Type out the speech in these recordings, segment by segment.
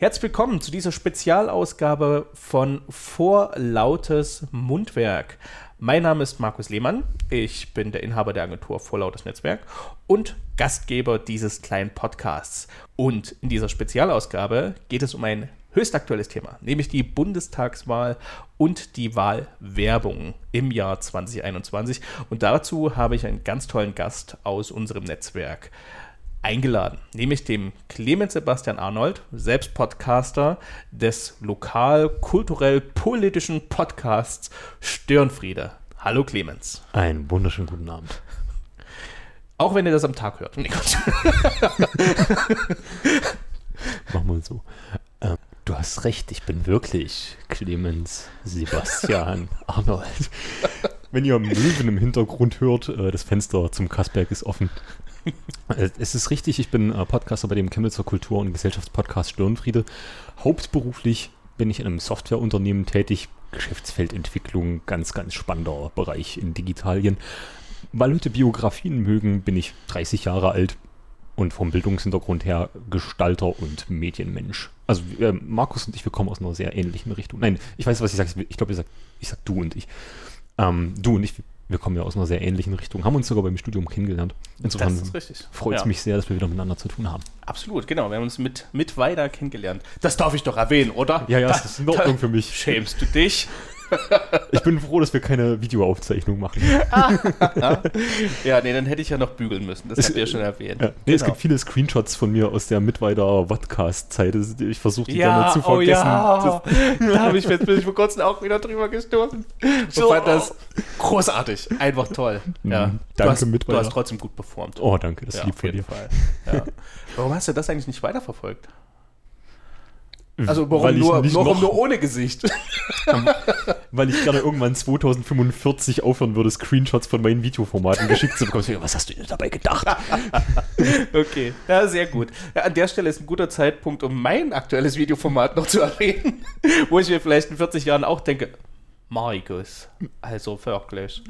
Herzlich willkommen zu dieser Spezialausgabe von Vorlautes Mundwerk. Mein Name ist Markus Lehmann. Ich bin der Inhaber der Agentur Vorlautes Netzwerk und Gastgeber dieses kleinen Podcasts. Und in dieser Spezialausgabe geht es um ein höchst aktuelles Thema, nämlich die Bundestagswahl und die Wahlwerbung im Jahr 2021. Und dazu habe ich einen ganz tollen Gast aus unserem Netzwerk eingeladen, nämlich dem Clemens Sebastian Arnold, selbst Podcaster des lokal-kulturell-politischen Podcasts Störenfriede. Hallo Clemens. Einen wunderschönen guten Abend. Auch wenn ihr das am Tag hört. Nee, Machen wir so. Ähm, du hast recht, ich bin wirklich Clemens Sebastian Arnold. Wenn ihr Möwen im Hintergrund hört, äh, das Fenster zum Kassberg ist offen. Äh, es ist richtig, ich bin äh, Podcaster bei dem Chemnitzer Kultur- und Gesellschaftspodcast Stirnfriede. Hauptberuflich bin ich in einem Softwareunternehmen tätig, Geschäftsfeldentwicklung, ganz, ganz spannender Bereich in Digitalien. Weil Leute Biografien mögen, bin ich 30 Jahre alt und vom Bildungshintergrund her Gestalter und Medienmensch. Also äh, Markus und ich, wir kommen aus einer sehr ähnlichen Richtung. Nein, ich weiß, was ich sage. Ich glaube, ich sage ich sag du und ich. Ähm, du und ich, wir kommen ja aus einer sehr ähnlichen Richtung, haben uns sogar beim Studium kennengelernt. Insofern freut es ja. mich sehr, dass wir wieder miteinander zu tun haben. Absolut, genau. Wir haben uns mit, mit weiter kennengelernt. Das darf ich doch erwähnen, oder? Ja, ja, das, das ist in Ordnung für mich. Schämst du dich? Ich bin froh, dass wir keine Videoaufzeichnung machen. ja, nee, dann hätte ich ja noch bügeln müssen. Das habt ihr schon erwähnt. Ja. Nee, genau. Es gibt viele Screenshots von mir aus der Mittweiter Podcast-Zeit. Ich versuche die ja, gerne zu vergessen. Oh ja. da habe ich jetzt bin ich vor kurzem auch wieder drüber gestoßen. So, fand das großartig. Einfach toll. Mhm. Ja. Danke, du hast, Mittweiter. Du hast trotzdem gut performt. Oh, danke. Das ja, lieb von dir. Fall. Ja. Warum hast du das eigentlich nicht weiterverfolgt? Also warum, nur, warum nur ohne Gesicht? weil ich gerne irgendwann 2045 aufhören würde, Screenshots von meinen Videoformaten geschickt zu bekommen. Was hast du dir dabei gedacht? okay, ja, sehr gut. Ja, an der Stelle ist ein guter Zeitpunkt, um mein aktuelles Videoformat noch zu erwähnen, wo ich mir vielleicht in 40 Jahren auch denke, Markus, also wirklich.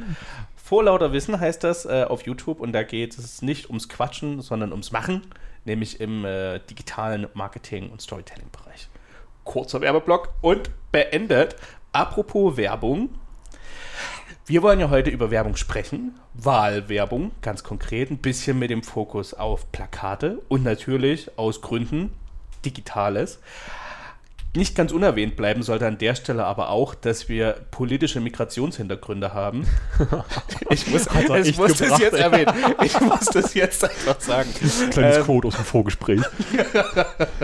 Vor lauter Wissen heißt das äh, auf YouTube und da geht es nicht ums Quatschen, sondern ums Machen, nämlich im äh, digitalen Marketing- und Storytelling-Bereich kurzer Werbeblock und beendet. Apropos Werbung. Wir wollen ja heute über Werbung sprechen. Wahlwerbung, ganz konkret, ein bisschen mit dem Fokus auf Plakate und natürlich aus Gründen Digitales. Nicht ganz unerwähnt bleiben sollte an der Stelle aber auch, dass wir politische Migrationshintergründe haben. Ich muss, ich muss das jetzt ey. erwähnen. Ich muss das jetzt einfach sagen. Kleines ähm, Quote aus dem Vorgespräch.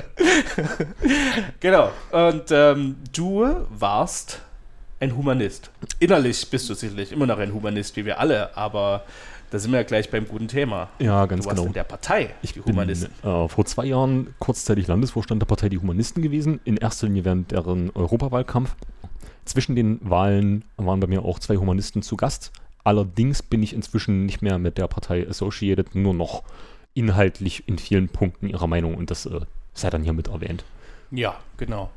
genau. Und ähm, du warst ein Humanist. Innerlich bist du sicherlich immer noch ein Humanist, wie wir alle, aber da sind wir ja gleich beim guten Thema. Ja, ganz du warst genau. in der Partei, ich die Humanisten. Bin, äh, vor zwei Jahren kurzzeitig Landesvorstand der Partei Die Humanisten gewesen, in erster Linie während deren Europawahlkampf. Zwischen den Wahlen waren bei mir auch zwei Humanisten zu Gast. Allerdings bin ich inzwischen nicht mehr mit der Partei associated, nur noch inhaltlich in vielen Punkten ihrer Meinung und das äh, sei dann hier mit erwähnt. Ja, genau.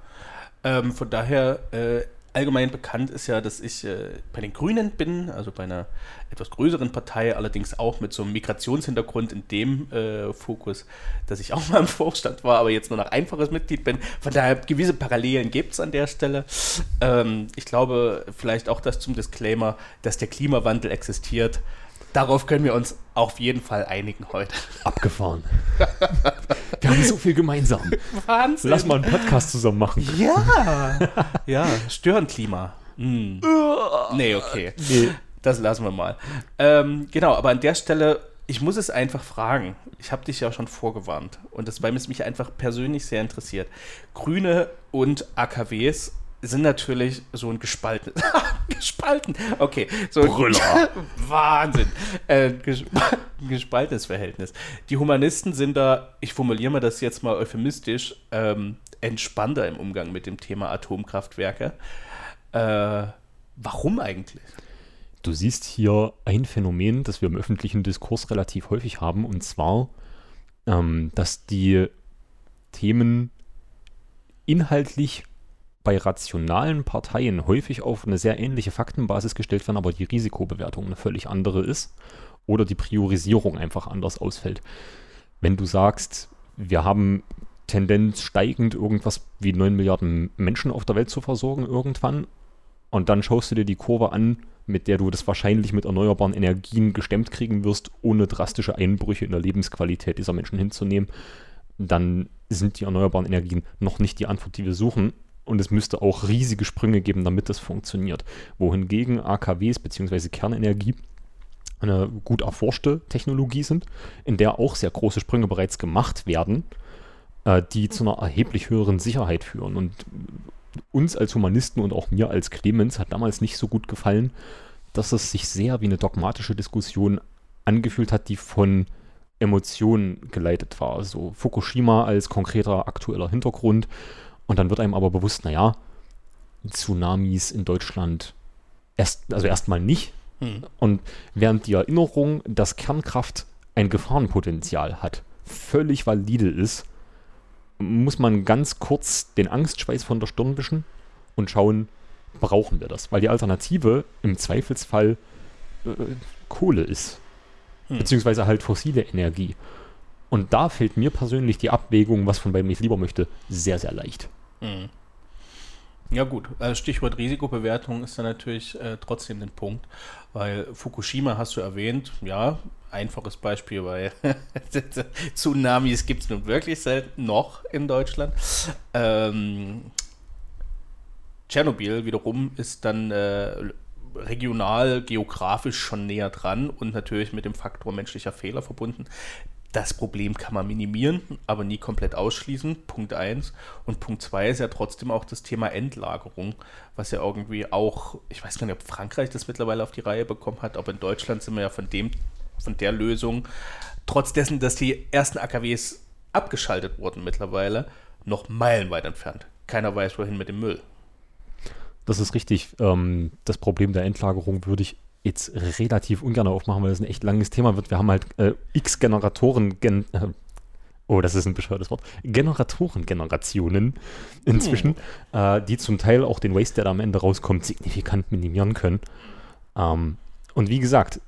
Ähm, von daher äh, allgemein bekannt ist ja, dass ich äh, bei den Grünen bin, also bei einer etwas größeren Partei, allerdings auch mit so einem Migrationshintergrund in dem äh, Fokus, dass ich auch mal im Vorstand war, aber jetzt nur noch einfaches Mitglied bin. Von daher gewisse Parallelen gibt es an der Stelle. Ähm, ich glaube, vielleicht auch das zum Disclaimer, dass der Klimawandel existiert. Darauf können wir uns auf jeden Fall einigen heute. Abgefahren. wir haben so viel gemeinsam. Wahnsinn. Lass mal einen Podcast zusammen machen. Ja. ja, Störenklima. Hm. nee, okay. Nee. Das lassen wir mal. Ähm, genau, aber an der Stelle, ich muss es einfach fragen. Ich habe dich ja schon vorgewarnt. Und das, weil es mich einfach persönlich sehr interessiert. Grüne und AKWs sind natürlich so ein gespalten. gespalten. Okay. So Brüller. Wahnsinn. Äh, gespaltenes Verhältnis. Die Humanisten sind da, ich formuliere mal das jetzt mal euphemistisch, ähm, entspannter im Umgang mit dem Thema Atomkraftwerke. Äh, warum eigentlich? Du siehst hier ein Phänomen, das wir im öffentlichen Diskurs relativ häufig haben, und zwar, ähm, dass die Themen inhaltlich bei rationalen Parteien häufig auf eine sehr ähnliche Faktenbasis gestellt werden, aber die Risikobewertung eine völlig andere ist oder die Priorisierung einfach anders ausfällt. Wenn du sagst, wir haben Tendenz steigend irgendwas wie 9 Milliarden Menschen auf der Welt zu versorgen irgendwann. Und dann schaust du dir die Kurve an, mit der du das wahrscheinlich mit erneuerbaren Energien gestemmt kriegen wirst, ohne drastische Einbrüche in der Lebensqualität dieser Menschen hinzunehmen. Dann sind die erneuerbaren Energien noch nicht die Antwort, die wir suchen. Und es müsste auch riesige Sprünge geben, damit das funktioniert. Wohingegen AKWs bzw. Kernenergie eine gut erforschte Technologie sind, in der auch sehr große Sprünge bereits gemacht werden, äh, die zu einer erheblich höheren Sicherheit führen. Und uns als Humanisten und auch mir als Clemens hat damals nicht so gut gefallen, dass es sich sehr wie eine dogmatische Diskussion angefühlt hat, die von Emotionen geleitet war. Also Fukushima als konkreter aktueller Hintergrund. Und dann wird einem aber bewusst, naja, Tsunamis in Deutschland erst, also erstmal nicht. Hm. Und während die Erinnerung, dass Kernkraft ein Gefahrenpotenzial hat, völlig valide ist, muss man ganz kurz den Angstschweiß von der Stirn wischen und schauen, brauchen wir das? Weil die Alternative im Zweifelsfall äh, Kohle ist. Hm. Beziehungsweise halt fossile Energie. Und da fällt mir persönlich die Abwägung, was von beiden ich lieber möchte, sehr, sehr leicht. Hm. Ja gut, also Stichwort Risikobewertung ist da natürlich äh, trotzdem ein Punkt, weil Fukushima hast du erwähnt, ja, einfaches Beispiel, weil Tsunamis gibt es nun wirklich selten noch in Deutschland. Ähm, Tschernobyl wiederum ist dann äh, regional, geografisch schon näher dran und natürlich mit dem Faktor menschlicher Fehler verbunden. Das Problem kann man minimieren, aber nie komplett ausschließen. Punkt 1. Und Punkt 2 ist ja trotzdem auch das Thema Endlagerung, was ja irgendwie auch, ich weiß gar nicht, ob Frankreich das mittlerweile auf die Reihe bekommen hat, aber in Deutschland sind wir ja von dem, von der Lösung, trotz dessen, dass die ersten AKWs abgeschaltet wurden mittlerweile, noch meilenweit entfernt. Keiner weiß, wohin mit dem Müll. Das ist richtig. Ähm, das Problem der Endlagerung würde ich jetzt relativ ungern aufmachen, weil das ein echt langes Thema wird. Wir haben halt äh, x Generatoren, gen äh, oh, das ist ein bescheuertes Wort, Generatorengenerationen inzwischen, hm. äh, die zum Teil auch den Waste, der da am Ende rauskommt, signifikant minimieren können. Ähm, und wie gesagt,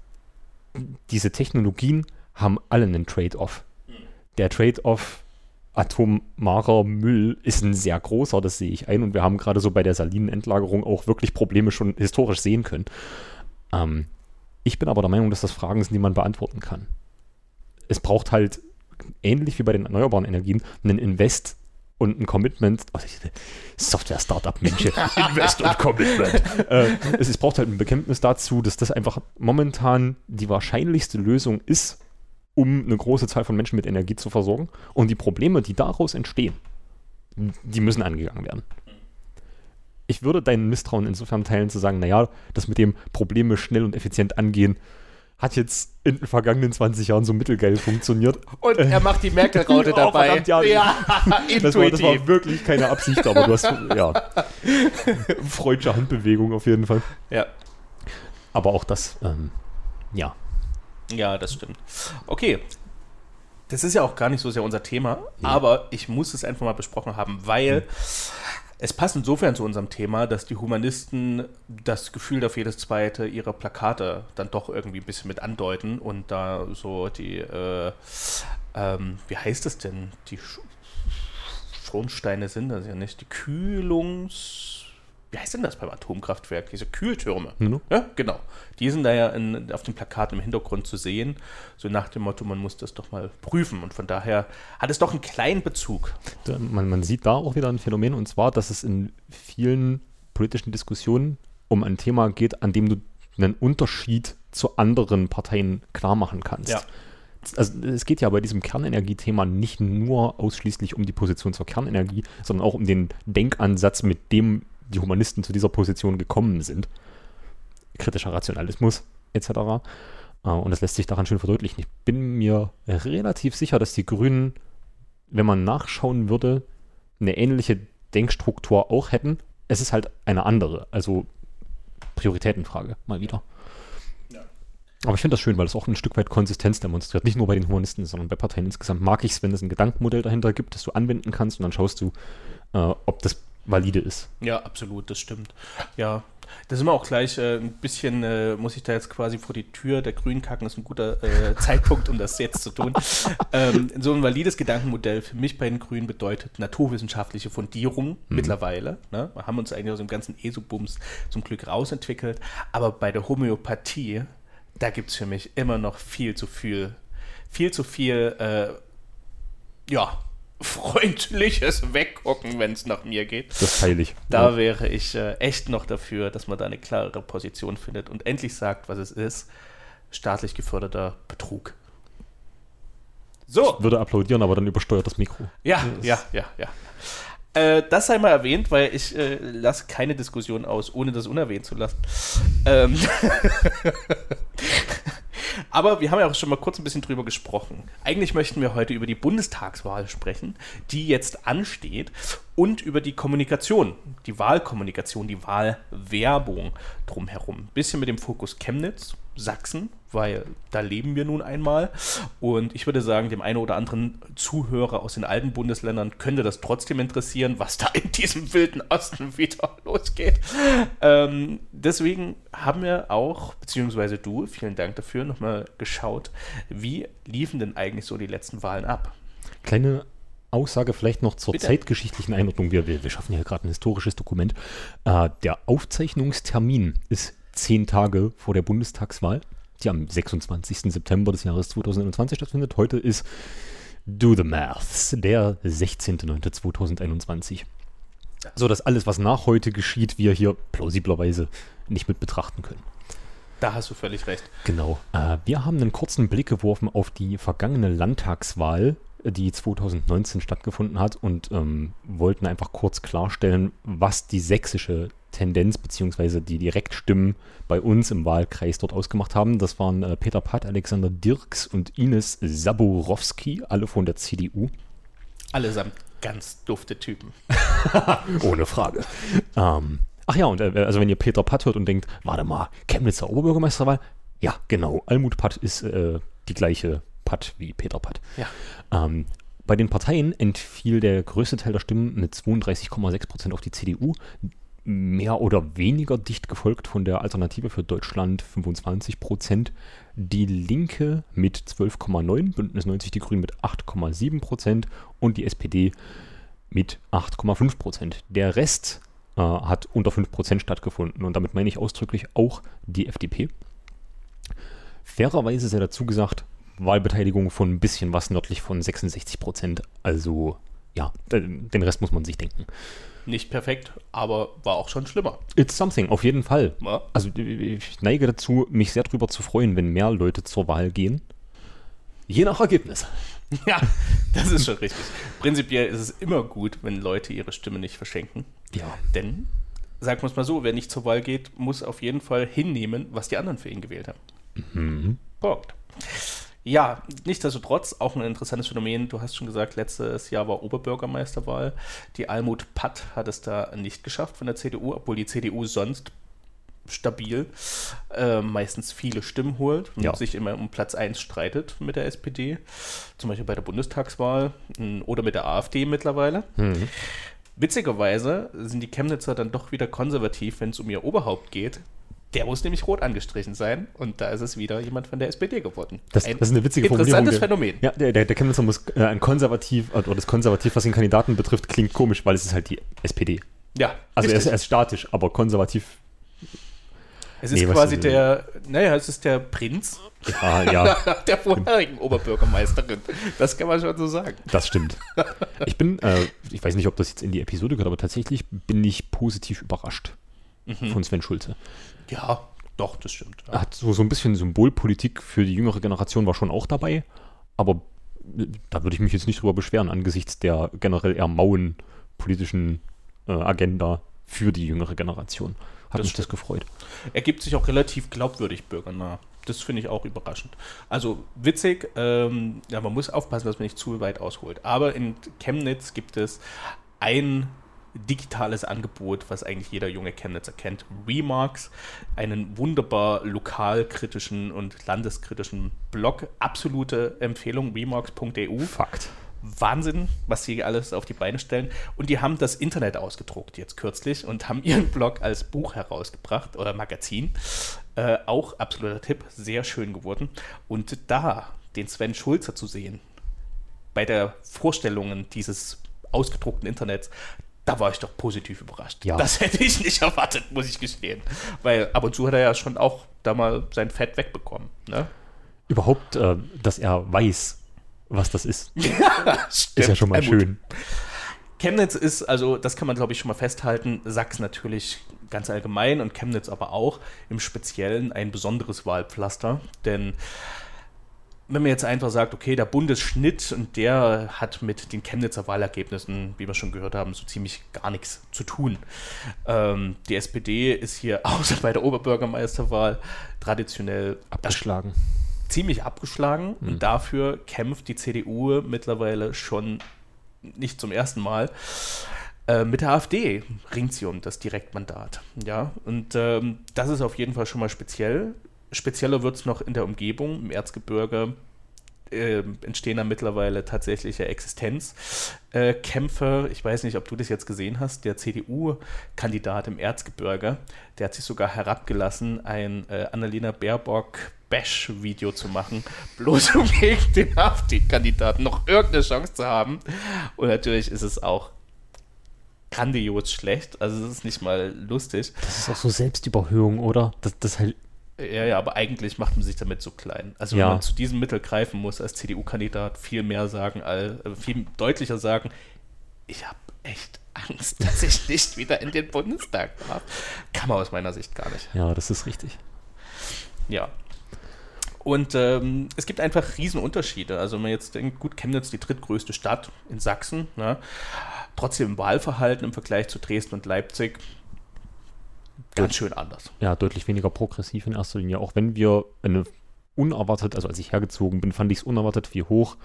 diese Technologien haben alle einen Trade-off. Der Trade-off atomarer Müll ist ein sehr großer, das sehe ich ein. Und wir haben gerade so bei der salinen Endlagerung auch wirklich Probleme schon historisch sehen können. Ähm, ich bin aber der Meinung, dass das Fragen sind, die man beantworten kann. Es braucht halt, ähnlich wie bei den erneuerbaren Energien, einen Invest und ein Commitment. Oh, Software-Startup-Mensch. Invest und Commitment. äh, es, es braucht halt ein Bekenntnis dazu, dass das einfach momentan die wahrscheinlichste Lösung ist, um eine große Zahl von Menschen mit Energie zu versorgen. Und die Probleme, die daraus entstehen, die müssen angegangen werden ich würde dein Misstrauen insofern teilen, zu sagen, naja, das mit dem Probleme schnell und effizient angehen, hat jetzt in den vergangenen 20 Jahren so mittelgeil funktioniert. Und er macht die Merkel-Raute oh, dabei. Verdammt, ja, ja das, war, das war wirklich keine Absicht, aber du hast, ja, freudsche Handbewegung auf jeden Fall. Ja. Aber auch das, ähm, ja. Ja, das stimmt. Okay. Das ist ja auch gar nicht so sehr unser Thema, ja. aber ich muss es einfach mal besprochen haben, weil hm es passt insofern zu unserem Thema, dass die Humanisten das Gefühl auf jedes zweite ihrer Plakate dann doch irgendwie ein bisschen mit andeuten und da so die, äh, ähm, wie heißt es denn, die Schornsteine sind das ja nicht, die Kühlungs wie heißt denn das beim Atomkraftwerk? Diese Kühltürme. Mhm. Ja, genau. Die sind da ja in, auf dem Plakat im Hintergrund zu sehen. So nach dem Motto, man muss das doch mal prüfen. Und von daher hat es doch einen kleinen Bezug. Man, man sieht da auch wieder ein Phänomen, und zwar, dass es in vielen politischen Diskussionen um ein Thema geht, an dem du einen Unterschied zu anderen Parteien klar machen kannst. Ja. Also es geht ja bei diesem Kernenergiethema nicht nur ausschließlich um die Position zur Kernenergie, sondern auch um den Denkansatz, mit dem die Humanisten zu dieser Position gekommen sind. Kritischer Rationalismus etc. Äh, und das lässt sich daran schön verdeutlichen. Ich bin mir relativ sicher, dass die Grünen, wenn man nachschauen würde, eine ähnliche Denkstruktur auch hätten. Es ist halt eine andere, also Prioritätenfrage mal wieder. Aber ich finde das schön, weil es auch ein Stück weit Konsistenz demonstriert. Nicht nur bei den Humanisten, sondern bei Parteien insgesamt mag ich es, wenn es ein Gedankenmodell dahinter gibt, das du anwenden kannst und dann schaust du, äh, ob das valide ist. Ja, absolut, das stimmt. Ja, Da sind wir auch gleich äh, ein bisschen, äh, muss ich da jetzt quasi vor die Tür der Grünen kacken, das ist ein guter äh, Zeitpunkt, um das jetzt zu tun. Ähm, so ein valides Gedankenmodell für mich bei den Grünen bedeutet naturwissenschaftliche Fundierung mittlerweile. Ne? Wir haben uns eigentlich aus dem ganzen ESO-Bums zum Glück rausentwickelt, aber bei der Homöopathie, da gibt es für mich immer noch viel zu viel, viel zu viel, äh, ja, freundliches Weggucken, wenn es nach mir geht. Das teile ich. Da Ja. wäre ich äh, echt noch dafür, dass man da eine klarere Position findet und endlich sagt, was es ist. Staatlich geförderter Betrug. So, Würde applaudieren, aber dann übersteuert das Mikro. ja, ja, ja, ja. Äh, das sei mal erwähnt, weil ich äh, lasse keine Diskussion aus, ohne das unerwähnt zu lassen. Ähm Aber wir haben ja auch schon mal kurz ein bisschen drüber gesprochen. Eigentlich möchten wir heute über die Bundestagswahl sprechen, die jetzt ansteht, und über die Kommunikation, die Wahlkommunikation, die Wahlwerbung drumherum. Ein bisschen mit dem Fokus Chemnitz, Sachsen, weil da leben wir nun einmal. Und ich würde sagen, dem einen oder anderen Zuhörer aus den alten Bundesländern könnte das trotzdem interessieren, was da in diesem wilden Osten wieder losgeht. Ähm, deswegen haben wir auch, beziehungsweise du, vielen Dank dafür, nochmal geschaut, wie liefen denn eigentlich so die letzten Wahlen ab? Kleine Aussage vielleicht noch zur Bitte. zeitgeschichtlichen Einordnung. Wir, wir, wir schaffen hier gerade ein historisches Dokument. Äh, der Aufzeichnungstermin ist zehn Tage vor der Bundestagswahl, die am 26. September des Jahres 2021 stattfindet. Heute ist Do the Maths, der 16.09.2021. So dass alles, was nach heute geschieht, wir hier plausiblerweise nicht mit betrachten können. Da hast du völlig recht. Genau. Äh, wir haben einen kurzen Blick geworfen auf die vergangene Landtagswahl, die 2019 stattgefunden hat und ähm, wollten einfach kurz klarstellen, was die sächsische Tendenz bzw. die Direktstimmen bei uns im Wahlkreis dort ausgemacht haben. Das waren äh, Peter Patt, Alexander Dirks und Ines Saborowski, alle von der CDU. Allesamt ganz dufte Typen. Ohne Frage. ähm, ach ja, und äh, also wenn ihr Peter Patt hört und denkt, warte mal, Chemnitzer Oberbürgermeisterwahl, ja, genau, Almut Patt ist äh, die gleiche Patt wie Peter Patt. Ja. Ähm, bei den Parteien entfiel der größte Teil der Stimmen mit 32,6 Prozent auf die CDU, mehr oder weniger dicht gefolgt von der Alternative für Deutschland 25 Prozent, die Linke mit 12,9, Bündnis 90 Die Grünen mit 8,7 Prozent und die SPD mit 8,5 Prozent. Der Rest äh, hat unter 5 Prozent stattgefunden und damit meine ich ausdrücklich auch die FDP. Fairerweise sei dazu gesagt, Wahlbeteiligung von ein bisschen was nördlich von 66 Prozent. Also ja, den Rest muss man sich denken. Nicht perfekt, aber war auch schon schlimmer. It's something, auf jeden Fall. Ja. Also ich neige dazu, mich sehr darüber zu freuen, wenn mehr Leute zur Wahl gehen. Je nach Ergebnis. Ja, das ist schon richtig. Prinzipiell ist es immer gut, wenn Leute ihre Stimme nicht verschenken. Ja. Denn, sagen wir es mal so, wer nicht zur Wahl geht, muss auf jeden Fall hinnehmen, was die anderen für ihn gewählt haben. Mhm. Punkt. Ja, nichtsdestotrotz auch ein interessantes Phänomen. Du hast schon gesagt, letztes Jahr war Oberbürgermeisterwahl. Die Almut Patt hat es da nicht geschafft von der CDU, obwohl die CDU sonst stabil äh, meistens viele Stimmen holt und Ja. sich immer um Platz 1 streitet mit der SPD. Zum Beispiel bei der Bundestagswahl mh, oder mit der AfD mittlerweile. Mhm. Witzigerweise sind die Chemnitzer dann doch wieder konservativ, wenn es um ihr Oberhaupt geht. Der muss nämlich rot angestrichen sein und da ist es wieder jemand von der SPD geworden. Das, Ein das ist eine witzige Formulierung. interessantes Phänomen. Ja, der, der, der Chemnitzer muss äh, ein konservativ, äh, oder das konservativ, was den Kandidaten betrifft, klingt komisch, weil es ist halt die SPD. Ja, Also er ist, er ist statisch, aber konservativ, es ist nee, quasi ist- der, naja, es ist der Prinz ah, ja, der vorherigen Oberbürgermeisterin. Das kann man schon so sagen. das stimmt. Ich bin, äh, ich weiß nicht, ob das jetzt in die Episode gehört, aber tatsächlich bin ich positiv überrascht von Sven Schulze. Ja, doch, das stimmt. Er hat so, so ein bisschen Symbolpolitik für die jüngere Generation war schon auch dabei, aber da würde ich mich jetzt nicht drüber beschweren angesichts der generell eher mauen politischen äh, Agenda für die jüngere Generation. Hat Das mich das gefreut. Er gibt sich auch relativ glaubwürdig bürgernah. Das finde ich auch überraschend. Also witzig, ähm, ja, man muss aufpassen, dass man nicht zu weit ausholt. Aber in Chemnitz gibt es ein digitales Angebot, was eigentlich jeder junge Chemnitzer kennt. Remarks, einen wunderbar lokalkritischen und landeskritischen Blog. Absolute Empfehlung, remarks.eu. Fakt. Wahnsinn, was sie alles auf die Beine stellen. Und die haben das Internet ausgedruckt jetzt kürzlich und haben ihren Blog als Buch herausgebracht oder Magazin. Äh, auch absoluter Tipp, sehr schön geworden. Und da den Sven Schulzer zu sehen, bei der Vorstellung dieses ausgedruckten Internets, da war ich doch positiv überrascht. Ja. Das hätte ich nicht erwartet, muss ich gestehen. Weil ab und zu hat er ja schon auch da mal sein Fett wegbekommen. Ne? Überhaupt, äh, dass er weiß, was das ist, Ja, ist ja schon mal gut. schön. Chemnitz ist, also das kann man glaube ich schon mal festhalten, Sachsen natürlich ganz allgemein und Chemnitz aber auch im Speziellen ein besonderes Wahlpflaster, denn wenn man jetzt einfach sagt, okay, der Bundesschnitt und der hat mit den Chemnitzer Wahlergebnissen, wie wir schon gehört haben, so ziemlich gar nichts zu tun. Ähm, die SPD ist hier außer bei der Oberbürgermeisterwahl traditionell Abgeschlagen. ziemlich abgeschlagen Mhm. und dafür kämpft die CDU mittlerweile schon nicht zum ersten Mal. Äh, mit der AfD ringt sie um das Direktmandat. Ja, und ähm, das ist auf jeden Fall schon mal speziell. Spezieller wird es noch in der Umgebung, im Erzgebirge. Äh, entstehen da mittlerweile tatsächliche Existenzkämpfe. Äh, ich weiß nicht, ob du das jetzt gesehen hast. Der CDU-Kandidat im Erzgebirge, der hat sich sogar herabgelassen, ein äh, Annalena Baerbock Bash-Video zu machen, bloß um gegen den AfD-Kandidaten noch irgendeine Chance zu haben. Und natürlich ist es auch grandios schlecht. Also es ist nicht mal lustig. Das ist auch so Selbstüberhöhung, oder? Das, das halt, Ja, ja, aber eigentlich macht man sich damit so klein. Also Ja. wenn man zu diesem Mittel greifen muss als CDU-Kandidat, viel mehr sagen, äh, viel deutlicher sagen, ich habe echt Angst, dass ich nicht wieder in den Bundestag darf. Kann man aus meiner Sicht gar nicht. ja, das ist richtig. Ja. Und ähm, es gibt einfach Riesenunterschiede. Also wenn man jetzt denkt, gut, Chemnitz die drittgrößte Stadt in Sachsen, ne? trotzdem im Wahlverhalten im Vergleich zu Dresden und Leipzig ganz schön anders. Ja, deutlich weniger progressiv in erster Linie. Auch wenn wir eine unerwartet, also als ich hergezogen bin, fand ich es unerwartet, wie hoch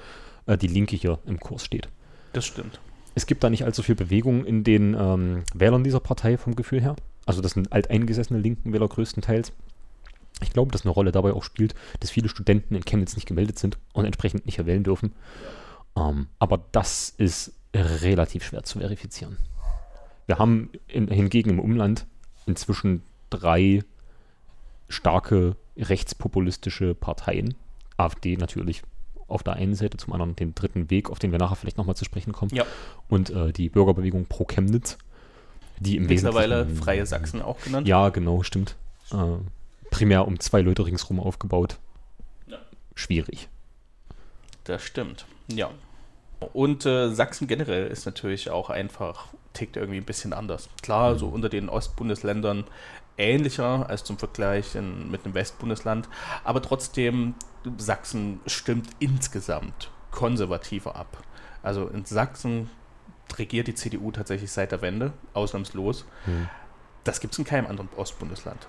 äh, die Linke hier im Kurs steht. Das stimmt. Es gibt da nicht allzu viel Bewegung in den ähm, Wählern dieser Partei vom Gefühl her. Also das sind alteingesessene linken Wähler größtenteils. Ich glaube, dass eine Rolle dabei auch spielt, dass viele Studenten in Chemnitz nicht gemeldet sind und entsprechend nicht erwählen dürfen. Ähm, aber das ist relativ schwer zu verifizieren. Wir haben in, hingegen im Umland inzwischen drei starke rechtspopulistische Parteien. AfD natürlich auf der einen Seite, zum anderen den dritten Weg, auf den wir nachher vielleicht nochmal zu sprechen kommen. Ja. Und äh, die Bürgerbewegung Pro Chemnitz, die im Mittlerweile Wesentlichen- Freie Sachsen auch genannt. Ja, genau, stimmt. Äh, primär um zwei Leute ringsrum aufgebaut. Ja. Schwierig. Das stimmt. Ja. Und äh, Sachsen generell ist natürlich auch einfach, tickt irgendwie ein bisschen anders. Klar, so unter den Ostbundesländern ähnlicher als zum Vergleich in, mit einem Westbundesland, aber trotzdem, Sachsen stimmt insgesamt konservativer ab. Also in Sachsen regiert die CDU tatsächlich seit der Wende, ausnahmslos. Hm. Das gibt es in keinem anderen Ostbundesland.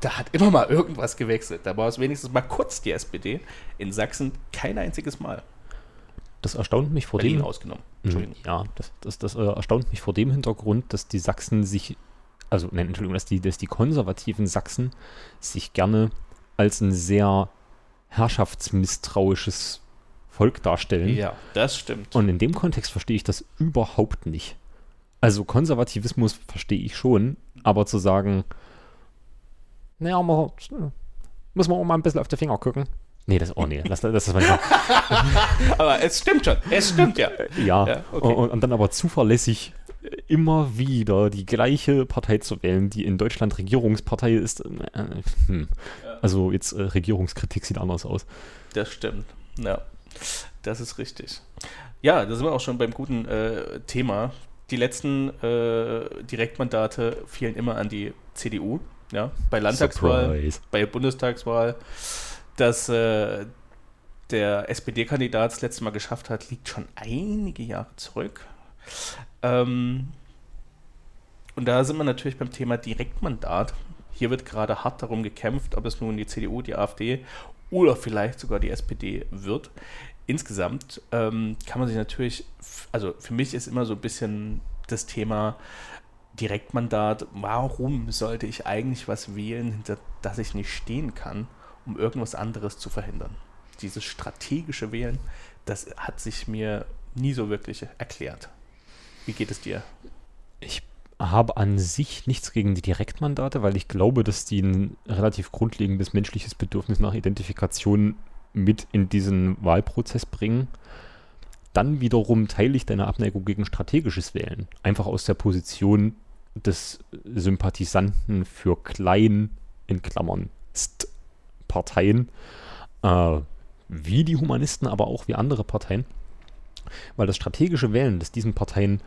Da hat immer mal irgendwas gewechselt. Da war es wenigstens mal kurz die SPD. In Sachsen kein einziges Mal. Das erstaunt mich vor Berlin dem ausgenommen. Mhm, Entschuldigung. Ja, das, das, das äh, erstaunt mich vor dem Hintergrund, dass die Sachsen sich, also nein, Entschuldigung, dass die, dass die konservativen Sachsen sich gerne als ein sehr herrschaftsmisstrauisches Volk darstellen. Ja, das stimmt. Und in dem Kontext verstehe ich das überhaupt nicht. Also Konservativismus verstehe ich schon, aber zu sagen, naja, man, muss man auch mal ein bisschen auf die Finger gucken. Nee, das, oh nee, lass, das, war nicht. Aber es stimmt schon. Es stimmt ja. Ja, Ja, okay. und, und dann aber zuverlässig immer wieder die gleiche Partei zu wählen, die in Deutschland Regierungspartei ist. Äh, hm. Also jetzt äh, Regierungskritik sieht anders aus. Das stimmt. Ja, das ist richtig. Ja, da sind wir auch schon beim guten äh, Thema. Die letzten äh, Direktmandate fielen immer an die CDU. Ja, bei Landtagswahl, Surprise. bei Bundestagswahl. Dass äh, der SPD-Kandidat das letzte Mal geschafft hat, liegt schon einige Jahre zurück. Ähm, und da sind wir natürlich beim Thema Direktmandat. Hier wird gerade hart darum gekämpft, ob es nun die CDU, die AfD oder vielleicht sogar die SPD wird. Insgesamt ähm, kann man sich natürlich, also für mich ist immer so ein bisschen das Thema Direktmandat, warum sollte ich eigentlich was wählen, hinter das ich nicht stehen kann, um irgendwas anderes zu verhindern? Dieses strategische Wählen, das hat sich mir nie so wirklich erklärt. Wie geht es dir? Ich habe an sich nichts gegen die Direktmandate, weil ich glaube, dass die ein relativ grundlegendes menschliches Bedürfnis nach Identifikation mit in diesen Wahlprozess bringen. Dann wiederum teile ich deine Abneigung gegen strategisches Wählen. Einfach aus der Position des Sympathisanten für klein, in Klammern, St Parteien, äh, wie die Humanisten, aber auch wie andere Parteien. Weil das strategische Wählen, das diesen Parteien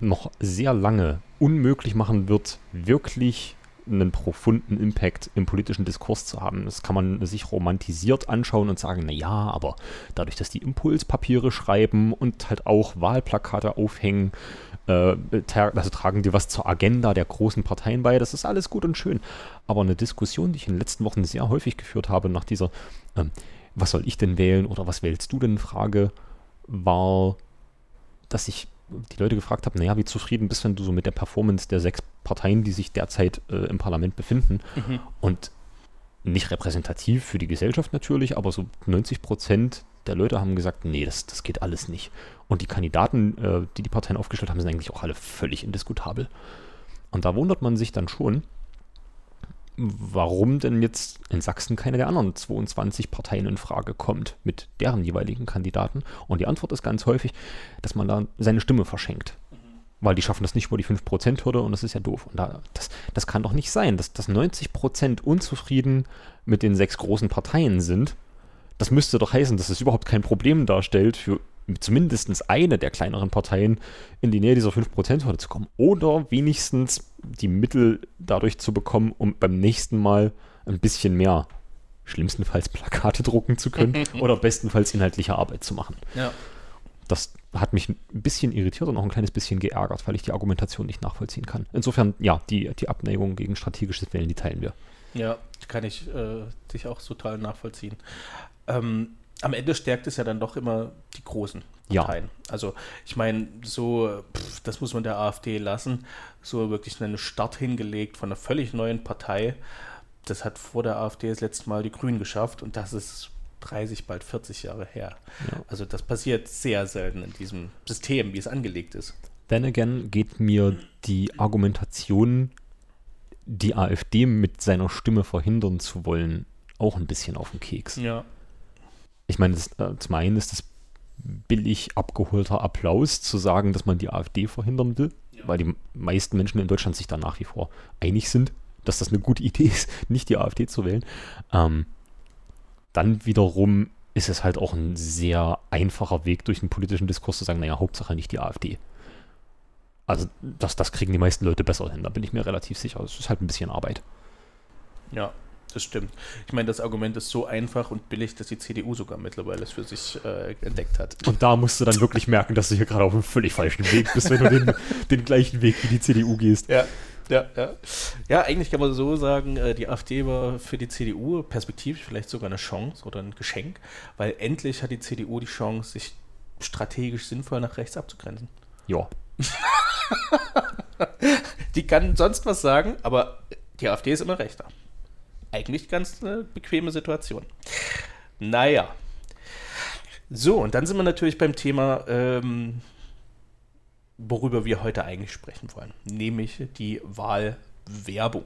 noch sehr lange unmöglich machen wird, wirklich einen profunden Impact im politischen Diskurs zu haben. Das kann man sich romantisiert anschauen und sagen, naja, aber dadurch, dass die Impulspapiere schreiben und halt auch Wahlplakate aufhängen, äh, also tragen die was zur Agenda der großen Parteien bei, das ist alles gut und schön. Aber eine Diskussion, die ich in den letzten Wochen sehr häufig geführt habe, nach dieser, ähm, was soll ich denn wählen oder was wählst du denn Frage, war, dass ich die Leute gefragt habe, naja, wie zufrieden bist wenn du so mit der Performance der sechs Parteien, die sich derzeit äh, im Parlament befinden? Mhm. Und nicht repräsentativ für die Gesellschaft natürlich, aber so 90 Prozent der Leute haben gesagt, nee, das, das geht alles nicht. Und die Kandidaten, äh, die die Parteien aufgestellt haben, sind eigentlich auch alle völlig indiskutabel. Und da wundert man sich dann schon, warum denn jetzt in Sachsen keine der anderen 22 Parteien in Frage kommt mit deren jeweiligen Kandidaten. Und die Antwort ist ganz häufig, dass man da seine Stimme verschenkt. Weil die schaffen das nicht über die 5%-Hürde und das ist ja doof. Und da, das, das kann doch nicht sein, dass, dass 90% unzufrieden mit den sechs großen Parteien sind. Das müsste doch heißen, dass es überhaupt kein Problem darstellt für zumindest eine der kleineren Parteien in die Nähe dieser 5%-Hürde zu kommen. Oder wenigstens die Mittel dadurch zu bekommen, um beim nächsten Mal ein bisschen mehr, schlimmstenfalls Plakate drucken zu können oder bestenfalls inhaltliche Arbeit zu machen. Ja. Das hat mich ein bisschen irritiert und auch ein kleines bisschen geärgert, weil ich die Argumentation nicht nachvollziehen kann. Insofern, ja, die, die Abneigung gegen strategisches Wählen, die teilen wir. Ja, kann ich äh, dich auch total nachvollziehen. Ähm, am Ende stärkt es ja dann doch immer die großen Parteien. Ja. Also ich meine, so, pff, das muss man der AfD lassen, so wirklich einen Start hingelegt von einer völlig neuen Partei. Das hat vor der AfD das letzte Mal die Grünen geschafft und das ist 30, bald 40 Jahre her. Ja. Also das passiert sehr selten in diesem System, wie es angelegt ist. Then again geht mir die Argumentation, die AfD mit seiner Stimme verhindern zu wollen, auch ein bisschen auf den Keks. Ja ich meine, das, äh, zum einen ist das billig abgeholter Applaus zu sagen, dass man die AfD verhindern will, ja. weil die meisten Menschen in Deutschland sich da nach wie vor einig sind, dass das eine gute Idee ist, nicht die AfD zu wählen. Ähm, dann wiederum ist es halt auch ein sehr einfacher Weg durch den politischen Diskurs zu sagen, naja, Hauptsache nicht die AfD. Also das, das kriegen die meisten Leute besser hin, da bin ich mir relativ sicher. Es ist halt ein bisschen Arbeit. Ja, das stimmt. Ich meine, das Argument ist so einfach und billig, dass die CDU sogar mittlerweile es für sich äh, entdeckt hat. Und da musst du dann wirklich merken, dass du hier gerade auf einem völlig falschen Weg bist, wenn du den, den gleichen Weg wie die CDU gehst. Ja. Ja, ja. ja, eigentlich kann man so sagen, äh, die AfD war für die CDU perspektivisch vielleicht sogar eine Chance oder ein Geschenk, weil endlich hat die CDU die Chance, sich strategisch sinnvoll nach rechts abzugrenzen. Ja. die kann sonst was sagen, aber die AfD ist immer rechter eigentlich ganz eine bequeme Situation. Naja. So, und dann sind wir natürlich beim Thema, ähm, worüber wir heute eigentlich sprechen wollen, nämlich die Wahlwerbung.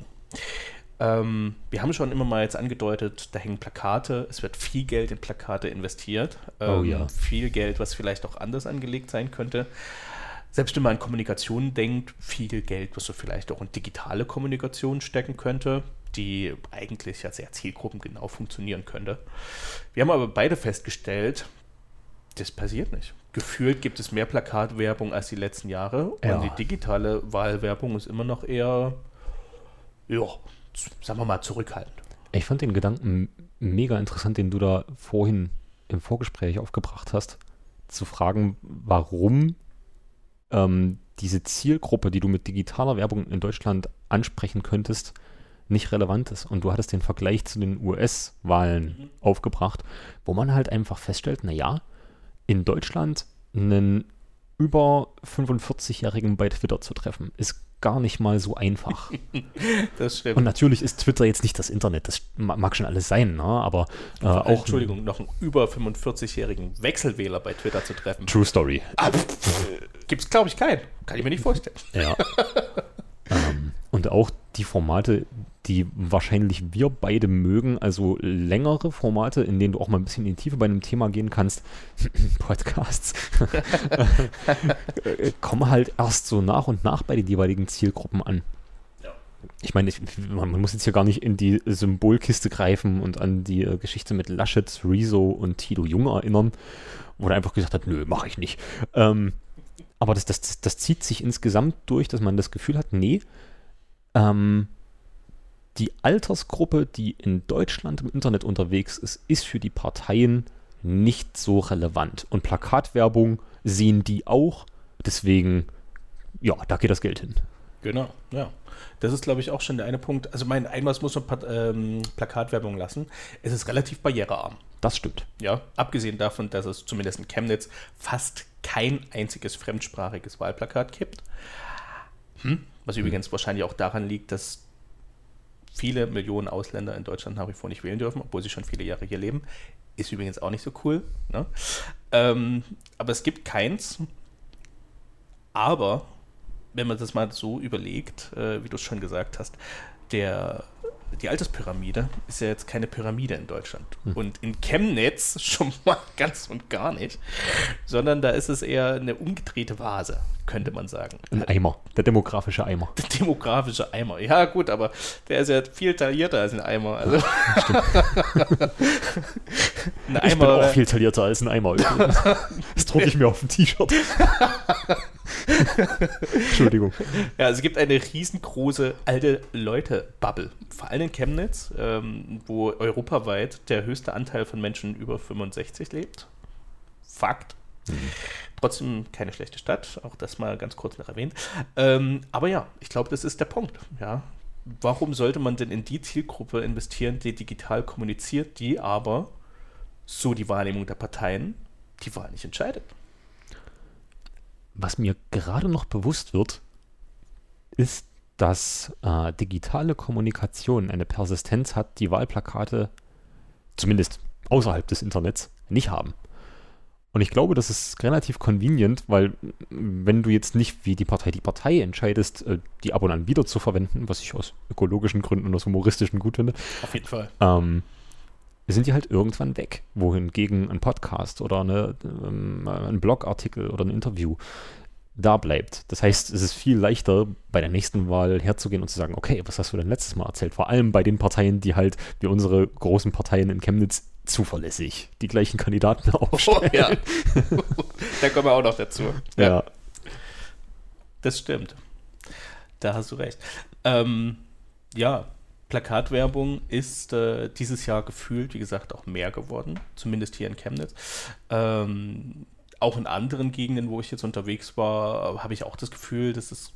Ähm, wir haben schon immer mal jetzt angedeutet, da hängen Plakate, es wird viel Geld in Plakate investiert. Ähm, oh ja. Viel Geld, was vielleicht auch anders angelegt sein könnte. Selbst wenn man an Kommunikation denkt, viel Geld, was so vielleicht auch in digitale Kommunikation stecken könnte die eigentlich ja sehr zielgruppengenau funktionieren könnte. Wir haben aber beide festgestellt, das passiert nicht. Gefühlt gibt es mehr Plakatwerbung als die letzten Jahre ja. und die digitale Wahlwerbung ist immer noch eher, ja, sagen wir mal, zurückhaltend. Ich fand den Gedanken mega interessant, den du da vorhin im Vorgespräch aufgebracht hast, zu fragen, warum ähm, diese Zielgruppe, die du mit digitaler Werbung in Deutschland ansprechen könntest, nicht relevant ist. Und du hattest den Vergleich zu den US-Wahlen mhm. aufgebracht, wo man halt einfach feststellt, naja, in Deutschland einen über 45-Jährigen bei Twitter zu treffen, ist gar nicht mal so einfach. Das stimmt. Und natürlich ist Twitter jetzt nicht das Internet, das ma- mag schon alles sein, ne? aber äh, auch Entschuldigung, noch einen über 45-jährigen Wechselwähler bei Twitter zu treffen. True Story. Ah, Gibt es, glaube ich, keinen. Kann ich mir nicht vorstellen. Ja. ähm, und auch die Formate, die wahrscheinlich wir beide mögen, also längere Formate, in denen du auch mal ein bisschen in die Tiefe bei einem Thema gehen kannst, Podcasts, äh, kommen halt erst so nach und nach bei den jeweiligen Zielgruppen an. Ja. Ich meine, ich, man, man muss jetzt hier gar nicht in die Symbolkiste greifen und an die äh, Geschichte mit Laschet, Rezo und Tito Jung erinnern, wo er einfach gesagt hat, nö, mache ich nicht. Ähm, aber das, das, das zieht sich insgesamt durch, dass man das Gefühl hat, nee, ähm, die Altersgruppe, die in Deutschland im Internet unterwegs ist, ist für die Parteien nicht so relevant. Und Plakatwerbung sehen die auch. Deswegen, ja, da geht das Geld hin. Genau, ja. Das ist, glaube ich, auch schon der eine Punkt. Also, mein einmal muss man ähm, Plakatwerbung lassen. Es ist relativ barrierearm. Das stimmt. Ja, abgesehen davon, dass es zumindest in Chemnitz fast kein einziges fremdsprachiges Wahlplakat gibt. Hm? Was übrigens wahrscheinlich auch daran liegt, dass viele Millionen Ausländer in Deutschland nach wie vor nicht wählen dürfen, obwohl sie schon viele Jahre hier leben. Ist übrigens auch nicht so cool. Ne? Ähm, aber es gibt keins. Aber wenn man das mal so überlegt, äh, wie du es schon gesagt hast, der, die Alterspyramide ist ja jetzt keine Pyramide in Deutschland. Und in Chemnitz schon mal ganz und gar nicht, sondern da ist es eher eine umgedrehte Vase, könnte man sagen. Ein Eimer, der demografische Eimer. Der demografische Eimer. Ja, gut, aber der ist ja viel taillierter als ein Eimer. Also ein Ich bin auch Eimer. viel taillierter als ein Eimer. übrigens. Das drucke ich mir auf ein T-Shirt. Entschuldigung. Ja, also es gibt eine riesengroße alte Leute-Bubble. Vor allem in Chemnitz, ähm, wo europaweit der höchste Anteil von Menschen über 65 lebt. Fakt. Trotzdem keine schlechte Stadt, auch das mal ganz kurz noch erwähnt. Ähm, aber ja, ich glaube, das ist der Punkt. Ja. Warum sollte man denn in die Zielgruppe investieren, die digital kommuniziert, die aber, so die Wahrnehmung der Parteien, die Wahl nicht entscheidet? Was mir gerade noch bewusst wird, ist, dass äh, digitale Kommunikation eine Persistenz hat, die Wahlplakate, zumindest außerhalb des Internets, nicht haben. Und ich glaube, das ist relativ convenient, weil m, wenn du jetzt nicht wie die Partei die Partei entscheidest, äh, die ab und an wieder zu verwenden, was ich aus ökologischen Gründen und aus humoristischen gut finde, Auf jeden Fall. ähm, sind die halt irgendwann weg. Wohingegen ein Podcast oder eine, ähm, ein Blogartikel oder ein Interview da bleibt. Das heißt, es ist viel leichter, bei der nächsten Wahl herzugehen und zu sagen, okay, was hast du denn letztes Mal erzählt? Vor allem bei den Parteien, die halt, wie unsere großen Parteien in Chemnitz, zuverlässig die gleichen Kandidaten Oh, aufstellen. ja. da kommen wir auch noch dazu. ja. Das stimmt. Da hast du recht. Ähm, ja, Plakatwerbung ist äh, dieses Jahr gefühlt, wie gesagt, auch mehr geworden, zumindest hier in Chemnitz. Ähm, auch in anderen Gegenden, wo ich jetzt unterwegs war, habe ich auch das Gefühl, dass es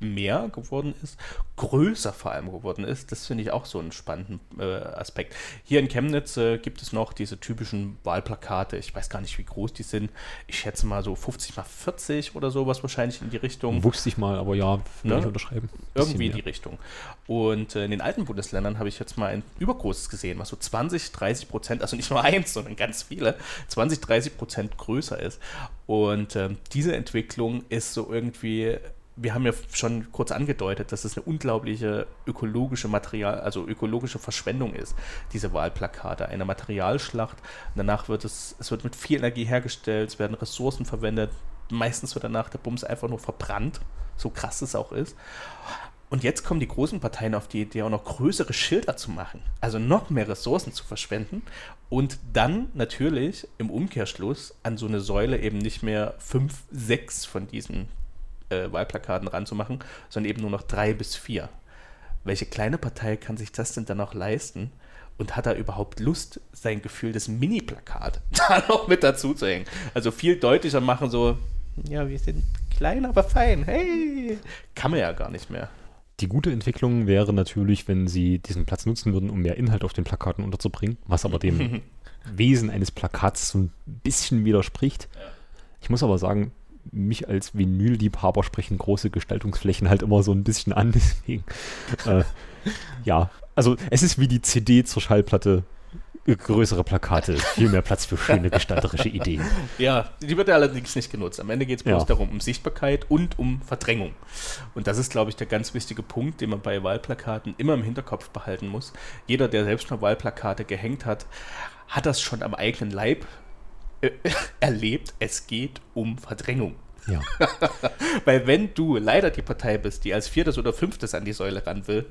mehr geworden ist, größer vor allem geworden ist. Das finde ich auch so einen spannenden äh, Aspekt. Hier in Chemnitz äh, gibt es noch diese typischen Wahlplakate. Ich weiß gar nicht, wie groß die sind. Ich schätze mal so 50 mal 40 oder sowas wahrscheinlich in die Richtung. Wusste ich mal, aber ja, Ne? ich unterschreiben. Irgendwie in die Richtung. Und äh, in den alten Bundesländern habe ich jetzt mal ein übergroßes gesehen, was so 20, 30 Prozent, also nicht nur eins, sondern ganz viele, 20, 30 Prozent größer ist. Und ähm, diese Entwicklung ist so irgendwie, wir haben ja schon kurz angedeutet, dass es eine unglaubliche ökologische Material, also ökologische Verschwendung ist, diese Wahlplakate, eine Materialschlacht. Danach wird es, es wird mit viel Energie hergestellt, es werden Ressourcen verwendet. Meistens wird danach der Bums einfach nur verbrannt, so krass es auch ist. Und jetzt kommen die großen Parteien auf die Idee, auch noch größere Schilder zu machen, also noch mehr Ressourcen zu verschwenden und dann natürlich im Umkehrschluss an so eine Säule eben nicht mehr fünf, sechs von diesen äh, Wahlplakaten ranzumachen, sondern eben nur noch drei bis vier. Welche kleine Partei kann sich das denn dann noch leisten? Und hat er überhaupt Lust, sein Gefühl des Mini-Plakat da noch mit dazu zu hängen? Also viel deutlicher machen, so, ja, wir sind klein, aber fein. Hey, kann man ja gar nicht mehr. Die gute Entwicklung wäre natürlich, wenn sie diesen Platz nutzen würden, um mehr Inhalt auf den Plakaten unterzubringen, was aber dem Wesen eines Plakats so ein bisschen widerspricht. Ich muss aber sagen, mich als Vinylliebhaber sprechen große Gestaltungsflächen halt immer so ein bisschen an. Deswegen, äh, ja, also es ist wie die CD zur Schallplatte. Größere Plakate, viel mehr Platz für schöne gestalterische Ideen. Ja, die wird ja allerdings nicht genutzt. Am Ende geht es bloß Ja. darum, um Sichtbarkeit und um Verdrängung. Und das ist, glaube ich, der ganz wichtige Punkt, den man bei Wahlplakaten immer im Hinterkopf behalten muss. Jeder, der selbst mal Wahlplakate gehängt hat, hat das schon am eigenen Leib äh, erlebt. Es geht um Verdrängung. Ja. Weil wenn du leider die Partei bist, die als viertes oder fünftes an die Säule ran will,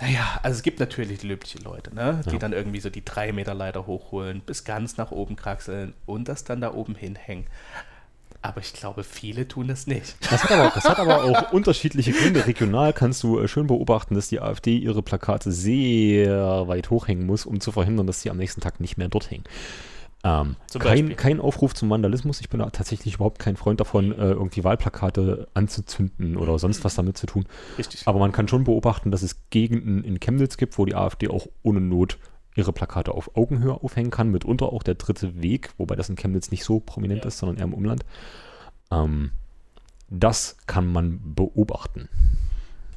naja, also es gibt natürlich löbliche Leute, ne? die Ja. dann irgendwie so die drei Meter Leiter hochholen, bis ganz nach oben kraxeln und das dann da oben hinhängen. Aber ich glaube, viele tun das nicht. Das hat, aber, das hat aber auch unterschiedliche Gründe. Regional kannst du äh, schön beobachten, dass die AfD ihre Plakate sehr weit hochhängen muss, um zu verhindern, dass sie am nächsten Tag nicht mehr dort hängen. Ähm, kein, kein Aufruf zum Vandalismus. Ich bin tatsächlich überhaupt kein Freund davon, äh, irgendwie Wahlplakate anzuzünden oder sonst was damit zu tun. Richtig. Aber man kann schon beobachten, dass es Gegenden in Chemnitz gibt, wo die AfD auch ohne Not ihre Plakate auf Augenhöhe aufhängen kann, mitunter auch der dritte Weg, wobei das in Chemnitz nicht so prominent Ja. ist, sondern eher im Umland. Ähm, das kann man beobachten.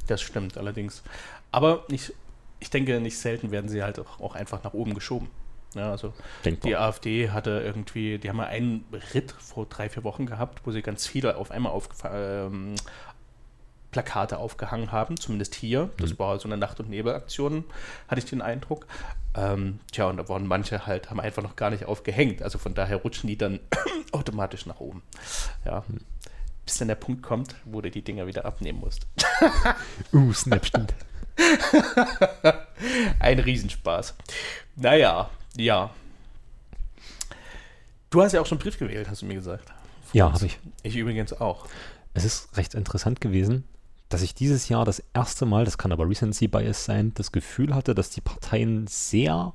Das stimmt allerdings. Aber nicht, ich denke, nicht selten werden sie halt auch einfach nach oben geschoben. Ja, also Denkbar. die AfD hatte irgendwie, die haben mal einen Ritt vor drei, vier Wochen gehabt, wo sie ganz viele auf einmal auf, ähm, Plakate aufgehangen haben, zumindest hier. Das Mhm. war so eine Nacht- und Nebelaktion, hatte ich den Eindruck. Ähm, tja, und da waren manche halt, haben einfach noch gar nicht aufgehängt. Also von daher rutschen die dann automatisch nach oben. Ja. Mhm. Bis dann der Punkt kommt, wo du die Dinger wieder abnehmen musst. Uh, Snap stimmt. Ein Riesenspaß. Naja, ja. Du hast ja auch schon einen Brief gewählt, hast du mir gesagt. Ja, habe ich. Ich übrigens auch. Es ist recht interessant gewesen, dass ich dieses Jahr das erste Mal, das kann aber Recency Bias sein, das Gefühl hatte, dass die Parteien sehr,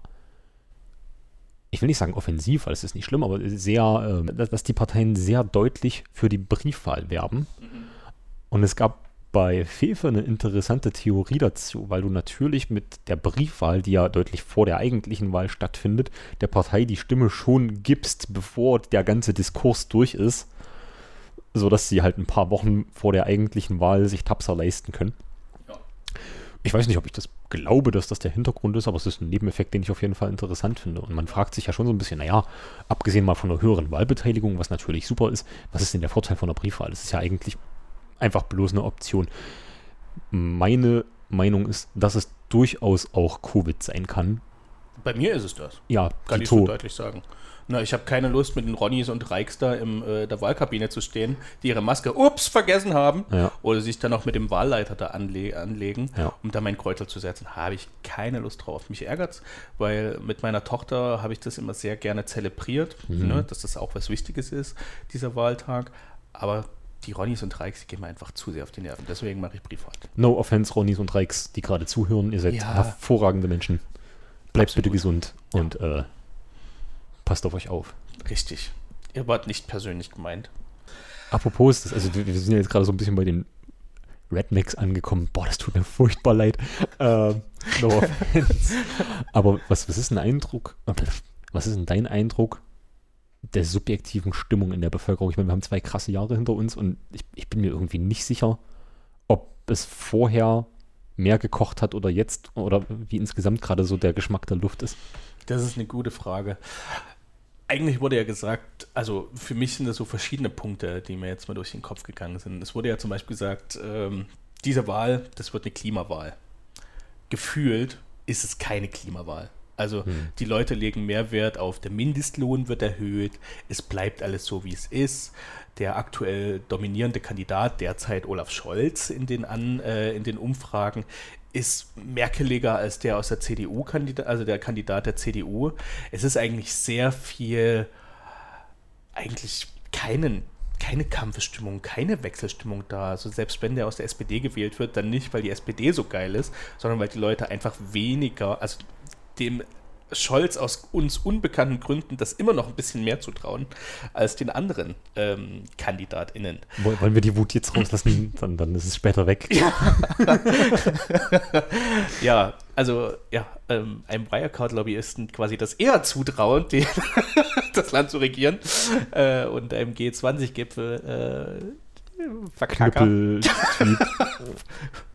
ich will nicht sagen offensiv, weil es ist nicht schlimm, aber sehr, äh, dass dass die Parteien sehr deutlich für die Briefwahl werben. Und es gab bei Fefe eine interessante Theorie dazu, weil du natürlich mit der Briefwahl, die ja deutlich vor der eigentlichen Wahl stattfindet, der Partei die Stimme schon gibst, bevor der ganze Diskurs durch ist, sodass sie halt ein paar Wochen vor der eigentlichen Wahl sich Tapser leisten können. Ja. Ich weiß nicht, ob ich das glaube, dass das der Hintergrund ist, aber es ist ein Nebeneffekt, den ich auf jeden Fall interessant finde. Und man fragt sich ja schon so ein bisschen, naja, abgesehen mal von einer höheren Wahlbeteiligung, was natürlich super ist, was ist denn der Vorteil von der Briefwahl? Das ist ja eigentlich einfach bloß eine Option. Meine Meinung ist, dass es durchaus auch Covid sein kann. Bei mir ist es das. Ja, Kann ich so deutlich sagen. Na, ich habe keine Lust, mit den Ronnys und Reiks da in äh, der Wahlkabine zu stehen, die ihre Maske, ups, vergessen haben. Ja. Oder sich dann auch mit dem Wahlleiter da anle anlegen, Ja. um da mein Kreuzel zu setzen. Habe ich keine Lust drauf. Mich ärgert's, weil mit meiner Tochter habe ich das immer sehr gerne zelebriert, Mhm. ne, dass das auch was Wichtiges ist, dieser Wahltag. Aber die Ronnys und Reiks, die gehen mir einfach zu sehr auf die Nerven. Deswegen mache ich Briefwahl. No offense, Ronnys und Reiks, die gerade zuhören. Ihr seid Ja. hervorragende Menschen. Bleibt Absolut. bitte gesund und äh, passt auf euch auf. Richtig. Ihr wart nicht persönlich gemeint. Apropos, das, also wir wir sind ja jetzt gerade so ein bisschen bei den Rednecks angekommen. Boah, das tut mir furchtbar leid. Ähm, no offense. Aber was, was ist ein Eindruck? Was ist denn dein Eindruck der subjektiven Stimmung in der Bevölkerung? Ich meine, wir haben zwei krasse Jahre hinter uns und ich, ich bin mir irgendwie nicht sicher, ob es vorher mehr gekocht hat oder jetzt oder wie insgesamt gerade so der Geschmack der Luft ist. Das ist eine gute Frage. Eigentlich wurde ja gesagt, also für mich sind das so verschiedene Punkte, die mir jetzt mal durch den Kopf gegangen sind. Es wurde ja zum Beispiel gesagt, ähm, diese Wahl, das wird eine Klimawahl. Gefühlt ist es keine Klimawahl. Also die Leute legen mehr Wert auf, der Mindestlohn wird erhöht, es bleibt alles so, wie es ist. Der aktuell dominierende Kandidat, derzeit Olaf Scholz in den, An, äh, in den Umfragen, ist merkeliger als der aus der CDU, -Kandidat, also der Kandidat der CDU. Es ist eigentlich sehr viel, eigentlich keinen, keine Kampfestimmung, keine Wechselstimmung da. Also selbst wenn der aus der SPD gewählt wird, dann nicht, weil die SPD so geil ist, sondern weil die Leute einfach weniger, also dem Scholz aus uns unbekannten Gründen das immer noch ein bisschen mehr zutrauen als den anderen ähm, KandidatInnen. Wollen wir die Wut jetzt rauslassen? dann, dann ist es später weg. Ja, ja also ja, ähm, einem Wirecard-Lobbyisten quasi das eher zutrauen, die, das Land zu regieren äh, und einem G20-Gipfel äh, Verkacker.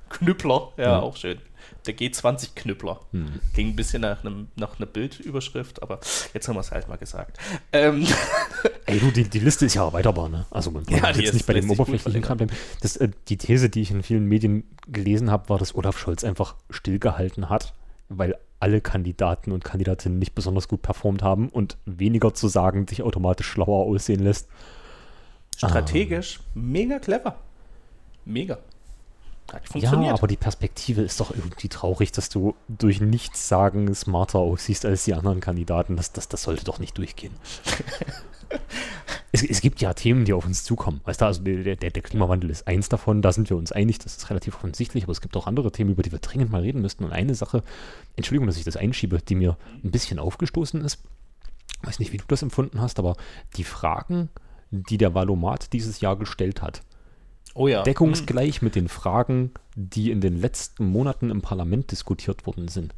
Knüppler, ja, hm. auch schön der G20-Knüppler. Hm. Ging ein bisschen nach, einem, nach einer Bildüberschrift, aber jetzt haben wir es halt mal gesagt. Ähm. Ey, du, die, die Liste ist ja erweiterbar, ne? Also man ja, jetzt nicht bei dem oberflächlichen Kram bleiben. Das, äh, die These, die ich in vielen Medien gelesen habe, war, dass Olaf Scholz einfach stillgehalten hat, weil alle Kandidaten und Kandidatinnen nicht besonders gut performt haben und weniger zu sagen sich automatisch schlauer aussehen lässt. Strategisch ah. mega clever. Mega. Ja, aber die Perspektive ist doch irgendwie traurig, dass du durch nichts sagen smarter aussiehst als die anderen Kandidaten. Das, das, das sollte doch nicht durchgehen. es, es, gibt ja Themen, die auf uns zukommen. Weißt du, also der, der, der, Klimawandel ist eins davon, da sind wir uns einig, das ist relativ offensichtlich, aber es gibt auch andere Themen, über die wir dringend mal reden müssten. Und eine Sache, Entschuldigung, dass ich das einschiebe, die mir ein bisschen aufgestoßen ist, ich weiß nicht, wie du das empfunden hast, aber die Fragen, die der Valomat dieses Jahr gestellt hat, oh ja. deckungsgleich hm. mit den Fragen, die in den letzten Monaten im Parlament diskutiert worden sind,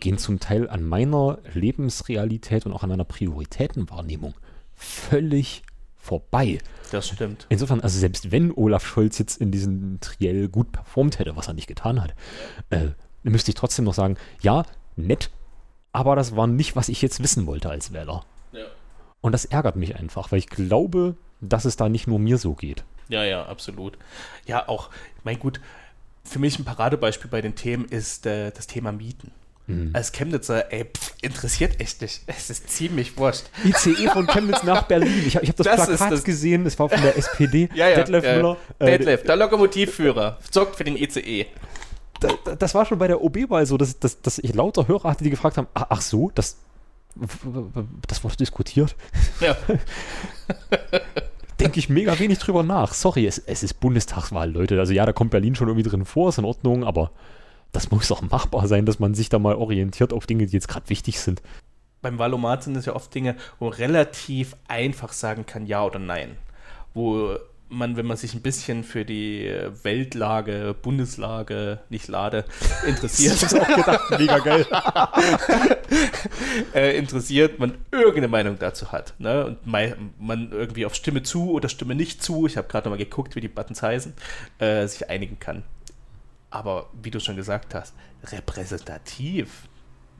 gehen zum Teil an meiner Lebensrealität und auch an meiner Prioritätenwahrnehmung völlig vorbei. Das stimmt. Insofern, also selbst wenn Olaf Scholz jetzt in diesem Triell gut performt hätte, was er nicht getan hat, äh, müsste ich trotzdem noch sagen, ja, nett, aber das war nicht, was ich jetzt wissen wollte als Wähler. Ja. Und das ärgert mich einfach, weil ich glaube, dass es da nicht nur mir so geht. Ja, ja, absolut. Ja, auch, mein gut, für mich ein Paradebeispiel bei den Themen ist äh, das Thema Mieten. Mhm. Als Chemnitzer, ey, pff, interessiert echt nicht. Es ist ziemlich wurscht. ICE von Chemnitz nach Berlin. Ich habe ich hab das, das Plakat das gesehen, es war von der SPD. ja, ja, Detlef ja, Müller. Äh, Detlef, der Lokomotivführer, sorgt für den ICE. Da, das war schon bei der OB-Wahl so, dass, dass, dass ich lauter Hörer hatte, die gefragt haben, ach, ach so, das, das wurde diskutiert. Ja. denke ich mega wenig drüber nach. Sorry, es, es ist Bundestagswahl, Leute. Also ja, da kommt Berlin schon irgendwie drin vor, ist in Ordnung, aber das muss doch machbar sein, dass man sich da mal orientiert auf Dinge, die jetzt gerade wichtig sind. Beim Valomat sind es ja oft Dinge, wo man relativ einfach sagen kann, ja oder nein. Wo man, wenn man sich ein bisschen für die Weltlage, Bundeslage, nicht Lade, interessiert. ist auch gedacht, mega geil. äh, interessiert, man irgendeine Meinung dazu hat. Ne? Und man irgendwie auf Stimme zu oder Stimme nicht zu, ich habe gerade nochmal geguckt, wie die Buttons heißen, äh, sich einigen kann. Aber wie du schon gesagt hast, repräsentativ,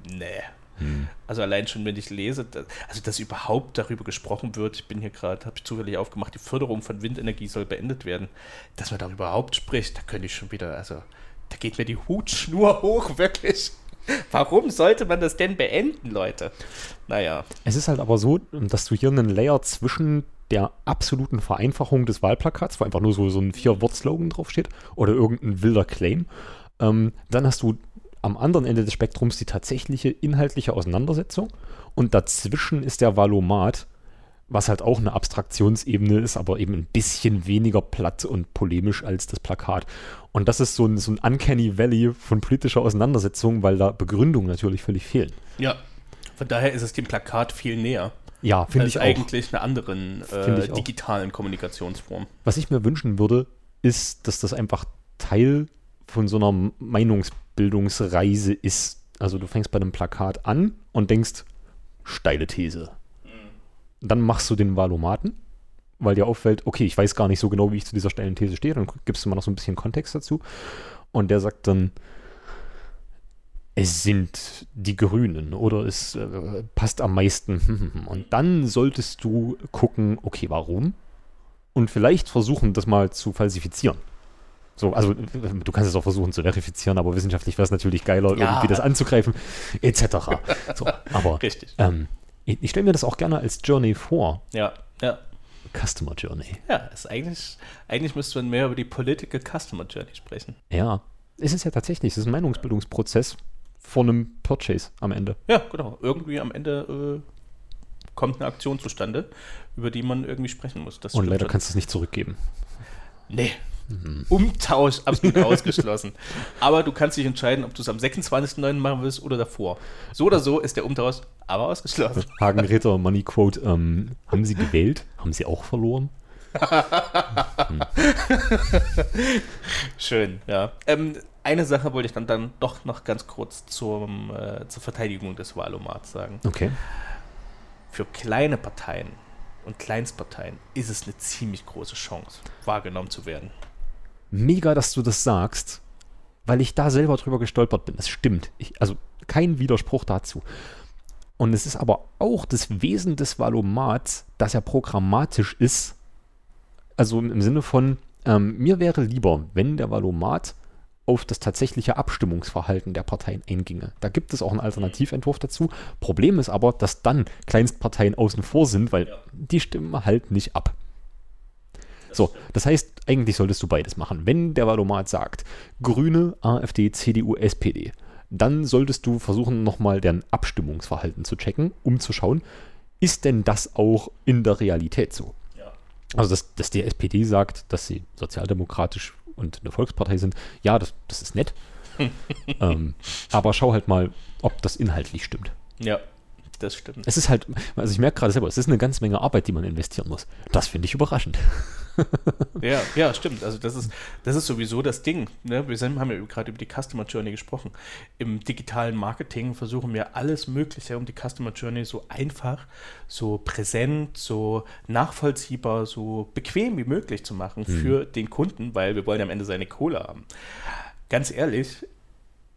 nee. Hm. Also allein schon, wenn ich lese, dass, also dass überhaupt darüber gesprochen wird, ich bin hier gerade, habe ich zufällig aufgemacht, die Förderung von Windenergie soll beendet werden, dass man darüber überhaupt spricht, da könnte ich schon wieder, also da geht mir die Hutschnur hoch, wirklich. Warum sollte man das denn beenden, Leute? Naja. Es ist halt aber so, dass du hier einen Layer zwischen der absoluten Vereinfachung des Wahlplakats, wo einfach nur so, so ein Vier-Wort-Slogan draufsteht oder irgendein wilder Claim. Ähm, dann hast du am anderen Ende des Spektrums die tatsächliche inhaltliche Auseinandersetzung und dazwischen ist der Valomat, was halt auch eine Abstraktionsebene ist, aber eben ein bisschen weniger platt und polemisch als das Plakat. Und das ist so ein, so ein Uncanny Valley von politischer Auseinandersetzung, weil da Begründungen natürlich völlig fehlen. Ja, von daher ist es dem Plakat viel näher. Ja, finde ich auch. eigentlich einer anderen äh, digitalen Kommunikationsform. Was ich mir wünschen würde, ist, dass das einfach Teil von so einer Meinungsbildungsreise ist. Also du fängst bei einem Plakat an und denkst, steile These. Mhm. Dann machst du den Valomaten, weil dir auffällt, okay, ich weiß gar nicht so genau, wie ich zu dieser steilen These stehe. Dann gibst du mal noch so ein bisschen Kontext dazu. Und der sagt dann, es sind die Grünen oder es äh, passt am meisten. Und dann solltest du gucken, okay, warum? Und vielleicht versuchen, das mal zu falsifizieren. So, also du kannst es auch versuchen zu verifizieren, aber wissenschaftlich wäre es natürlich geiler, ja. irgendwie das anzugreifen, etc. So, aber Richtig. Ähm, ich, ich stelle mir das auch gerne als Journey vor. Ja, ja. Customer Journey. Ja, ist eigentlich, eigentlich müsste man mehr über die Political Customer Journey sprechen. Ja, es ist ja tatsächlich, es ist ein Meinungsbildungsprozess von einem Purchase am Ende. Ja, genau. Irgendwie am Ende äh, kommt eine Aktion zustande, über die man irgendwie sprechen muss. Das Und leider kannst du es nicht zurückgeben. Nee, Umtausch absolut ausgeschlossen. Aber du kannst dich entscheiden, ob du es am 26.09. machen willst oder davor. So oder so ist der Umtausch aber ausgeschlossen. Hagen Ritter, Money Quote, ähm, haben Sie gewählt? Haben Sie auch verloren? Schön, ja. Ähm, eine Sache wollte ich dann, dann doch noch ganz kurz zum, äh, zur Verteidigung des Wahlomats sagen. Okay. Für kleine Parteien und Kleinstparteien ist es eine ziemlich große Chance, wahrgenommen zu werden. Mega, dass du das sagst, weil ich da selber drüber gestolpert bin. Das stimmt. Ich, also kein Widerspruch dazu. Und es ist aber auch das Wesen des Valomats, dass er programmatisch ist. Also im Sinne von, ähm, mir wäre lieber, wenn der Valomat auf das tatsächliche Abstimmungsverhalten der Parteien einginge. Da gibt es auch einen Alternativentwurf dazu. Problem ist aber, dass dann Kleinstparteien außen vor sind, weil die stimmen halt nicht ab. So, das heißt, eigentlich solltest du beides machen. Wenn der Valomat sagt, Grüne, AfD, CDU, SPD, dann solltest du versuchen, nochmal deren Abstimmungsverhalten zu checken, um zu schauen, ist denn das auch in der Realität so? Ja. Also, dass, dass die SPD sagt, dass sie sozialdemokratisch und eine Volkspartei sind, ja, das, das ist nett. ähm, aber schau halt mal, ob das inhaltlich stimmt. Ja, das stimmt. Es ist halt, also ich merke gerade selber, es ist eine ganze Menge Arbeit, die man investieren muss. Das finde ich überraschend. Ja, ja, stimmt. Also das ist, das ist sowieso das Ding. Ne? Wir sind, haben ja gerade über die Customer Journey gesprochen. Im digitalen Marketing versuchen wir alles Mögliche, um die Customer Journey so einfach, so präsent, so nachvollziehbar, so bequem wie möglich zu machen für den Kunden, weil wir wollen am Ende seine Kohle haben. Ganz ehrlich,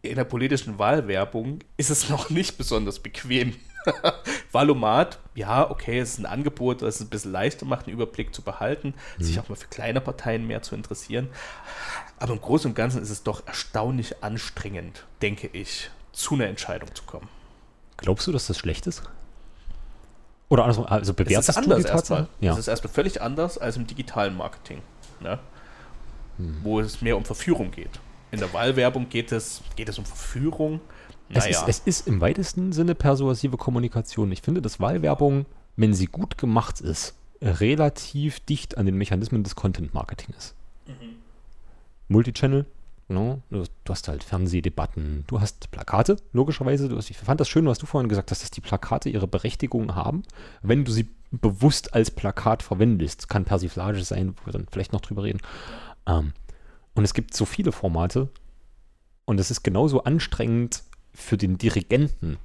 in der politischen Wahlwerbung ist es noch nicht besonders bequem. Valomat, ja, okay, es ist ein Angebot, das es ein bisschen leichter macht, einen Überblick zu behalten, sich auch mal für kleine Parteien mehr zu interessieren. Aber im Großen und Ganzen ist es doch erstaunlich anstrengend, denke ich, zu einer Entscheidung zu kommen. Glaubst du, dass das schlecht ist? Oder andersrum, also Es bewertest ist du anders die Tatsache? erstmal. Ja. Es ist erstmal völlig anders als im digitalen Marketing, ne? wo es mehr um Verführung geht. In der Wahlwerbung geht es, geht es um Verführung. Es, Naja, ist, es ist im weitesten Sinne persuasive Kommunikation. Ich finde, dass Wahlwerbung, wenn sie gut gemacht ist, relativ dicht an den Mechanismen des Content-Marketing ist. Multichannel, no, du, du hast halt Fernsehdebatten, du hast Plakate, logischerweise. Du hast, ich fand das schön, was du vorhin gesagt hast, dass die Plakate ihre Berechtigung haben, wenn du sie bewusst als Plakat verwendest. Kann Persiflage sein, wo wir dann vielleicht noch drüber reden. Ähm, und es gibt so viele Formate, und es ist genauso anstrengend für den Dirigenten,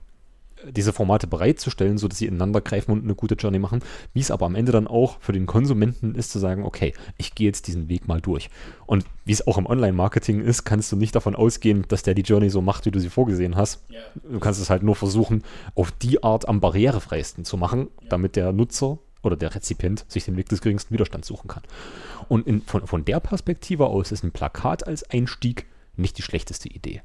diese Formate bereitzustellen, sodass sie ineinander greifen und eine gute Journey machen, wie es aber am Ende dann auch für den Konsumenten ist, zu sagen, okay, ich gehe jetzt diesen Weg mal durch. Und wie es auch im Online-Marketing ist, kannst du nicht davon ausgehen, dass der die Journey so macht, wie du sie vorgesehen hast. Ja. Du kannst es halt nur versuchen, auf die Art am barrierefreisten zu machen, damit der Nutzer oder der Rezipient sich den Weg des geringsten Widerstands suchen kann. Und in, von, von der Perspektive aus ist ein Plakat als Einstieg nicht die schlechteste Idee.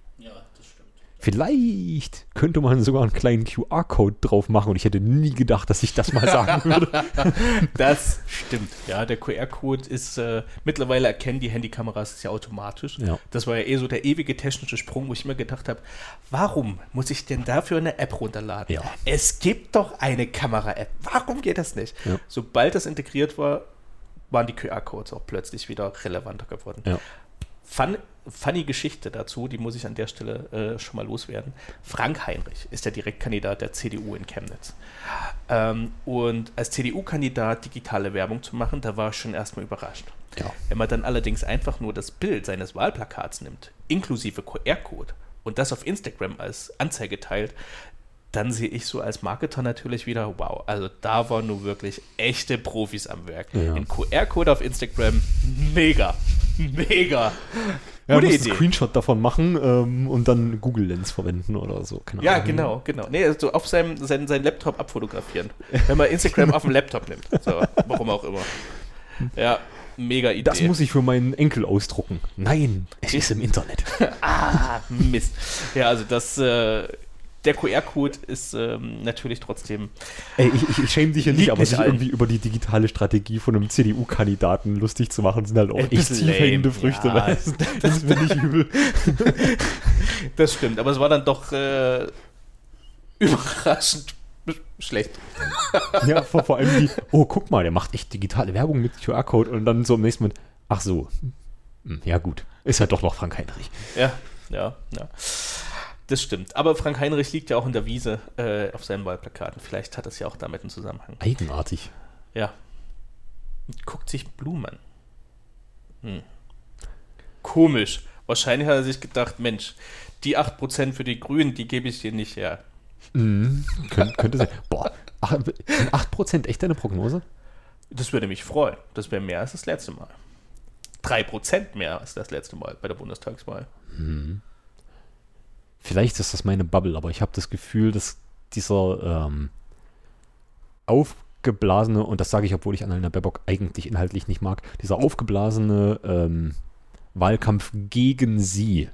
Vielleicht könnte man sogar einen kleinen QR-Code drauf machen und ich hätte nie gedacht, dass ich das mal sagen würde. Das stimmt. Ja, der QR-Code ist, äh, mittlerweile erkennen die Handykameras ja automatisch. Ja. Das war ja eh so der ewige technische Sprung, wo ich immer gedacht habe, warum muss ich denn dafür eine App runterladen? Ja. Es gibt doch eine Kamera-App. Warum geht das nicht? Ja. Sobald das integriert war, waren die QR-Codes auch plötzlich wieder relevanter geworden. Ja. Fun, funny Geschichte dazu, die muss ich an der Stelle äh, schon mal loswerden. Frank Heinrich ist der Direktkandidat der CDU in Chemnitz. Ähm, und als CDU-Kandidat digitale Werbung zu machen, da war ich schon erstmal überrascht. Ja. Wenn man dann allerdings einfach nur das Bild seines Wahlplakats nimmt, inklusive QR-Code, und das auf Instagram als Anzeige teilt, dann sehe ich so als Marketer natürlich wieder, wow, also da waren nur wirklich echte Profis am Werk. Ja. Ein QR-Code auf Instagram, mega, mega. Ja, Gute Idee. einen Screenshot davon machen ähm, und dann Google Lens verwenden oder so. Keine Ja, Ahnung. genau, genau. Nee, also auf seinem, seinen, seinen Laptop abfotografieren. Wenn man Instagram auf dem Laptop nimmt. So, warum auch immer. Ja, mega Idee. Das muss ich für meinen Enkel ausdrucken. Nein, es ist im Internet. Ah, Mist. Ja, also das, äh, der QR-Code ist ähm, natürlich trotzdem. Ey, ich, ich, ich schäme dich hier nicht, aber sich allen. irgendwie über die digitale Strategie von einem CDU-Kandidaten lustig zu machen, sind halt auch echt bisschen tiefhängende lame, Früchte. ja. du? Das ist mir nicht übel. Das stimmt, aber es war dann doch äh, überraschend schlecht. Ja, vor, vor allem die, oh, guck mal, der macht echt digitale Werbung mit QR-Code und dann so am nächsten Moment, ach so, Hm, Ja, gut. Ist ja doch noch Frank Heinrich. Ja, ja, ja. Das stimmt. Aber Frank Heinrich liegt ja auch in der Wiese äh, auf seinen Wahlplakaten. Vielleicht hat das ja auch damit einen Zusammenhang. Eigenartig. Ja. Und guckt sich Blumen an. Hm. Komisch. Wahrscheinlich hat er sich gedacht, Mensch, die 8% für die Grünen, die gebe ich dir nicht her. Mhm. Kön könnte sein. Boah, ach, sind 8% echt deine Prognose? Das würde mich freuen. Das wäre mehr als das letzte Mal. 3% mehr als das letzte Mal bei der Bundestagswahl. Vielleicht ist das meine Bubble, aber ich habe das Gefühl, dass dieser ähm, aufgeblasene, und das sage ich, obwohl ich Annalena Baerbock eigentlich inhaltlich nicht mag, dieser aufgeblasene ähm, Wahlkampf gegen sie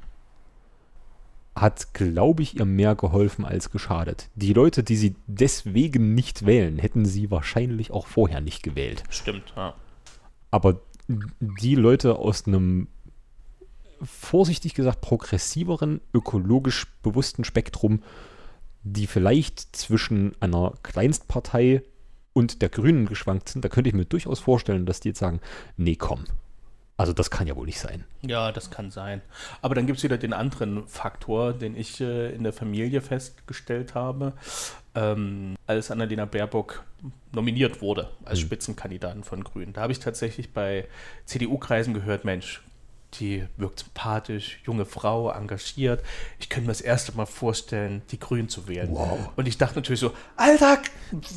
hat, glaube ich, ihr mehr geholfen als geschadet. Die Leute, die sie deswegen nicht wählen, hätten sie wahrscheinlich auch vorher nicht gewählt. Stimmt, ja. Aber die Leute aus einem vorsichtig gesagt progressiveren, ökologisch bewussten Spektrum, die vielleicht zwischen einer Kleinstpartei und der Grünen geschwankt sind, da könnte ich mir durchaus vorstellen, dass die jetzt sagen, nee, komm. Also das kann ja wohl nicht sein. Ja, das kann sein. Aber dann gibt es wieder den anderen Faktor, den ich äh, in der Familie festgestellt habe, ähm, als Annalena Baerbock nominiert wurde als Mhm. Spitzenkandidatin von Grünen. Da habe ich tatsächlich bei CDU-Kreisen gehört, Mensch, die wirkt sympathisch, junge Frau, engagiert. Ich könnte mir das erste Mal vorstellen, die Grünen zu wählen. Wow. Und ich dachte natürlich so, Alter,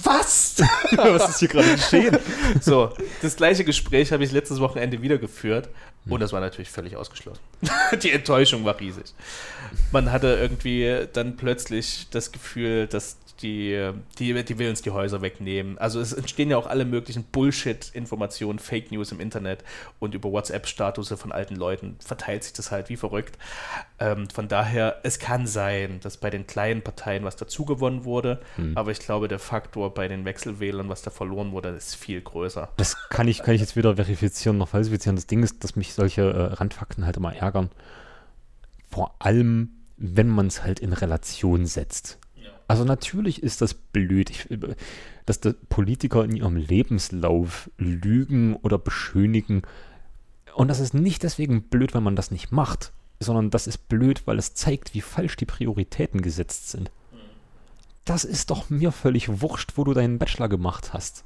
was? Was ist hier gerade geschehen? So, das gleiche Gespräch habe ich letztes Wochenende wieder geführt und das war natürlich völlig ausgeschlossen. Die Enttäuschung war riesig. Man hatte irgendwie dann plötzlich das Gefühl, dass die, die, die will uns die Häuser wegnehmen. Also es entstehen ja auch alle möglichen Bullshit-Informationen, Fake News im Internet und über WhatsApp-Statusse von alten Leuten verteilt sich das halt wie verrückt. Ähm, von daher, es kann sein, dass bei den kleinen Parteien was dazugewonnen wurde, aber ich glaube, der Faktor bei den Wechselwählern, was da verloren wurde, ist viel größer. Das kann ich, kann ich jetzt weder verifizieren noch falsifizieren. Das Ding ist, dass mich solche äh, Randfakten halt immer ärgern. Vor allem, wenn man es halt in Relation setzt. Also natürlich ist das blöd, ich, dass Politiker in ihrem Lebenslauf lügen oder beschönigen. Und das ist nicht deswegen blöd, weil man das nicht macht, sondern das ist blöd, weil es zeigt, wie falsch die Prioritäten gesetzt sind. Das ist doch mir völlig wurscht, wo du deinen Bachelor gemacht hast.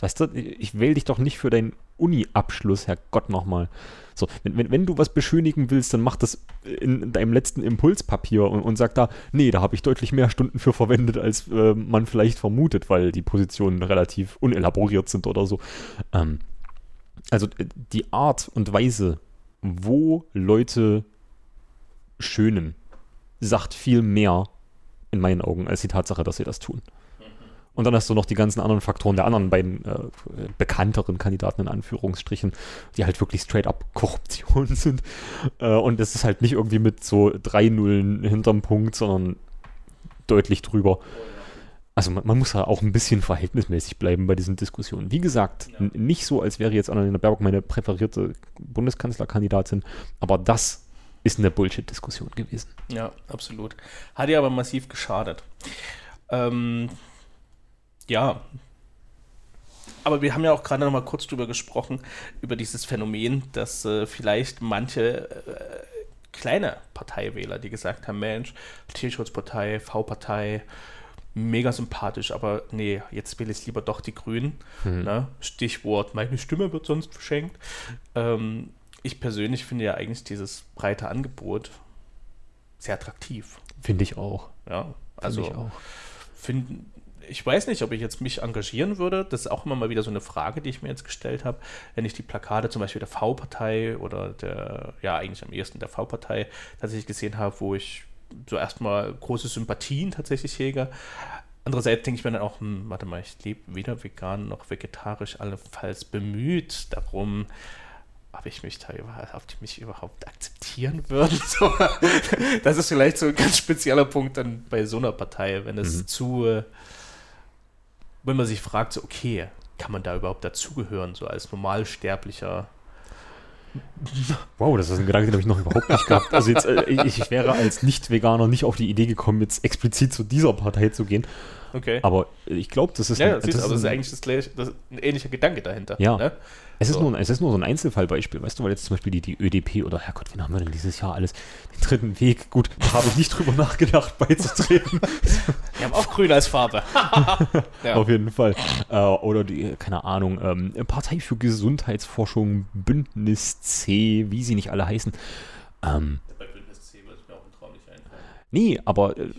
Weißt du, ich wähle dich doch nicht für deinen Uni-Abschluss, Herrgott nochmal. So, wenn, wenn, wenn du was beschönigen willst, dann mach das in deinem letzten Impulspapier und, und sag da, nee, da habe ich deutlich mehr Stunden für verwendet, als äh, man vielleicht vermutet, weil die Positionen relativ unelaboriert sind oder so. Ähm, also äh, die Art und Weise, wo Leute schönen, sagt viel mehr in meinen Augen als die Tatsache, dass sie das tun. Und dann hast du noch die ganzen anderen Faktoren der anderen beiden äh, bekannteren Kandidaten in Anführungsstrichen, die halt wirklich straight up Korruption sind. Äh, und das ist halt nicht irgendwie mit so drei Nullen hinterm Punkt, sondern deutlich drüber. Also man, man muss ja auch ein bisschen verhältnismäßig bleiben bei diesen Diskussionen. Wie gesagt, Ja. nicht so, als wäre jetzt Annalena Baerbock meine präferierte Bundeskanzlerkandidatin, aber das ist eine Bullshit-Diskussion gewesen. Ja, absolut. Hat ihr aber massiv geschadet. Ähm, ja. Aber wir haben ja auch gerade noch mal kurz drüber gesprochen, über dieses Phänomen, dass äh, vielleicht manche äh, kleine Parteiwähler, die gesagt haben, Mensch, Tierschutzpartei, V-Partei, mega sympathisch, aber nee, jetzt will ich lieber doch die Grünen. Ne? Stichwort, meine Stimme wird sonst verschenkt. Ähm, ich persönlich finde ja eigentlich dieses breite Angebot sehr attraktiv. Finde ich auch. Ja, Also also ich weiß nicht, ob ich jetzt mich engagieren würde. Das ist auch immer mal wieder so eine Frage, die ich mir jetzt gestellt habe. Wenn ich die Plakate zum Beispiel der V-Partei oder der, ja, eigentlich am ehesten der V-Partei tatsächlich gesehen habe, wo ich so erstmal große Sympathien tatsächlich hege. Andererseits denke ich mir dann auch, hm, warte mal, ich lebe weder vegan noch vegetarisch, allenfalls bemüht darum, ob ich mich da überhaupt, ob die mich überhaupt akzeptieren würden. So, das ist vielleicht so ein ganz spezieller Punkt dann bei so einer Partei, wenn es Mhm. zu, wenn man sich fragt, so, okay, kann man da überhaupt dazugehören, so als normalsterblicher? Wow, das ist ein Gedanke, den habe ich noch überhaupt nicht gehabt. Also jetzt, äh, ich, ich wäre als Nicht-Veganer nicht auf die Idee gekommen, jetzt explizit zu dieser Partei zu gehen. Okay. Aber ich glaube, das ist, ja, ein- du, das aber das ist ist eigentlich das das ist ein ähnlicher Gedanke dahinter. Ja. Ne? Es ist, So. nur, ein- es ist nur so ein Einzelfallbeispiel, weißt du, weil jetzt zum Beispiel die, die ÖDP oder Herrgott, wen haben wir denn dieses Jahr alles? Den dritten Weg, gut, da habe ich nicht drüber nachgedacht, beizutreten. Wir haben auch grün als Farbe. ja. Auf jeden Fall. Äh, oder die, keine Ahnung, ähm, Partei für Gesundheitsforschung, Bündnis C, wie sie nicht alle heißen. Ähm, nee, aber äh,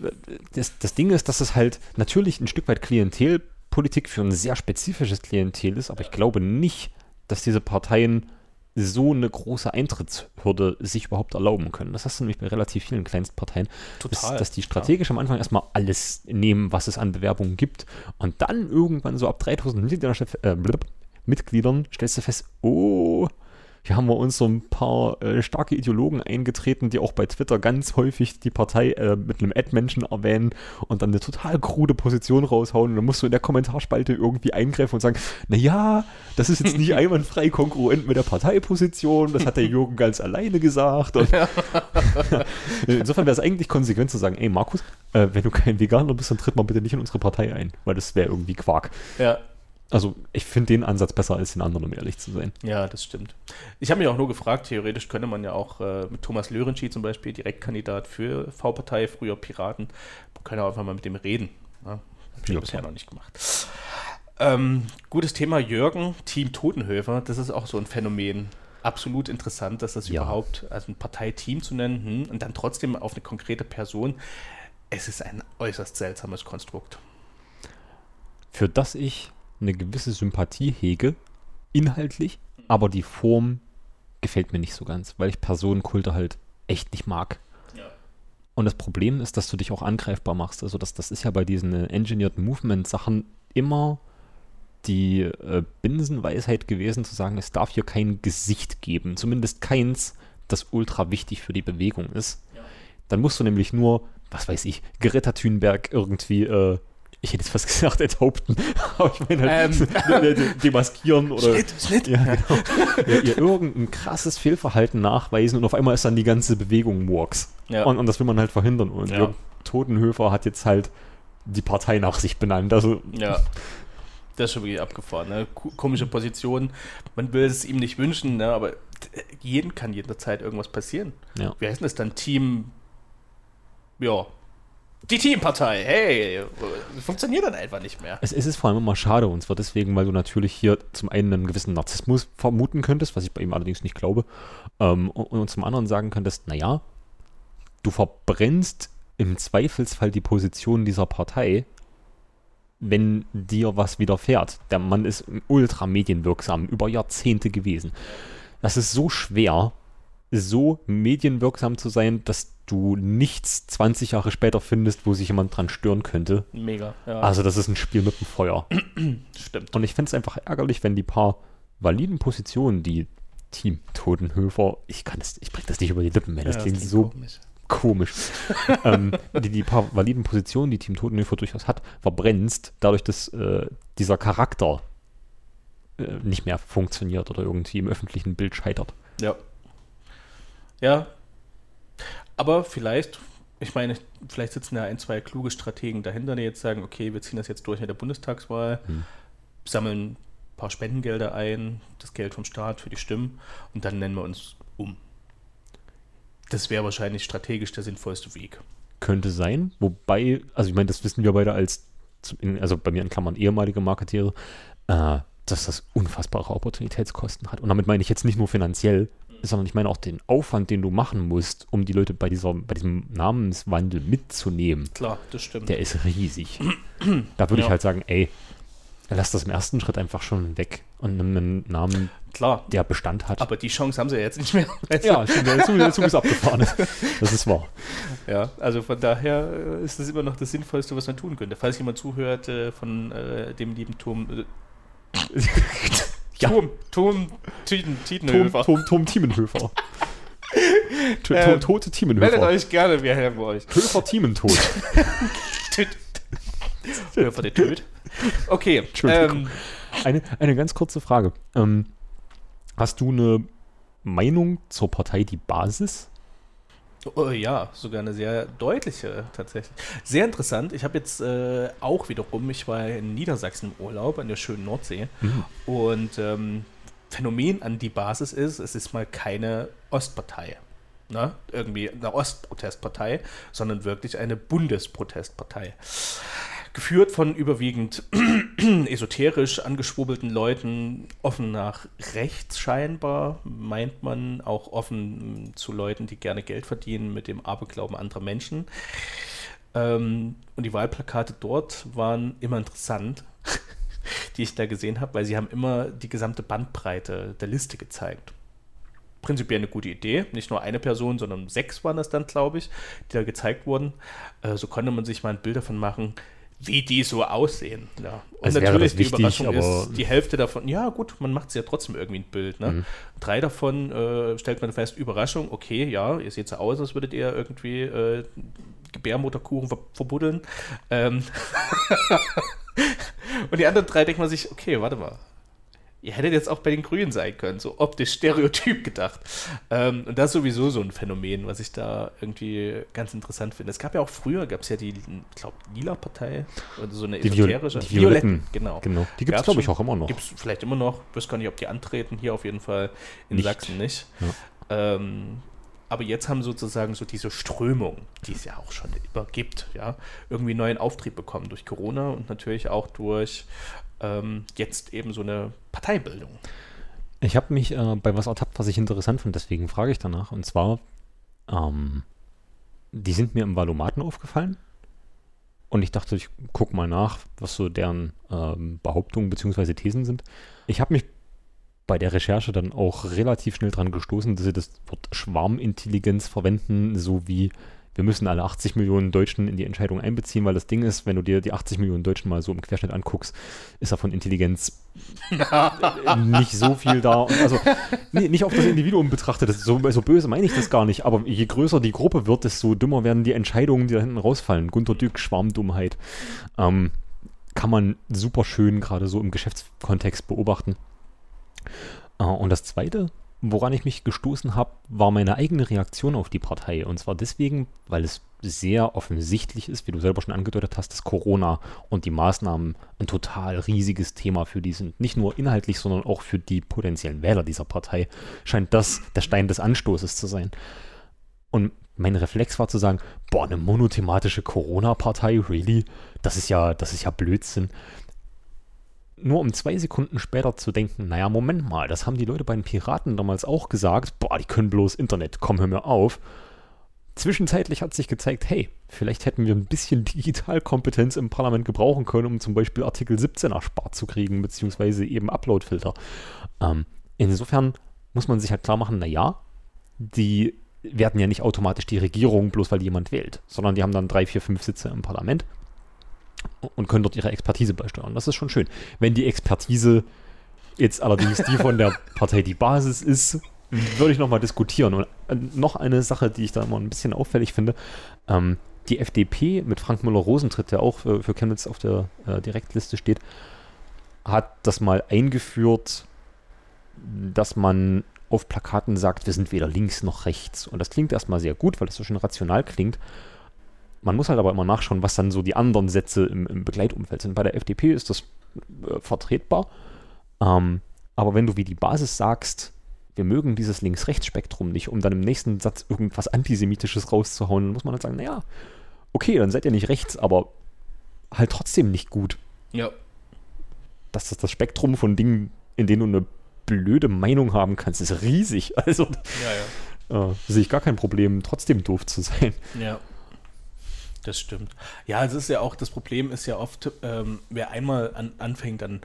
das, das Ding ist, dass es halt natürlich ein Stück weit Klientelpolitik für ein sehr spezifisches Klientel ist, aber ich glaube nicht, dass diese Parteien so eine große Eintrittshürde sich überhaupt erlauben können. Das hast du nämlich bei relativ vielen Kleinstparteien, Total. dass, dass die strategisch am Anfang erstmal alles nehmen, was es an Bewerbungen gibt und dann irgendwann so ab 3000 Mitgliedern, äh, Mitgliedern stellst du fest, oh, hier haben wir uns so ein paar äh, starke Ideologen eingetreten, die auch bei Twitter ganz häufig die Partei äh, mit einem Ad-Menschen erwähnen und dann eine total krude Position raushauen. Und dann musst du in der Kommentarspalte irgendwie eingreifen und sagen, naja, das ist jetzt nicht einwandfrei kongruent mit der Parteiposition, das hat der Jürgen ganz alleine gesagt. Insofern wäre es eigentlich konsequent zu sagen, ey Markus, äh, wenn du kein Veganer bist, dann tritt mal bitte nicht in unsere Partei ein, weil das wäre irgendwie Quark. Ja. Also ich finde den Ansatz besser als den anderen, um ehrlich zu sein. Ja, das stimmt. Ich habe mich auch nur gefragt, theoretisch könnte man ja auch äh, mit Thomas Lörentschi zum Beispiel, Direktkandidat für V-Partei, früher Piraten, man kann ja einfach mal mit dem reden. Ne? Habe ich Ja, bisher noch nicht gemacht. Ähm, gutes Thema Jürgen, Team Totenhöfer, das ist auch so ein Phänomen. Absolut interessant, dass das Ja. überhaupt, also ein Parteiteam zu nennen hm, und dann trotzdem auf eine konkrete Person. Es ist ein äußerst seltsames Konstrukt. Für das ich eine gewisse Sympathie hege, inhaltlich, aber die Form gefällt mir nicht so ganz, weil ich Personenkulte halt echt nicht mag. Ja. Und das Problem ist, dass du dich auch angreifbar machst. Also das, das ist ja bei diesen äh, Engineered Movement Sachen immer die äh, Binsenweisheit gewesen, zu sagen, es darf hier kein Gesicht geben. Zumindest keins, das ultra wichtig für die Bewegung ist. Ja. Dann musst du nämlich nur, was weiß ich, Greta Thunberg irgendwie, äh, ich hätte jetzt fast gesagt, enthaupten, aber ich meine halt, Ähm. de- de- demaskieren oder Schnitt, Schnitt. ja, genau. ihr, ihr irgendein krasses Fehlverhalten nachweisen und auf einmal ist dann die ganze Bewegung Murks. Ja. Und, und das will man halt verhindern. Und Ja. Totenhöfer hat jetzt halt die Partei nach sich benannt. Also Ja. Das ist schon wirklich abgefahren. Ne? Ko- Komische Position. Man will es ihm nicht wünschen, ne? aber jeden kann jederzeit irgendwas passieren. Ja. Wie heißt das dann? Team. Ja. Die Teampartei. Hey. Funktioniert dann einfach nicht mehr. es, ist vor allem immer schade und zwar deswegen, weil du natürlich hier zum einen einen gewissen Narzissmus vermuten könntest, was ich bei ihm allerdings nicht glaube, ähm, und, und zum anderen sagen könntest, naja, du verbrennst im Zweifelsfall die Position dieser Partei, wenn dir was widerfährt. Der Mann ist ultra medienwirksam, über Jahrzehnte gewesen. Das ist so schwer, so medienwirksam zu sein, dass du nichts 20 Jahre später findest, wo sich jemand dran stören könnte. Mega. Ja, Also das ist ein Spiel mit dem Feuer. stimmt. Und ich fände es einfach ärgerlich, wenn die paar validen Positionen, die Team Totenhöfer, ich kann es, ich bringe das nicht über die Lippen, man, das Ja, klingt klingt so komisch. komisch. ähm, die, die paar validen Positionen, die Team Totenhöfer durchaus hat, verbrennst, dadurch, dass äh, dieser Charakter äh, nicht mehr funktioniert oder irgendwie im öffentlichen Bild scheitert. Ja. Ja. Aber vielleicht, ich meine, vielleicht sitzen da ein, zwei kluge Strategen dahinter, die jetzt sagen, okay, wir ziehen das jetzt durch mit der Bundestagswahl, Hm. sammeln ein paar Spendengelder ein, das Geld vom Staat für die Stimmen und dann nennen wir uns um. Das wäre wahrscheinlich strategisch der sinnvollste Weg. Könnte sein, wobei, also ich meine, das wissen wir beide als, also bei mir in Klammern ehemalige Marketeere, äh, dass das unfassbare Opportunitätskosten hat. Und damit meine ich jetzt nicht nur finanziell, sondern ich meine auch den Aufwand, den du machen musst, um die Leute bei, dieser, bei diesem Namenswandel mitzunehmen. Klar, das stimmt. Der ist riesig. da würde ich Ja. halt sagen, ey, lass das im ersten Schritt einfach schon weg und nimm einen Namen, Klar. der Bestand hat. Aber die Chance haben sie ja jetzt nicht mehr. ja, stimmt, der Zug, der Zug ist abgefahren. Das ist wahr. Ja, also von daher äh, ist das immer noch das Sinnvollste, was man tun könnte. Falls jemand zuhört äh, von äh, dem lieben Turm. Äh, Ja. Turm, Turm, Tieten, Tom, Tietenhöfer. Tom, Tom Thiemenhöfer. To- Ähm, to- Tote Meldet Thiemenhöfer. euch gerne, wir helfen euch. Höfer Thiementod. Töt. Höfer der Töt. Okay, ähm, Eine, eine ganz kurze Frage. Ähm, hast du eine Meinung zur Partei Die Basis? Oh, ja, sogar eine sehr deutliche tatsächlich. Sehr interessant. Ich habe jetzt äh, auch wiederum, ich war in Niedersachsen im Urlaub an der schönen Nordsee mhm. und ähm, Phänomen an die Basis ist, es ist mal keine Ostpartei. Ne? Irgendwie eine Ostprotestpartei, sondern wirklich eine Bundesprotestpartei geführt von überwiegend esoterisch angeschwurbelten Leuten, offen nach rechts scheinbar, meint man, auch offen zu Leuten, die gerne Geld verdienen mit dem Aberglauben anderer Menschen. Ähm, und die Wahlplakate dort waren immer interessant, die ich da gesehen habe, weil sie haben immer die gesamte Bandbreite der Liste gezeigt prinzipiell eine gute Idee. Nicht nur eine Person, sondern sechs waren es dann, glaube ich, die da gezeigt wurden. Äh, so konnte man sich mal ein Bild davon machen, wie die so aussehen. Ja. Und also natürlich die wichtig, Überraschung ist, die Hälfte davon, ja gut, man macht es ja trotzdem irgendwie ein Bild. Ne? Mhm. Drei davon äh, stellt man fest, Überraschung, okay, ja, ihr seht so aus, als würdet ihr irgendwie äh, Gebärmutterkuchen ver verbuddeln. Ähm Und die anderen drei denkt man sich, okay, warte mal, ihr hättet jetzt auch bei den Grünen sein können, so optisch Stereotyp gedacht. Ähm, und das ist sowieso so ein Phänomen, was ich da irgendwie ganz interessant finde. Es gab ja auch früher, gab es ja die, ich glaube, Lila-Partei oder so eine die esoterische. Die Violetten, genau. genau. Die gibt es, glaube ich, auch immer noch. Gibt es vielleicht immer noch. Ich weiß gar nicht, ob die antreten. Hier auf jeden Fall in nicht. Sachsen nicht. Ja. Ähm, aber jetzt haben sozusagen so diese Strömung, die es ja auch schon immer gibt, ja, irgendwie neuen Auftrieb bekommen durch Corona und natürlich auch durch ähm, jetzt eben so eine Parteibildung. Ich habe mich äh, bei was ertappt, was ich interessant fand, deswegen frage ich danach. Und zwar, ähm, die sind mir im Valomaten aufgefallen. Und ich dachte, ich gucke mal nach, was so deren ähm, Behauptungen bzw. Thesen sind. Ich habe mich bei der Recherche dann auch relativ schnell dran gestoßen, dass sie das Wort Schwarmintelligenz verwenden, so wie wir müssen alle 80 Millionen Deutschen in die Entscheidung einbeziehen, weil das Ding ist, wenn du dir die 80 Millionen Deutschen mal so im Querschnitt anguckst, ist da von Intelligenz nicht so viel da. Also nee, nicht auf das Individuum betrachtet, das so, so böse meine ich das gar nicht, aber je größer die Gruppe wird, desto dümmer werden die Entscheidungen, die da hinten rausfallen. Gunter Dück, Schwarmdummheit. Ähm, kann man super schön gerade so im Geschäftskontext beobachten. Äh, und das Zweite, woran ich mich gestoßen habe, war meine eigene Reaktion auf die Partei. Und zwar deswegen, weil es sehr offensichtlich ist, wie du selber schon angedeutet hast, dass Corona und die Maßnahmen ein total riesiges Thema für die sind. Nicht nur inhaltlich, sondern auch für die potenziellen Wähler dieser Partei scheint das der Stein des Anstoßes zu sein. Und mein Reflex war zu sagen, boah, eine monothematische Corona-Partei, really? Das ist ja, das ist ja Blödsinn nur um zwei Sekunden später zu denken, naja, Moment mal, das haben die Leute bei den Piraten damals auch gesagt, boah, die können bloß Internet, komm, hör mir auf. Zwischenzeitlich hat sich gezeigt, hey, vielleicht hätten wir ein bisschen Digitalkompetenz im Parlament gebrauchen können, um zum Beispiel Artikel 17 erspart zu kriegen, beziehungsweise eben Uploadfilter. Ähm, insofern muss man sich halt klar machen, naja, die werden ja nicht automatisch die Regierung, bloß weil jemand wählt, sondern die haben dann drei, vier, fünf Sitze im Parlament und können dort ihre Expertise beisteuern. Das ist schon schön. Wenn die Expertise jetzt allerdings die von der Partei die Basis ist, würde ich nochmal diskutieren. Und äh, noch eine Sache, die ich da immer ein bisschen auffällig finde. Ähm, die FDP mit Frank Müller-Rosentritt, der auch für, für Chemnitz auf der äh, Direktliste steht, hat das mal eingeführt, dass man auf Plakaten sagt, wir sind weder links noch rechts. Und das klingt erstmal sehr gut, weil das so schön rational klingt. Man muss halt aber immer nachschauen, was dann so die anderen Sätze im, im Begleitumfeld sind. Bei der FDP ist das äh, vertretbar. Ähm, aber wenn du wie die Basis sagst, wir mögen dieses Links-Rechts-Spektrum nicht, um dann im nächsten Satz irgendwas Antisemitisches rauszuhauen, dann muss man halt sagen, naja, okay, dann seid ihr nicht rechts, aber halt trotzdem nicht gut. Ja. Das ist das Spektrum von Dingen, in denen du eine blöde Meinung haben kannst, ist riesig. Also ja, ja. Äh, sehe ich gar kein Problem, trotzdem doof zu sein. Ja. Das stimmt. Ja, es ist ja auch, das Problem ist ja oft, ähm, wer einmal an, anfängt, dann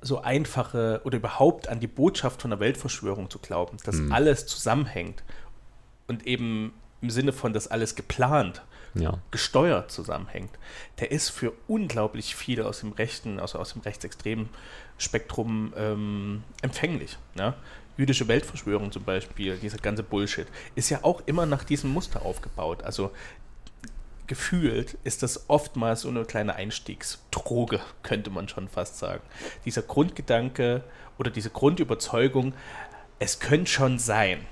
so einfache oder überhaupt an die Botschaft von der Weltverschwörung zu glauben, dass mhm. alles zusammenhängt und eben im Sinne von, dass alles geplant, ja. gesteuert zusammenhängt, der ist für unglaublich viele aus dem rechten, also aus dem rechtsextremen Spektrum ähm, empfänglich. Ja? Jüdische Weltverschwörung zum Beispiel, dieser ganze Bullshit, ist ja auch immer nach diesem Muster aufgebaut. Also gefühlt ist das oftmals so eine kleine Einstiegsdroge, könnte man schon fast sagen. Dieser Grundgedanke oder diese Grundüberzeugung, es könnte schon sein,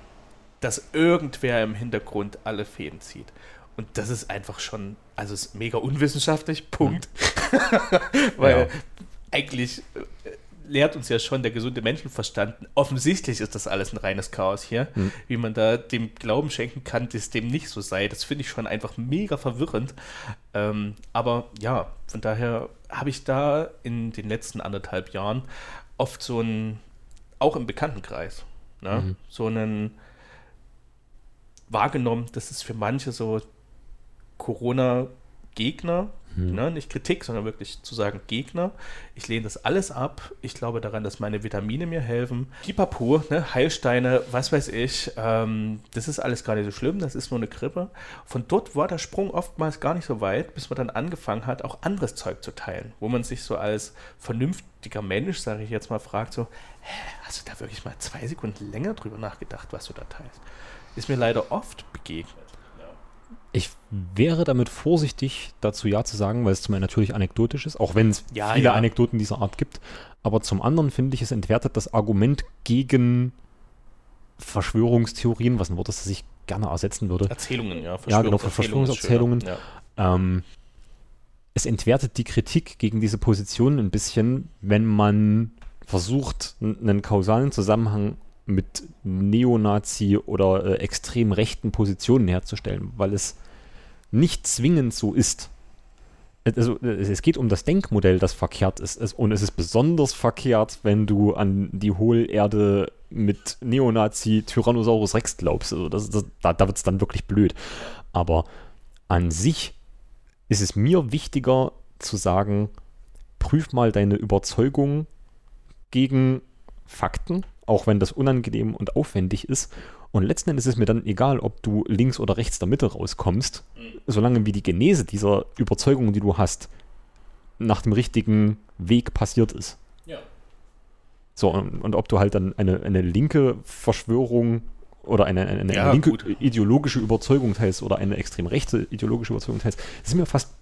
dass irgendwer im Hintergrund alle Fäden zieht. Und das ist einfach schon, also es ist mega unwissenschaftlich, Punkt. Weil Ja. eigentlich äh, lehrt uns ja schon der gesunde Menschenverstand, offensichtlich ist das alles ein reines Chaos hier, Hm. wie man da dem Glauben schenken kann, dass dem nicht so sei. Das finde ich schon einfach mega verwirrend. Ähm, aber ja, von daher habe ich da in den letzten anderthalb Jahren oft so ein, auch im Bekanntenkreis, ne, Mhm. so einen wahrgenommen, dass es für manche so Corona-Gegner, Hm. ne, nicht Kritik, sondern wirklich zu sagen Gegner. Ich lehne das alles ab. Ich glaube daran, dass meine Vitamine mir helfen. Pipapo, ne, Heilsteine, was weiß ich. Ähm, das ist alles gar nicht so schlimm. Das ist nur eine Grippe. Von dort war der Sprung oftmals gar nicht so weit, bis man dann angefangen hat, auch anderes Zeug zu teilen, wo man sich so als vernünftiger Mensch, sage ich jetzt mal, fragt so, hä, hast du da wirklich mal zwei Sekunden länger drüber nachgedacht, was du da teilst? Ist mir leider oft begegnet. Ich wäre damit vorsichtig, dazu Ja zu sagen, weil es zum einen natürlich anekdotisch ist, auch wenn es Ja, viele ja. Anekdoten dieser Art gibt. Aber zum anderen finde ich, es entwertet das Argument gegen Verschwörungstheorien, was ein Wort ist, das ich gerne ersetzen würde. Erzählungen, ja. Ja, genau, Verschwörungserzählungen schöner, Ja. Ähm, es entwertet die Kritik gegen diese Position ein bisschen, wenn man versucht, einen kausalen Zusammenhang mit Neonazi oder äh, extrem rechten Positionen herzustellen, weil es nicht zwingend so ist. Also es geht um das Denkmodell, das verkehrt ist. Und es ist besonders verkehrt, wenn du an die Hohlerde mit Neonazi Tyrannosaurus Rex glaubst. Also das, das, da da wird es dann wirklich blöd. Aber an sich ist es mir wichtiger zu sagen, prüf mal deine Überzeugung gegen Fakten, auch wenn das unangenehm und aufwendig ist. Und letzten Endes ist mir dann egal, ob du links oder rechts der Mitte rauskommst, solange wie die Genese dieser Überzeugung, die du hast, nach dem richtigen Weg passiert ist. Ja. So, und, und ob du halt dann eine, eine linke Verschwörung oder eine, eine, eine Ja, linke gut. ideologische Überzeugung teilst oder eine extrem rechte ideologische Überzeugung teilst, ist mir fast,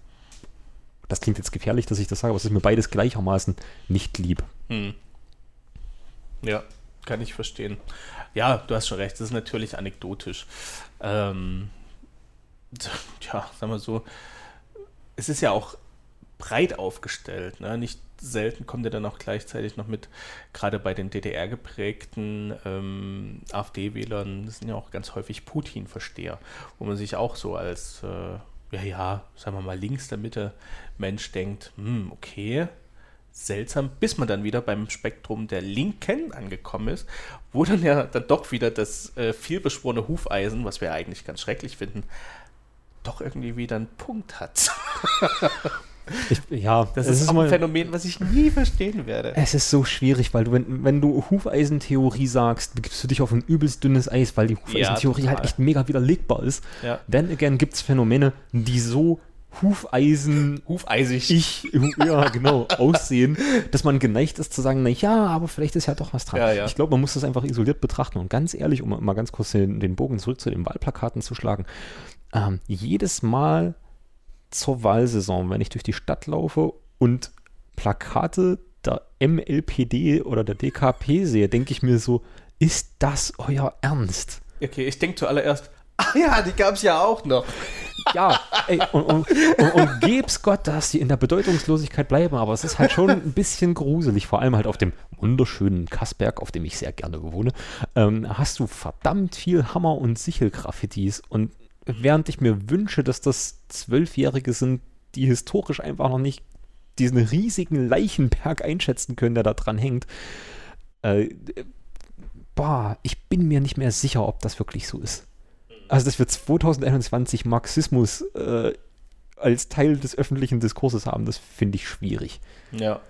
das klingt jetzt gefährlich, dass ich das sage, aber es ist mir beides gleichermaßen nicht lieb. Hm. Ja, kann ich verstehen. Ja, du hast schon recht, das ist natürlich anekdotisch. Ähm, ja, sagen wir so, es ist ja auch breit aufgestellt. Ne? Nicht selten kommt er dann auch gleichzeitig noch mit, gerade bei den DDR-geprägten ähm, AfD-Wählern, das sind ja auch ganz häufig Putin-Versteher, wo man sich auch so als, äh, ja, ja, sagen wir mal, links der Mitte Mensch denkt, hm, okay, seltsam, bis man dann wieder beim Spektrum der Linken angekommen ist, wo dann ja dann doch wieder das äh, vielbeschworene Hufeisen, was wir eigentlich ganz schrecklich finden, doch irgendwie wieder einen Punkt hat. Ich, ja, Das ist, immer- ein Phänomen, was ich nie verstehen werde. Es ist so schwierig, weil du, wenn, wenn du Hufeisentheorie sagst, begibst du dich auf ein übelst dünnes Eis, weil die Hufeisentheorie halt total. echt mega widerlegbar ist. Ja. Then again gibt es Phänomene, die so Hufeisen Hufeisig. ich, ja, genau, aussehen, dass man geneigt ist zu sagen, na ja, aber vielleicht ist ja doch was dran. Ja, ja. Ich glaube, man muss das einfach isoliert betrachten und ganz ehrlich, um mal ganz kurz den, den Bogen zurück zu den Wahlplakaten zu schlagen, ähm, jedes Mal zur Wahlsaison, wenn ich durch die Stadt laufe und Plakate der MLPD oder der DKP sehe, denke ich mir so, ist das euer Ernst? Okay, ich denke zuallererst, ja, die gab es ja auch noch. Ja, ey, und, und, und, und geb's Gott, dass sie in der Bedeutungslosigkeit bleiben, aber es ist halt schon ein bisschen gruselig, vor allem halt auf dem wunderschönen Kassberg, auf dem ich sehr gerne wohne, ähm, hast du verdammt viel Hammer- und Sichelgraffitis und während ich mir wünsche, dass das Zwölfjährige sind, die historisch einfach noch nicht diesen riesigen Leichenberg einschätzen können, der da dran hängt, äh, boah, ich bin mir nicht mehr sicher, ob das wirklich so ist. Also, dass wir 2021 Marxismus äh, als Teil des öffentlichen Diskurses haben, das finde ich schwierig. Ja.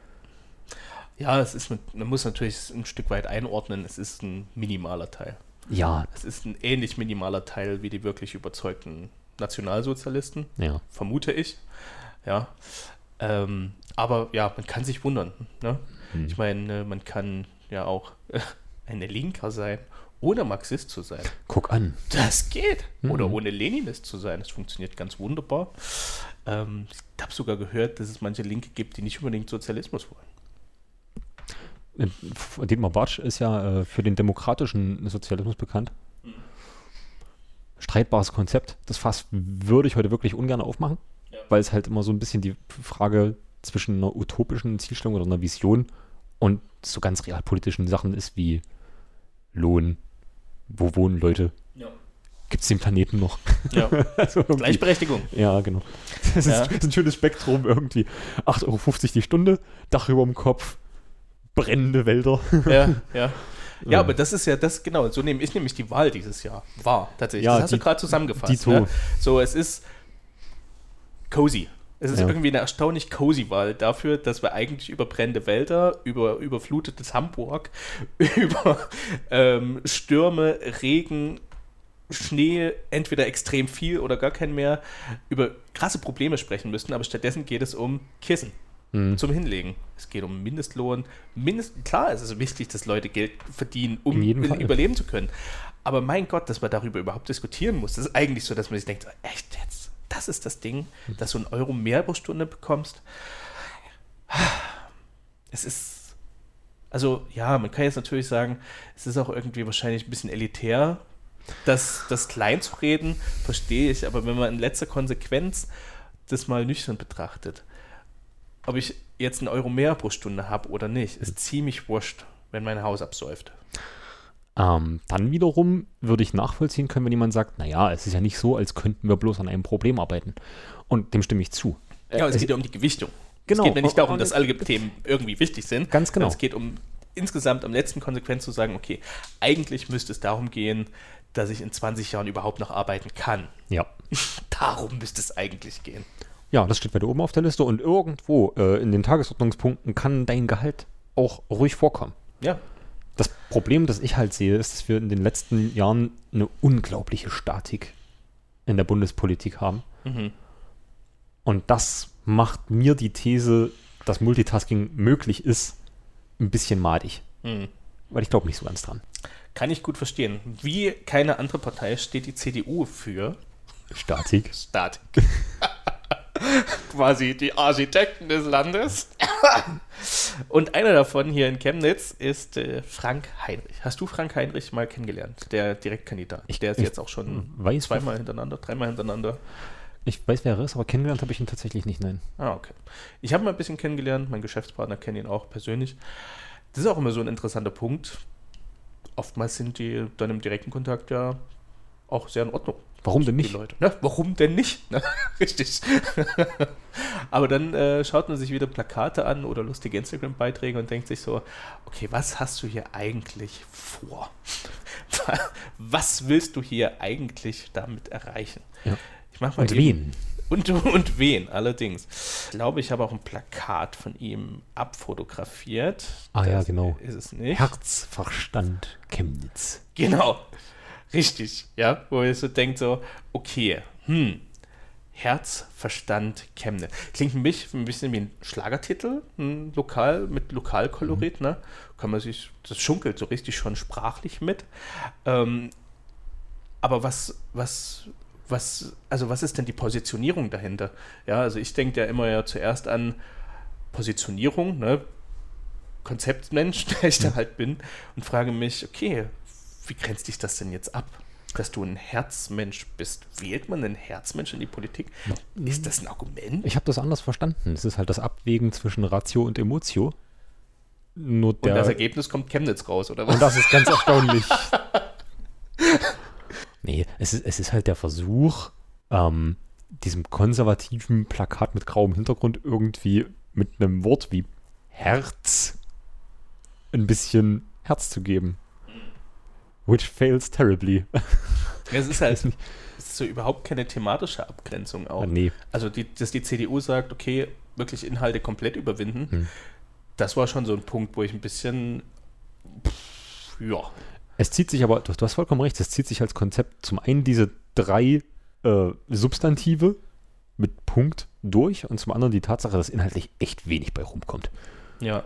Ja, es ist, man muss natürlich ein Stück weit einordnen, es ist ein minimaler Teil. Ja, Es ist ein ähnlich minimaler Teil wie die wirklich überzeugten Nationalsozialisten, ja. vermute ich. Ja. Ähm, aber ja, man kann sich wundern. Ne? Hm. Ich meine, man kann ja auch eine Linker sein, ohne Marxist zu sein. Guck an. Das geht. Oder Mhm. ohne Leninist zu sein. Das funktioniert ganz wunderbar. Ähm, ich habe sogar gehört, dass es manche Linke gibt, die nicht unbedingt Sozialismus wollen. Äh, Dietmar Bartsch ist ja äh, für den demokratischen Sozialismus bekannt. streitbares Konzept. Das Fass würde ich heute wirklich ungern aufmachen, Ja. weil es halt immer so ein bisschen die Frage zwischen einer utopischen Zielstellung oder einer Vision und so ganz realpolitischen Sachen ist wie Lohn, wo wohnen Leute, Ja. gibt es den Planeten noch? ja. also Gleichberechtigung. Ja, genau. Das Ja. ist, ist ein schönes Spektrum irgendwie. 8,50 Euro die Stunde, Dach über dem Kopf, brennende Wälder. Ja, ja. Ja, aber das ist ja das, genau, so nehme ich nämlich die Wahl dieses Jahr wahr, tatsächlich. Ja, das hast die- du gerade zusammengefasst. Dito. Ne? So, es ist cozy. Es ist Ja. irgendwie eine erstaunlich cozy Wahl dafür, dass wir eigentlich über brennende Wälder, über überflutetes Hamburg, über ähm, Stürme, Regen, Schnee, entweder extrem viel oder gar keinen mehr, über krasse Probleme sprechen müssten, aber stattdessen geht es um Kissen Hm. zum Hinlegen. Es geht um Mindestlohn. Mindest, klar, es ist wichtig, dass Leute Geld verdienen, um überleben zu können. Aber mein Gott, dass man darüber überhaupt diskutieren muss, das ist eigentlich so, dass man sich denkt, echt jetzt, das ist das Ding, dass du einen Euro mehr pro Stunde bekommst. Es ist, also ja, man kann jetzt natürlich sagen, es ist auch irgendwie wahrscheinlich ein bisschen elitär, das, das klein zu reden, verstehe ich, aber wenn man in letzter Konsequenz das mal nüchtern betrachtet, ob ich jetzt einen Euro mehr pro Stunde habe oder nicht, ist ziemlich wurscht, wenn mein Haus absäuft. Ähm, dann wiederum würde ich nachvollziehen können, wenn jemand sagt, naja, es ist ja nicht so, als könnten wir bloß an einem Problem arbeiten. Und dem stimme ich zu. Ja, es Äh, geht ja um die Gewichtung. Genau. Es geht mir nicht darum, dass alle Themen irgendwie wichtig sind. Ganz genau. Es geht um insgesamt am letzten Konsequenz zu sagen, okay, eigentlich müsste es darum gehen, dass ich in 20 Jahren überhaupt noch arbeiten kann. ja. Darum müsste es eigentlich gehen. Ja, das steht weiter oben auf der Liste und irgendwo äh, in den Tagesordnungspunkten kann dein Gehalt auch ruhig vorkommen. Ja, Das Problem, das ich halt sehe, ist, dass wir in den letzten Jahren eine unglaubliche Statik in der Bundespolitik haben. Mhm. Und das macht mir die These, dass Multitasking möglich ist, ein bisschen madig. Mhm. Weil ich glaube nicht so ganz dran. kann ich gut verstehen. Wie keine andere Partei steht die CDU für Statik. Statik. Quasi die Architekten des Landes. Und einer davon hier in Chemnitz ist äh, Frank Heinrich. Hast du Frank Heinrich mal kennengelernt, der Direktkandidat? Ich- der ist ich jetzt auch schon weiß, zweimal hintereinander, dreimal hintereinander. Ich weiß, wer er ist, aber kennengelernt habe ich ihn tatsächlich nicht, nein. Ah, okay. Ich habe ihn mal ein bisschen kennengelernt, mein Geschäftspartner kennt ihn auch persönlich. Das ist auch immer so ein interessanter Punkt. Oftmals sind die dann im direkten Kontakt ja auch sehr in Ordnung. Warum denn nicht? Leute. Ne? Warum denn nicht? Ne? Richtig. Aber dann äh, schaut man sich wieder Plakate an oder lustige Instagram-Beiträge und denkt sich so, okay, was hast du hier eigentlich vor? was willst du hier eigentlich damit erreichen? Ja. Ich mach mal Und eben- wen? Und, und wen, allerdings. Ich glaube, ich habe auch ein Plakat von ihm abfotografiert. Ah ja, Das genau. Ist es nicht? Herz, Verstand, Chemnitz. Genau. Richtig, ja. Wo ihr so denkt, so, okay, hm, Herz, Verstand, Chemnitz. Klingt ein bisschen, ein bisschen wie ein Schlagertitel, ein Lokal mit Lokalkolorit, ne? Kann man sich, das schunkelt so richtig schon sprachlich mit. Ähm, aber was, was, was, also was ist denn die Positionierung dahinter? Ja, also ich denke ja immer ja zuerst an Positionierung, ne? Konzeptmensch, der ich da halt bin, und frage mich, okay, wie grenzt dich das denn jetzt ab? Dass du ein Herzmensch bist. Wählt man einen Herzmensch in die Politik? Ist das ein Argument? Ich habe das anders verstanden. Es ist halt das Abwägen zwischen Ratio und Emotio. Nur Und der, das Ergebnis kommt Chemnitz raus, oder was? Und das ist ganz erstaunlich. Nee, es ist, es ist halt der Versuch, ähm, diesem konservativen Plakat mit grauem Hintergrund irgendwie mit einem Wort wie Herz ein bisschen Herz zu geben. Which fails terribly. Ja, es ist halt es ist so überhaupt keine thematische Abgrenzung auch. nee. Also, die, dass die CDU sagt, okay, wirklich Inhalte komplett überwinden, Hm. das war schon so ein Punkt, wo ich ein bisschen, pff, ja, Es zieht sich aber, du, du hast vollkommen recht, es zieht sich als Konzept zum einen diese drei äh, Substantive mit Punkt durch und zum anderen die Tatsache, dass inhaltlich echt wenig bei rumkommt. ja,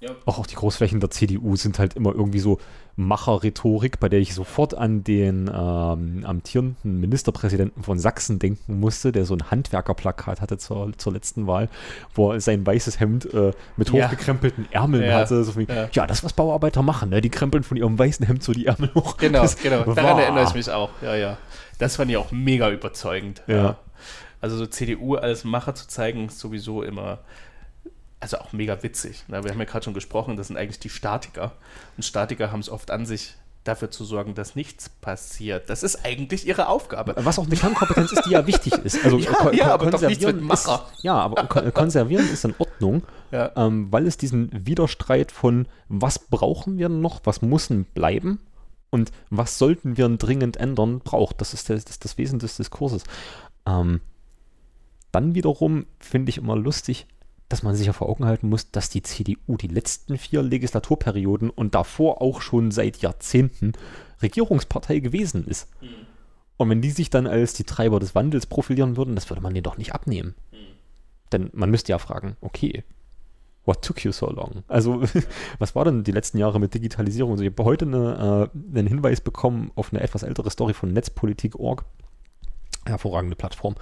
Ja. Auch, auch die Großflächen der CDU sind halt immer irgendwie so Macher-Rhetorik, bei der ich sofort an den ähm, amtierenden Ministerpräsidenten von Sachsen denken musste, der so ein Handwerkerplakat hatte zur, zur letzten Wahl, wo er sein weißes Hemd äh, mit ja. hochgekrempelten Ärmeln ja. hatte. So wie, ja. das, was Bauarbeiter machen, ne? die krempeln von ihrem weißen Hemd so die Ärmel hoch. Genau, das genau. Daran erinnere ich mich auch. Ja, ja. Das fand ich auch mega überzeugend. Ja. Also so CDU als Macher zu zeigen, ist sowieso immer also auch mega witzig. Ne? Wir haben ja gerade schon gesprochen, das sind eigentlich die Statiker. Und Statiker haben es oft an sich, dafür zu sorgen, dass nichts passiert. Das ist eigentlich ihre Aufgabe. Was auch eine Kernkompetenz ist, die ja wichtig ist. Also ja, ja aber Macher. Ist, ja, aber konservieren ist in Ordnung, ja. ähm, weil es diesen Widerstreit von was brauchen wir noch, was muss bleiben und was sollten wir dringend ändern, braucht. Das ist das, das, das Wesen des Diskurses. Ähm, dann wiederum finde ich immer lustig, dass man sich ja vor Augen halten muss, dass die CDU die letzten vier Legislaturperioden und davor auch schon seit Jahrzehnten Regierungspartei gewesen ist. Mhm. Und wenn die sich dann als die Treiber des Wandels profilieren würden, das würde man denen doch nicht abnehmen. Mhm. Denn man müsste ja fragen, okay, what took you so long? Also, was war denn die letzten Jahre mit Digitalisierung? Also, ich habe heute eine, äh, einen Hinweis bekommen auf eine etwas ältere Story von Netzpolitik.org. Hervorragende Plattform.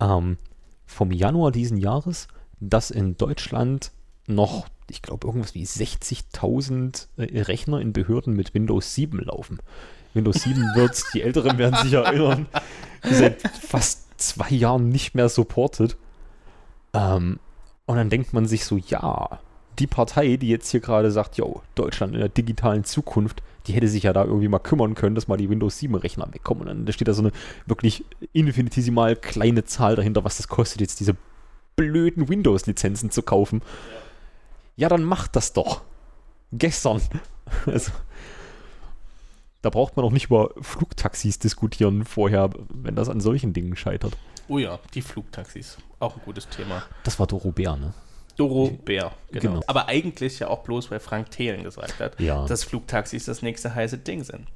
Ähm, vom Januar diesen Jahres dass in Deutschland noch, ich glaube, irgendwas wie 60.000 äh, Rechner in Behörden mit Windows 7 laufen. Windows 7 wird, die Älteren werden sich erinnern, seit fast zwei Jahren nicht mehr supported. Ähm, und dann denkt man sich so, ja, die Partei, die jetzt hier gerade sagt, yo, Deutschland in der digitalen Zukunft, die hätte sich ja da irgendwie mal kümmern können, dass mal die Windows 7 Rechner wegkommen. Und dann steht da so eine wirklich infinitesimal kleine Zahl dahinter, was das kostet jetzt diese blöden Windows-Lizenzen zu kaufen. Ja, dann macht das doch. Gestern. Also, da braucht man auch nicht über Flugtaxis diskutieren vorher, wenn das an solchen Dingen scheitert. Oh ja, die Flugtaxis. Auch ein gutes Thema. Das war Doro Bär, ne? Doro Bär, genau. genau. Aber eigentlich ja auch bloß, weil Frank Thelen gesagt hat, ja. dass Flugtaxis das nächste heiße Ding sind.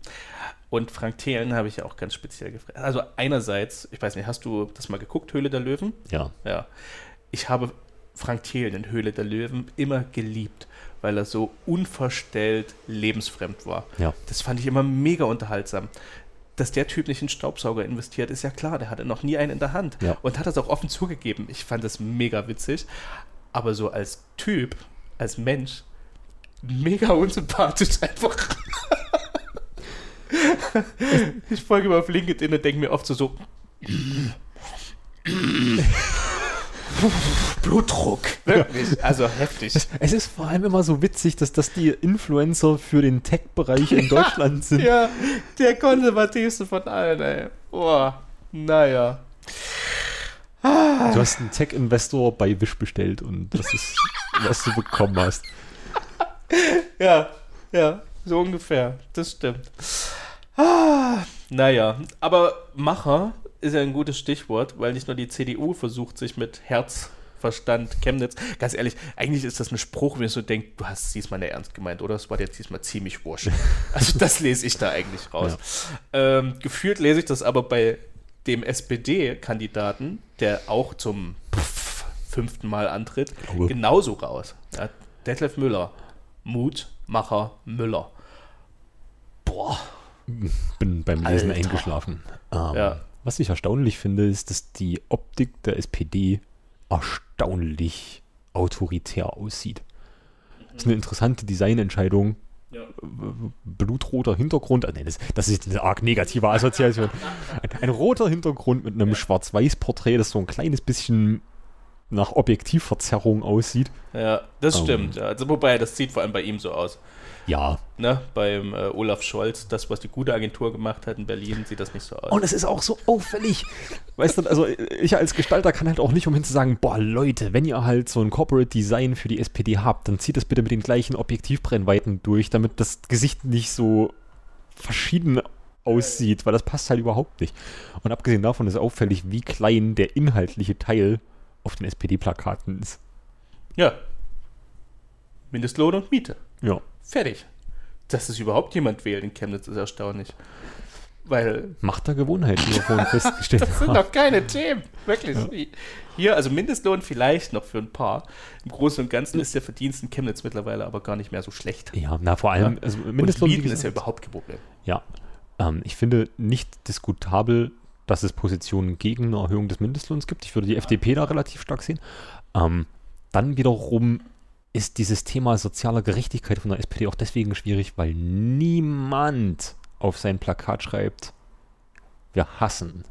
Und Frank Thelen habe ich ja auch ganz speziell gefragt. Also einerseits, ich weiß nicht, hast du das mal geguckt, Höhle der Löwen? Ja. Ja ich habe Frank Thelen in Höhle der Löwen immer geliebt, weil er so unverstellt lebensfremd war. Ja. Das fand ich immer mega unterhaltsam. Dass der Typ nicht in Staubsauger investiert, ist ja klar. Der hatte noch nie einen in der Hand ja. und hat das auch offen zugegeben. Ich fand das mega witzig. Aber so als Typ, als Mensch, mega unsympathisch einfach. ich folge immer auf LinkedIn und denke mir oft so, so Blutdruck. Wirklich. Also heftig. Es ist vor allem immer so witzig, dass das die Influencer für den Tech-Bereich in Deutschland sind. Ja, der konservativste von allen, ey. Boah, naja. Du hast einen Tech-Investor bei Wish bestellt und das ist, was du bekommen hast. Ja, ja, so ungefähr. Das stimmt. Ah, naja, aber Macher ist ja ein gutes Stichwort, weil nicht nur die CDU versucht, sich mit Herz, Verstand, Chemnitz. Ganz ehrlich, eigentlich ist das ein Spruch, wenn ich so denke, du hast es diesmal nicht ernst gemeint, oder? Es war dir diesmal ziemlich wurscht. Also das lese ich da eigentlich raus. Ja. Ähm, gefühlt lese ich das aber bei dem SPD-Kandidaten, der auch zum pff, fünften Mal antritt, oh. genauso raus. Ja, Detlef Müller, Mutmacher Müller. Boah. Bin beim Lesen Alter. eingeschlafen. Ähm, ja. Was ich erstaunlich finde, ist, dass die Optik der SPD erstaunlich autoritär aussieht. Das ist eine interessante Designentscheidung. Ja. Blutroter Hintergrund, ah, nee, das, das, ist eine arg negative Assoziation. Ein, ein roter Hintergrund mit einem ja. Schwarz-Weiß-Porträt, das so ein kleines bisschen nach Objektivverzerrung aussieht. Ja, das ähm. stimmt. Also, wobei, das sieht vor allem bei ihm so aus. Ja. Ne, beim äh, Olaf Scholz, das, was die gute Agentur gemacht hat in Berlin, sieht das nicht so aus. Und es ist auch so auffällig. weißt du, also ich als Gestalter kann halt auch nicht umhin zu sagen, boah, Leute, wenn ihr halt so ein Corporate Design für die SPD habt, dann zieht das bitte mit den gleichen Objektivbrennweiten durch, damit das Gesicht nicht so verschieden aussieht, weil das passt halt überhaupt nicht. Und abgesehen davon ist auffällig, wie klein der inhaltliche Teil auf den SPD-Plakaten ist. Ja. Mindestlohn und Miete. Ja. Fertig. Dass es überhaupt jemand wählt in Chemnitz ist erstaunlich. Weil Macht der Gewohnheit, wie wir vorhin festgestellt das sind haben. doch keine Themen. Wirklich. Hier, also Mindestlohn vielleicht noch für ein paar. Im Großen und Ganzen ist der Verdienst in Chemnitz mittlerweile aber gar nicht mehr so schlecht. Ja, na vor allem, also Mindestlohn, und Mieten ist ja überhaupt kein Problem. Ja, ähm, ich finde nicht diskutabel, dass es Positionen gegen eine Erhöhung des Mindestlohns gibt. Ich würde die FDP da relativ stark sehen. Ähm, dann wiederum ist dieses Thema sozialer Gerechtigkeit von der SPD auch deswegen schwierig, weil niemand auf sein Plakat schreibt, wir hassen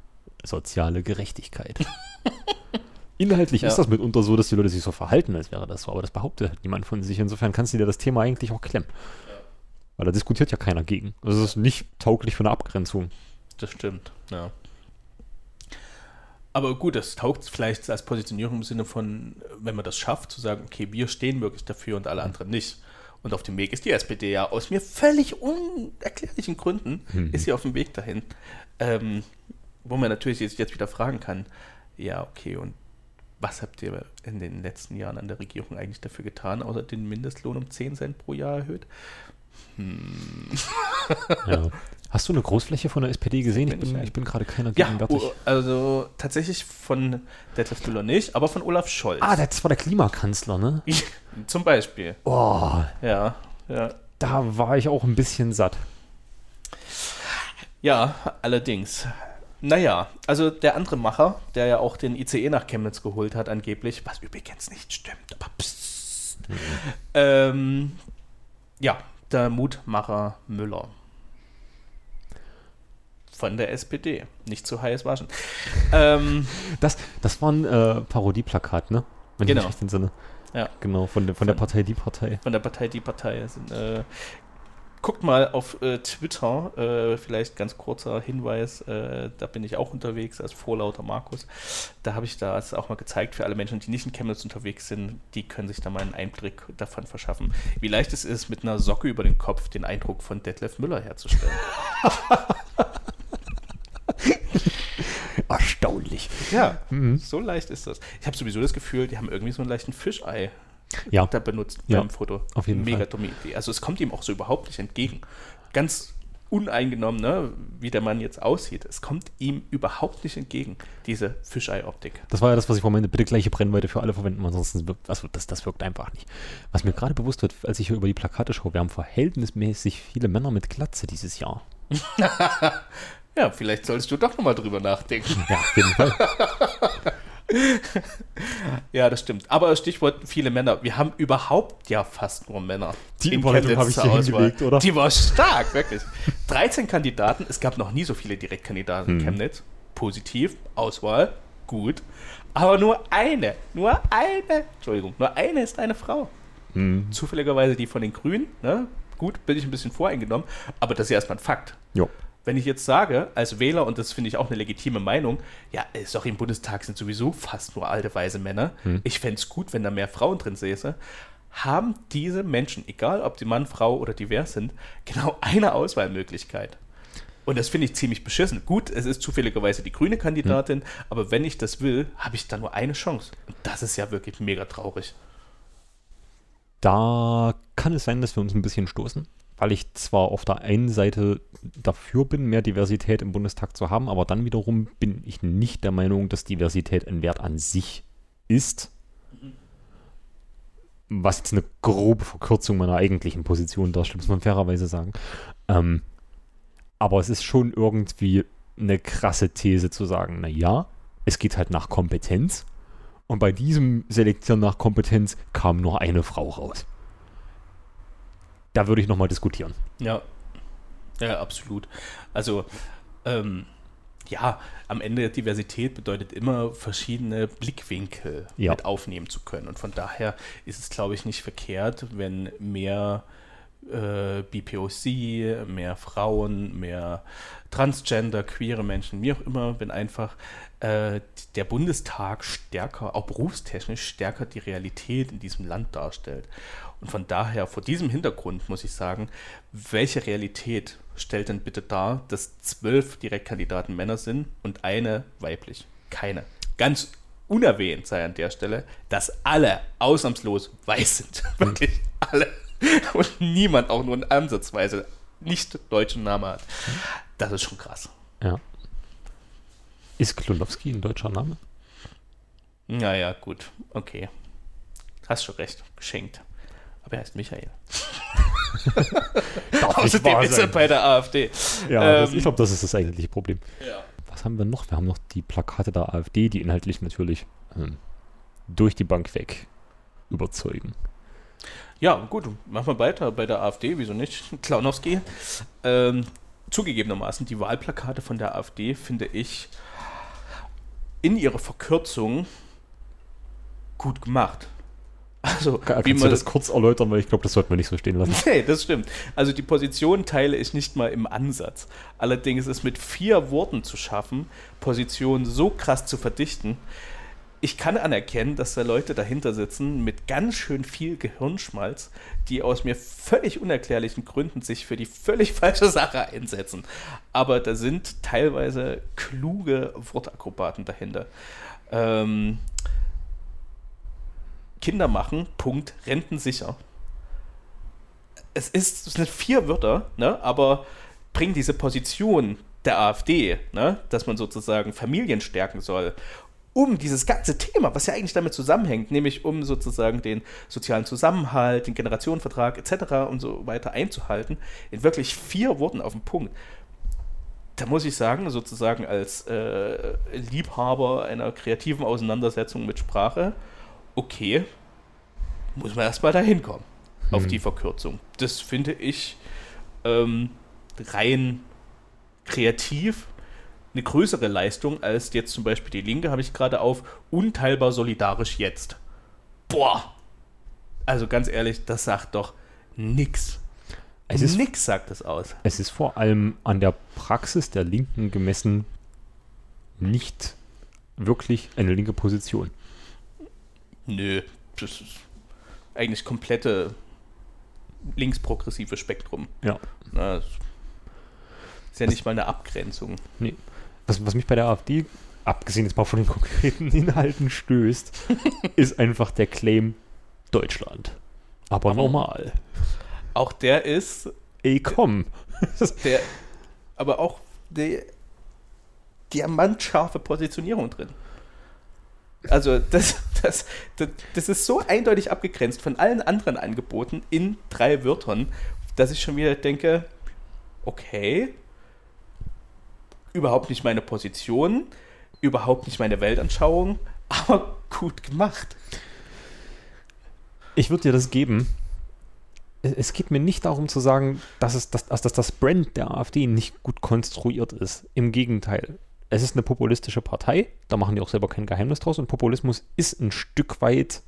soziale Gerechtigkeit. Inhaltlich Ja. ist das mitunter so, dass die Leute sich so verhalten, als wäre das so, aber das behauptet halt niemand von sich. Insofern kannst du dir das Thema eigentlich auch klemmen. Weil da diskutiert ja keiner gegen. Das ist nicht tauglich für eine Abgrenzung. Das stimmt, ja. Aber gut, das taugt vielleicht als Positionierung im Sinne von, wenn man das schafft, zu sagen, okay, wir stehen wirklich dafür und alle anderen nicht. Und auf dem Weg ist die SPD ja aus mir völlig unerklärlichen Gründen, Mhm. ist sie auf dem Weg dahin. Ähm, wo man natürlich jetzt, jetzt wieder fragen kann, ja, okay, und was habt ihr in den letzten Jahren an der Regierung eigentlich dafür getan, außer den Mindestlohn um 10 Cent pro Jahr erhöht? Ja. Hast du eine Großfläche von der SPD gesehen? Ich Bin ich bin, ein- ich bin gerade keiner Ja, gegenwärtig. oh, also tatsächlich von Detlef Müller nicht, aber von Olaf Scholz. ah, das war der Klimakanzler, ne? Zum Beispiel. Oh, Ja, ja. da war ich auch ein bisschen satt. Ja, allerdings. Naja, also der andere Macher, der ja auch den ICE nach Chemnitz geholt hat, angeblich, was übrigens nicht stimmt, aber psst. Ähm, ja, der Mutmacher Müller. Von der SPD. Nicht zu heiß waschen. ähm, Das, das war ein äh, Parodieplakat, ne? Wenn Genau. ich mich recht entsinne. Ja. Genau, von, der- von der Von- Partei Die Partei. von der Partei Die Partei. Sind, äh, guckt mal auf äh, Twitter, äh, vielleicht ganz kurzer Hinweis, äh, da bin ich auch unterwegs als Vorlauter Markus. Da habe ich das auch mal gezeigt für alle Menschen, die nicht in Chemnitz unterwegs sind, die können sich da mal einen Einblick davon verschaffen, wie leicht es ist, mit einer Socke über den Kopf den Eindruck von Detlef Müller herzustellen. Erstaunlich. ja, Mhm. so leicht ist das. Ich habe sowieso das Gefühl, die haben irgendwie so einen leichten Fischei Ja, da benutzt Ja, beim Foto. auf jeden Mega Fall. dumme Idee. Also es kommt ihm auch so überhaupt nicht entgegen. Ganz uneingenommen, ne, wie der Mann jetzt aussieht. Es kommt ihm überhaupt nicht entgegen, diese Fischei-Optik. das war ja das, was ich vorhin meinte. Bitte gleiche Brennweite für alle verwenden, ansonsten wirkt, also das, das wirkt einfach nicht. Was mir gerade bewusst wird, als ich hier über die Plakate schaue, wir haben verhältnismäßig viele Männer mit Glatze dieses Jahr. Ja, vielleicht solltest du doch nochmal drüber nachdenken. Ja, auf jeden Fall. ja, das stimmt. Aber Stichwort viele Männer. Wir haben überhaupt ja fast nur Männer. Die Überleitung habe ich dir Auswahl. hingelegt, oder? Die war stark, wirklich. 13 Kandidaten. Es gab noch nie so viele Direktkandidaten Hm. in Chemnitz. Positiv. Auswahl. Gut. Aber nur eine. Nur eine. Entschuldigung. Nur eine ist eine Frau. Mhm. Zufälligerweise die von den Grünen. Ne? Gut, bin ich ein bisschen voreingenommen. Aber das ist ja erstmal ein Fakt. Jo. Wenn ich jetzt sage, als Wähler, und das finde ich auch eine legitime Meinung, ja, ist doch im Bundestag sind sowieso fast nur alte, weise Männer. Ich fände es gut, wenn da mehr Frauen drin säße. Haben diese Menschen, egal ob die Mann, Frau oder divers sind, genau eine Auswahlmöglichkeit. Und das finde ich ziemlich beschissen. Gut, es ist zufälligerweise die grüne Kandidatin, aber wenn ich das will, habe ich da nur eine Chance. Und das ist ja wirklich mega traurig. Da kann es sein, dass wir uns ein bisschen stoßen, weil ich zwar auf der einen Seite dafür bin, mehr Diversität im Bundestag zu haben, aber dann wiederum bin ich nicht der Meinung, dass Diversität ein Wert an sich ist. Was jetzt eine grobe Verkürzung meiner eigentlichen Position darstellt, muss man fairerweise sagen. Ähm, aber es ist schon irgendwie eine krasse These zu sagen, na ja, es geht halt nach Kompetenz und bei diesem Selektieren nach Kompetenz kam nur eine Frau raus. Da würde ich nochmal diskutieren. Ja, ja, absolut. Also, ähm, ja, am Ende Diversität bedeutet immer, verschiedene Blickwinkel Ja. mit aufnehmen zu können. Und von daher ist es, glaube ich, nicht verkehrt, wenn mehr äh, BPOC, mehr Frauen, mehr Transgender, queere Menschen, wie auch immer, wenn einfach äh, der Bundestag stärker, auch berufstechnisch stärker die Realität in diesem Land darstellt. Und von daher, vor diesem Hintergrund muss ich sagen, welche Realität stellt denn bitte dar, dass zwölf Direktkandidaten Männer sind und eine weiblich? Keine. Ganz unerwähnt sei an der Stelle, dass alle ausnahmslos weiß sind. Wirklich alle. Und niemand auch nur in Ansatzweise nicht deutschen Namen hat. Das ist schon krass. Ja. Ist Klonowski ein deutscher Name? Naja, gut. Okay. Hast schon recht. Geschenkt. Aber er heißt Michael. Außerdem ist er bei der AfD. Ja, das, Ähm, ich glaube, das ist das eigentliche Problem. Ja. Was haben wir noch? Wir haben noch die Plakate der AfD, die inhaltlich natürlich ähm, durch die Bank weg überzeugen. Ja, gut, machen wir weiter bei der AfD, wieso nicht? Klaunowski. Ähm, zugegebenermaßen, die Wahlplakate von der AfD finde ich in ihrer Verkürzung gut gemacht. Also, Kann, wie kannst du man das kurz erläutern, weil ich glaube, das sollten wir nicht so stehen lassen. Nee, das stimmt. Also die Position teile ich nicht mal im Ansatz. Allerdings ist mit vier Worten zu schaffen, Positionen so krass zu verdichten. Ich kann anerkennen, dass da Leute dahinter sitzen mit ganz schön viel Gehirnschmalz, die aus mir völlig unerklärlichen Gründen sich für die völlig falsche Sache einsetzen. Aber da sind teilweise kluge Wortakrobaten dahinter. Ähm, Kinder machen, Punkt, rentensicher es ist, es sind vier Wörter, ne, aber bringen diese Position der AfD, ne, dass man sozusagen Familien stärken soll, um dieses ganze Thema, was ja eigentlich damit zusammenhängt, nämlich um sozusagen den sozialen Zusammenhalt, den Generationenvertrag etc. und so weiter einzuhalten, in wirklich vier Worten auf den Punkt. Da muss ich sagen, sozusagen als äh, Liebhaber einer kreativen Auseinandersetzung mit Sprache, okay, muss man erstmal dahin kommen auf Hm. die Verkürzung. Das finde ich ähm, rein kreativ eine größere Leistung als jetzt zum Beispiel die Linke, habe ich gerade auf unteilbar solidarisch jetzt. Boah! Also ganz ehrlich, das sagt doch nix. Es ist- nix sagt das aus. Es ist vor allem an der Praxis der Linken gemessen nicht wirklich eine linke Position. Nö, das ist eigentlich komplette linksprogressive Spektrum. Ja. Na, das ist ja nicht mal eine Abgrenzung. Nee. Was, was mich bei der AfD, abgesehen jetzt mal von den konkreten Inhalten, stößt, ist einfach der Claim Deutschland. Aber normal. Auch der ist Ey, komm. der, aber auch die diamantscharfe Positionierung drin. Also das, das, das, das ist so eindeutig abgegrenzt von allen anderen Angeboten in drei Wörtern, dass ich schon wieder denke, okay, überhaupt nicht meine Position, überhaupt nicht meine Weltanschauung, aber gut gemacht. Ich würde dir das geben. Es- geht mir nicht darum zu sagen, dass, es, dass, dass das Brand der AfD nicht gut konstruiert ist. Im Gegenteil. Es ist eine populistische Partei, da machen die auch selber kein Geheimnis draus und Populismus ist ein Stück weit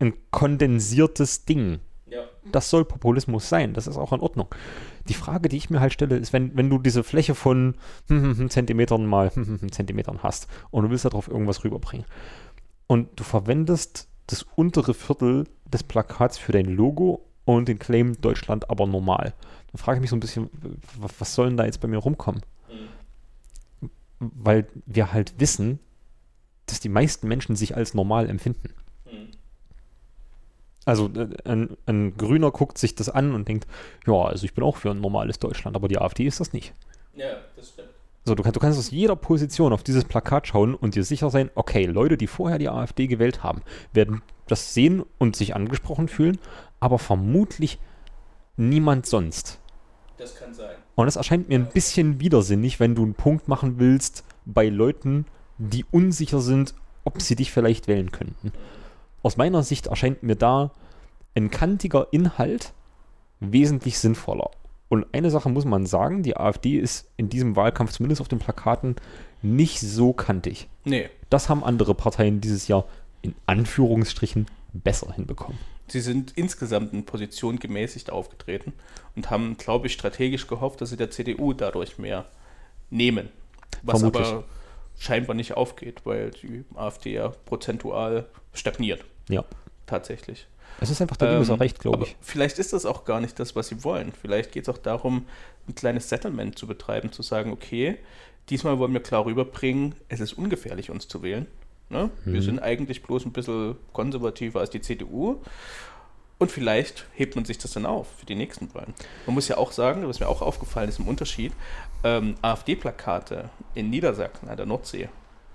ein kondensiertes Ding. Ja. Das soll Populismus sein, das ist auch in Ordnung. Die Frage, die ich mir halt stelle, ist, wenn, wenn du diese Fläche von Zentimetern mal Zentimetern hast und du willst darauf irgendwas rüberbringen und du verwendest das untere Viertel des Plakats für dein Logo und den Claim Deutschland aber normal, dann frage ich mich so ein bisschen, was soll denn da jetzt bei mir rumkommen? Weil wir halt wissen, dass die meisten Menschen sich als normal empfinden. Also äh, ein, ein Grüner guckt sich das an und denkt, ja, also ich bin auch für ein normales Deutschland, aber die AfD ist das nicht. Ja, das stimmt. So, du, kannst, du kannst aus jeder Position auf dieses Plakat schauen und dir sicher sein, okay, Leute, die vorher die AfD gewählt haben, werden das sehen und sich angesprochen fühlen, aber vermutlich niemand sonst. Das kann sein. Und es erscheint mir ein bisschen widersinnig, wenn du einen Punkt machen willst bei Leuten, die unsicher sind, ob sie dich vielleicht wählen könnten. Aus meiner Sicht erscheint mir da ein kantiger Inhalt wesentlich sinnvoller. Und eine Sache muss man sagen, die AfD ist in diesem Wahlkampf, zumindest auf den Plakaten, nicht so kantig. Nee, Das haben andere Parteien dieses Jahr in Anführungsstrichen besser hinbekommen. Sie sind insgesamt in Position gemäßigt aufgetreten und haben, glaube ich, strategisch gehofft, dass sie der CDU dadurch mehr nehmen. Was Vermutlich. aber scheinbar nicht aufgeht, weil die AfD ja prozentual stagniert, Ja. tatsächlich. Es ist einfach der Limes Ähm, erreicht, glaube ich. Vielleicht ist das auch gar nicht das, was sie wollen. Vielleicht geht es auch darum, ein kleines Settlement zu betreiben, zu sagen, okay, diesmal wollen wir klar rüberbringen, es ist ungefährlich, uns zu wählen. Ne? Wir Mhm. sind eigentlich bloß ein bisschen konservativer als die CDU. Und vielleicht hebt man sich das dann auf für die nächsten Wahlen. Man muss ja auch sagen, was mir auch aufgefallen ist im Unterschied, ähm, AfD-Plakate in Niedersachsen an der Nordsee,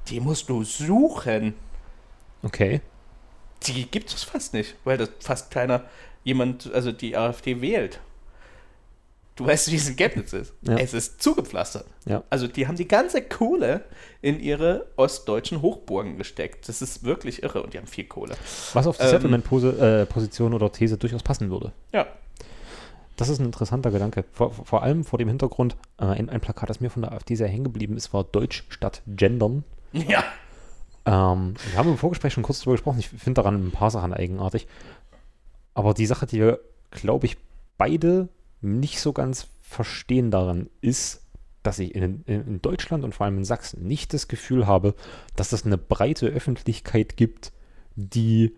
die musst du suchen. Okay. Die gibt es fast nicht, weil das fast keiner jemand, also die AfD wählt. Du weißt, wie es in Chemnitz ist. Ja. Es ist zugepflastert. Ja. Also die haben die ganze Kohle in ihre ostdeutschen Hochburgen gesteckt. Das ist wirklich irre und die haben viel Kohle. Was auf die Ähm, Settlement-Position oder These durchaus passen würde. Ja. Das ist ein interessanter Gedanke. Vor, vor allem vor dem Hintergrund, äh, ein, ein Plakat, das mir von der AfD sehr hängen geblieben ist, war Deutsch statt Gendern. Ja. Ähm, wir haben im Vorgespräch schon kurz darüber gesprochen. Ich finde daran ein paar Sachen eigenartig. Aber die Sache, die wir, glaube ich, beide nicht so ganz verstehen daran, ist, dass ich in, in, Deutschland und vor allem in Sachsen nicht das Gefühl habe, dass es eine breite Öffentlichkeit gibt, die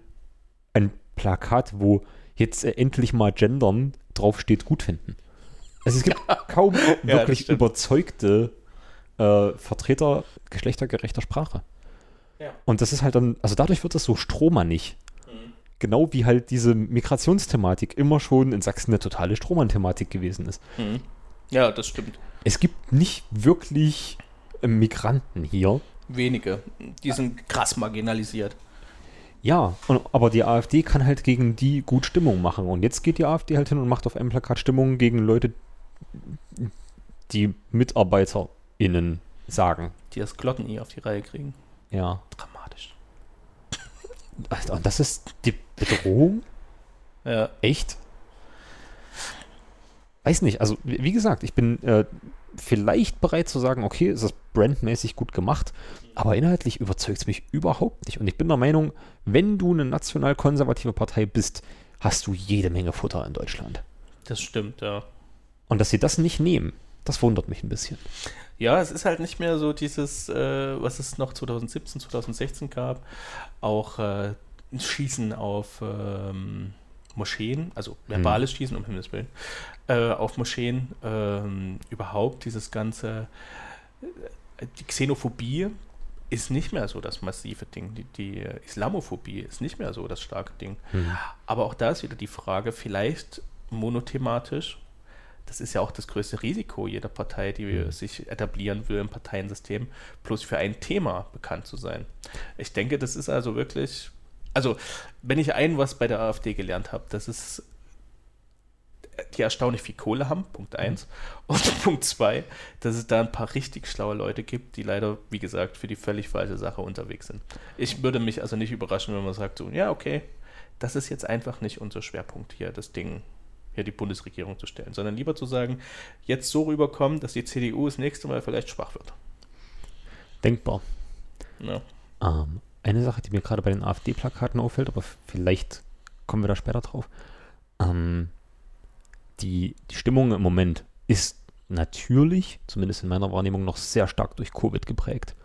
ein Plakat, wo jetzt äh, endlich mal gendern draufsteht, gut finden. Also es gibt kaum wirklich stimmt. überzeugte äh, Vertreter geschlechtergerechter Sprache. Ja. Und das ist halt dann, also dadurch wird das so strohmannig. Mhm. Genau wie halt diese Migrationsthematik immer schon in Sachsen eine totale Strohmann-Thematik gewesen ist. Mhm. Ja, das stimmt. Es gibt nicht wirklich Migranten hier. Wenige. Die sind krass marginalisiert. Ja, und, aber die AfD kann halt gegen die gut Stimmung machen. Und jetzt geht die AfD halt hin und macht auf einem Plakat Stimmung gegen Leute, die MitarbeiterInnen sagen. Die das Glocken eh auf die Reihe kriegen. Ja. Dramatisch. Alter, Und das ist die Bedrohung? Ja. Echt? Weiß nicht. Also, wie gesagt, ich bin äh, vielleicht bereit zu sagen, okay, ist brandmäßig gut gemacht, aber inhaltlich überzeugt es mich überhaupt nicht. Und ich bin der Meinung, wenn du eine national-konservative Partei bist, hast du jede Menge Futter in Deutschland. Das stimmt, ja. Und dass sie das nicht nehmen, das wundert mich ein bisschen. Ja, es ist halt nicht mehr so dieses, äh, was es noch 2017, 2016 gab, auch äh, ein Schießen auf ähm, Moscheen, also verbales Schießen, um Himmels Willen, äh, auf Moscheen, ähm, überhaupt dieses ganze, äh, die Xenophobie ist nicht mehr so das massive Ding, die, die Islamophobie ist nicht mehr so das starke Ding. Aber auch da ist wieder die Frage, vielleicht monothematisch, das ist ja auch das größte Risiko jeder Partei, die sich etablieren will im Parteiensystem, bloß für ein Thema bekannt zu sein. Ich denke, das ist also wirklich, also wenn ich ein was bei der AfD gelernt habe, das ist die erstaunlich viel Kohle haben, Punkt eins. Und Punkt zwei, dass es da ein paar richtig schlaue Leute gibt, die leider, wie gesagt, für die völlig falsche Sache unterwegs sind. Ich würde mich also nicht überraschen, wenn man sagt, so, ja, okay, das ist jetzt einfach nicht unser Schwerpunkt hier, das Ding, hier die Bundesregierung zu stellen, sondern lieber zu sagen, jetzt so rüberkommen, dass die CDU das nächste Mal vielleicht schwach wird. Denkbar. Ja. Ähm, eine Sache, die mir gerade bei den AfD-Plakaten auffällt, aber vielleicht kommen wir da später drauf. Ähm, die, die Stimmung im Moment ist natürlich, zumindest in meiner Wahrnehmung, noch sehr stark durch Covid geprägt.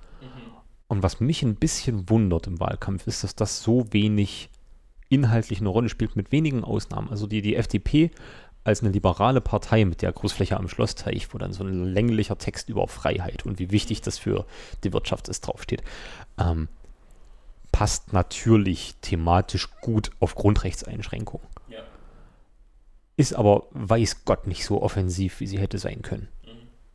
Und was mich ein bisschen wundert im Wahlkampf, ist, dass das so wenig inhaltlich eine Rolle spielt, mit wenigen Ausnahmen. Also die, die FDP als eine liberale Partei mit der Großfläche am Schlossteich, wo dann so ein länglicher Text über Freiheit und wie wichtig das für die Wirtschaft ist, draufsteht, ähm, passt natürlich thematisch gut auf Grundrechtseinschränkungen. Ja. Ist aber, weiß Gott, nicht so offensiv, wie sie hätte sein können.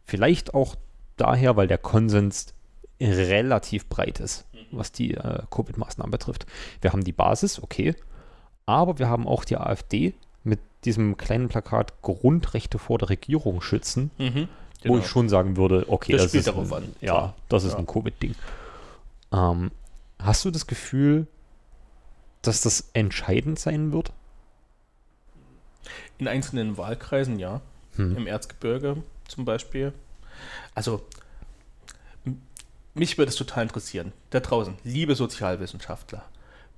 Vielleicht auch daher, weil der Konsens relativ breit ist, was die äh, Covid-Maßnahmen betrifft. Wir haben die Basis, okay, aber wir haben auch die AfD mit diesem kleinen Plakat Grundrechte vor der Regierung schützen, Mhm. wo ich schon sagen würde, okay, Das das, spielt ist, darauf ein, an, ja, das ist Ja. ein Covid-Ding. Ähm, hast du das Gefühl, dass das entscheidend sein wird? In einzelnen Wahlkreisen, ja. Hm. Im Erzgebirge zum Beispiel. Also, mich würde es total interessieren. Da draußen, liebe Sozialwissenschaftler,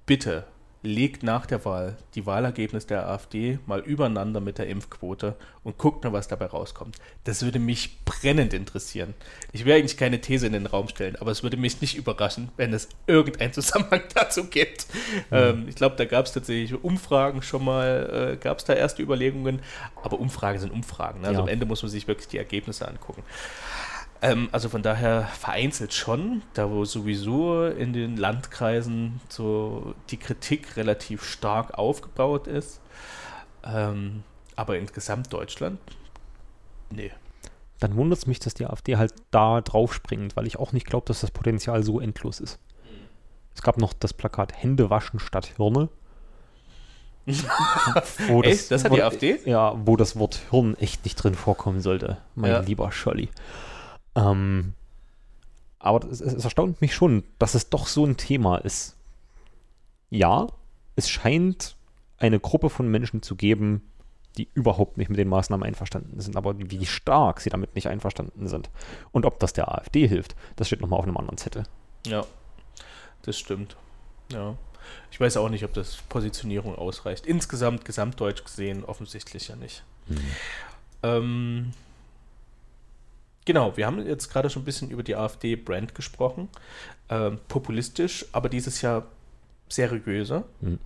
bitte legt nach der Wahl die Wahlergebnisse der AfD mal übereinander mit der Impfquote und guckt mal, was dabei rauskommt. Das würde mich brennend interessieren. Ich will eigentlich keine These in den Raum stellen, aber es würde mich nicht überraschen, wenn es irgendeinen Zusammenhang dazu gibt. Ähm, ich glaube, da gab es tatsächlich Umfragen schon mal, äh, gab es da erste Überlegungen, aber Umfragen sind Umfragen. Ne? Also Ja. am Ende muss man sich wirklich die Ergebnisse angucken. Ähm, also von daher vereinzelt schon, da wo sowieso in den Landkreisen so die Kritik relativ stark aufgebaut ist. Ähm, aber in Gesamtdeutschland, nee. Dann wundert es mich, dass die AfD halt da drauf springt, weil ich auch nicht glaube, dass das Potenzial so endlos ist. Es gab noch das Plakat Hände waschen statt Hirne. wo das, echt? Das hat die AfD? Ja, wo das Wort Hirn echt nicht drin vorkommen sollte, mein ja. lieber Scholli. Ähm, aber es, es erstaunt mich schon, dass es doch so ein Thema ist. Ja, es scheint eine Gruppe von Menschen zu geben, die überhaupt nicht mit den Maßnahmen einverstanden sind, aber wie stark sie damit nicht einverstanden sind. Und ob das der AfD hilft, das steht nochmal auf einem anderen Zettel. Ja, das stimmt. Ja. Ich weiß auch nicht, ob das Positionierung ausreicht. Insgesamt, gesamtdeutsch gesehen, offensichtlich ja nicht. Mhm. Ähm, genau, wir haben jetzt gerade schon ein bisschen über die AfD-Brand gesprochen. Ähm, populistisch, aber dieses Jahr seriöser. Mhm.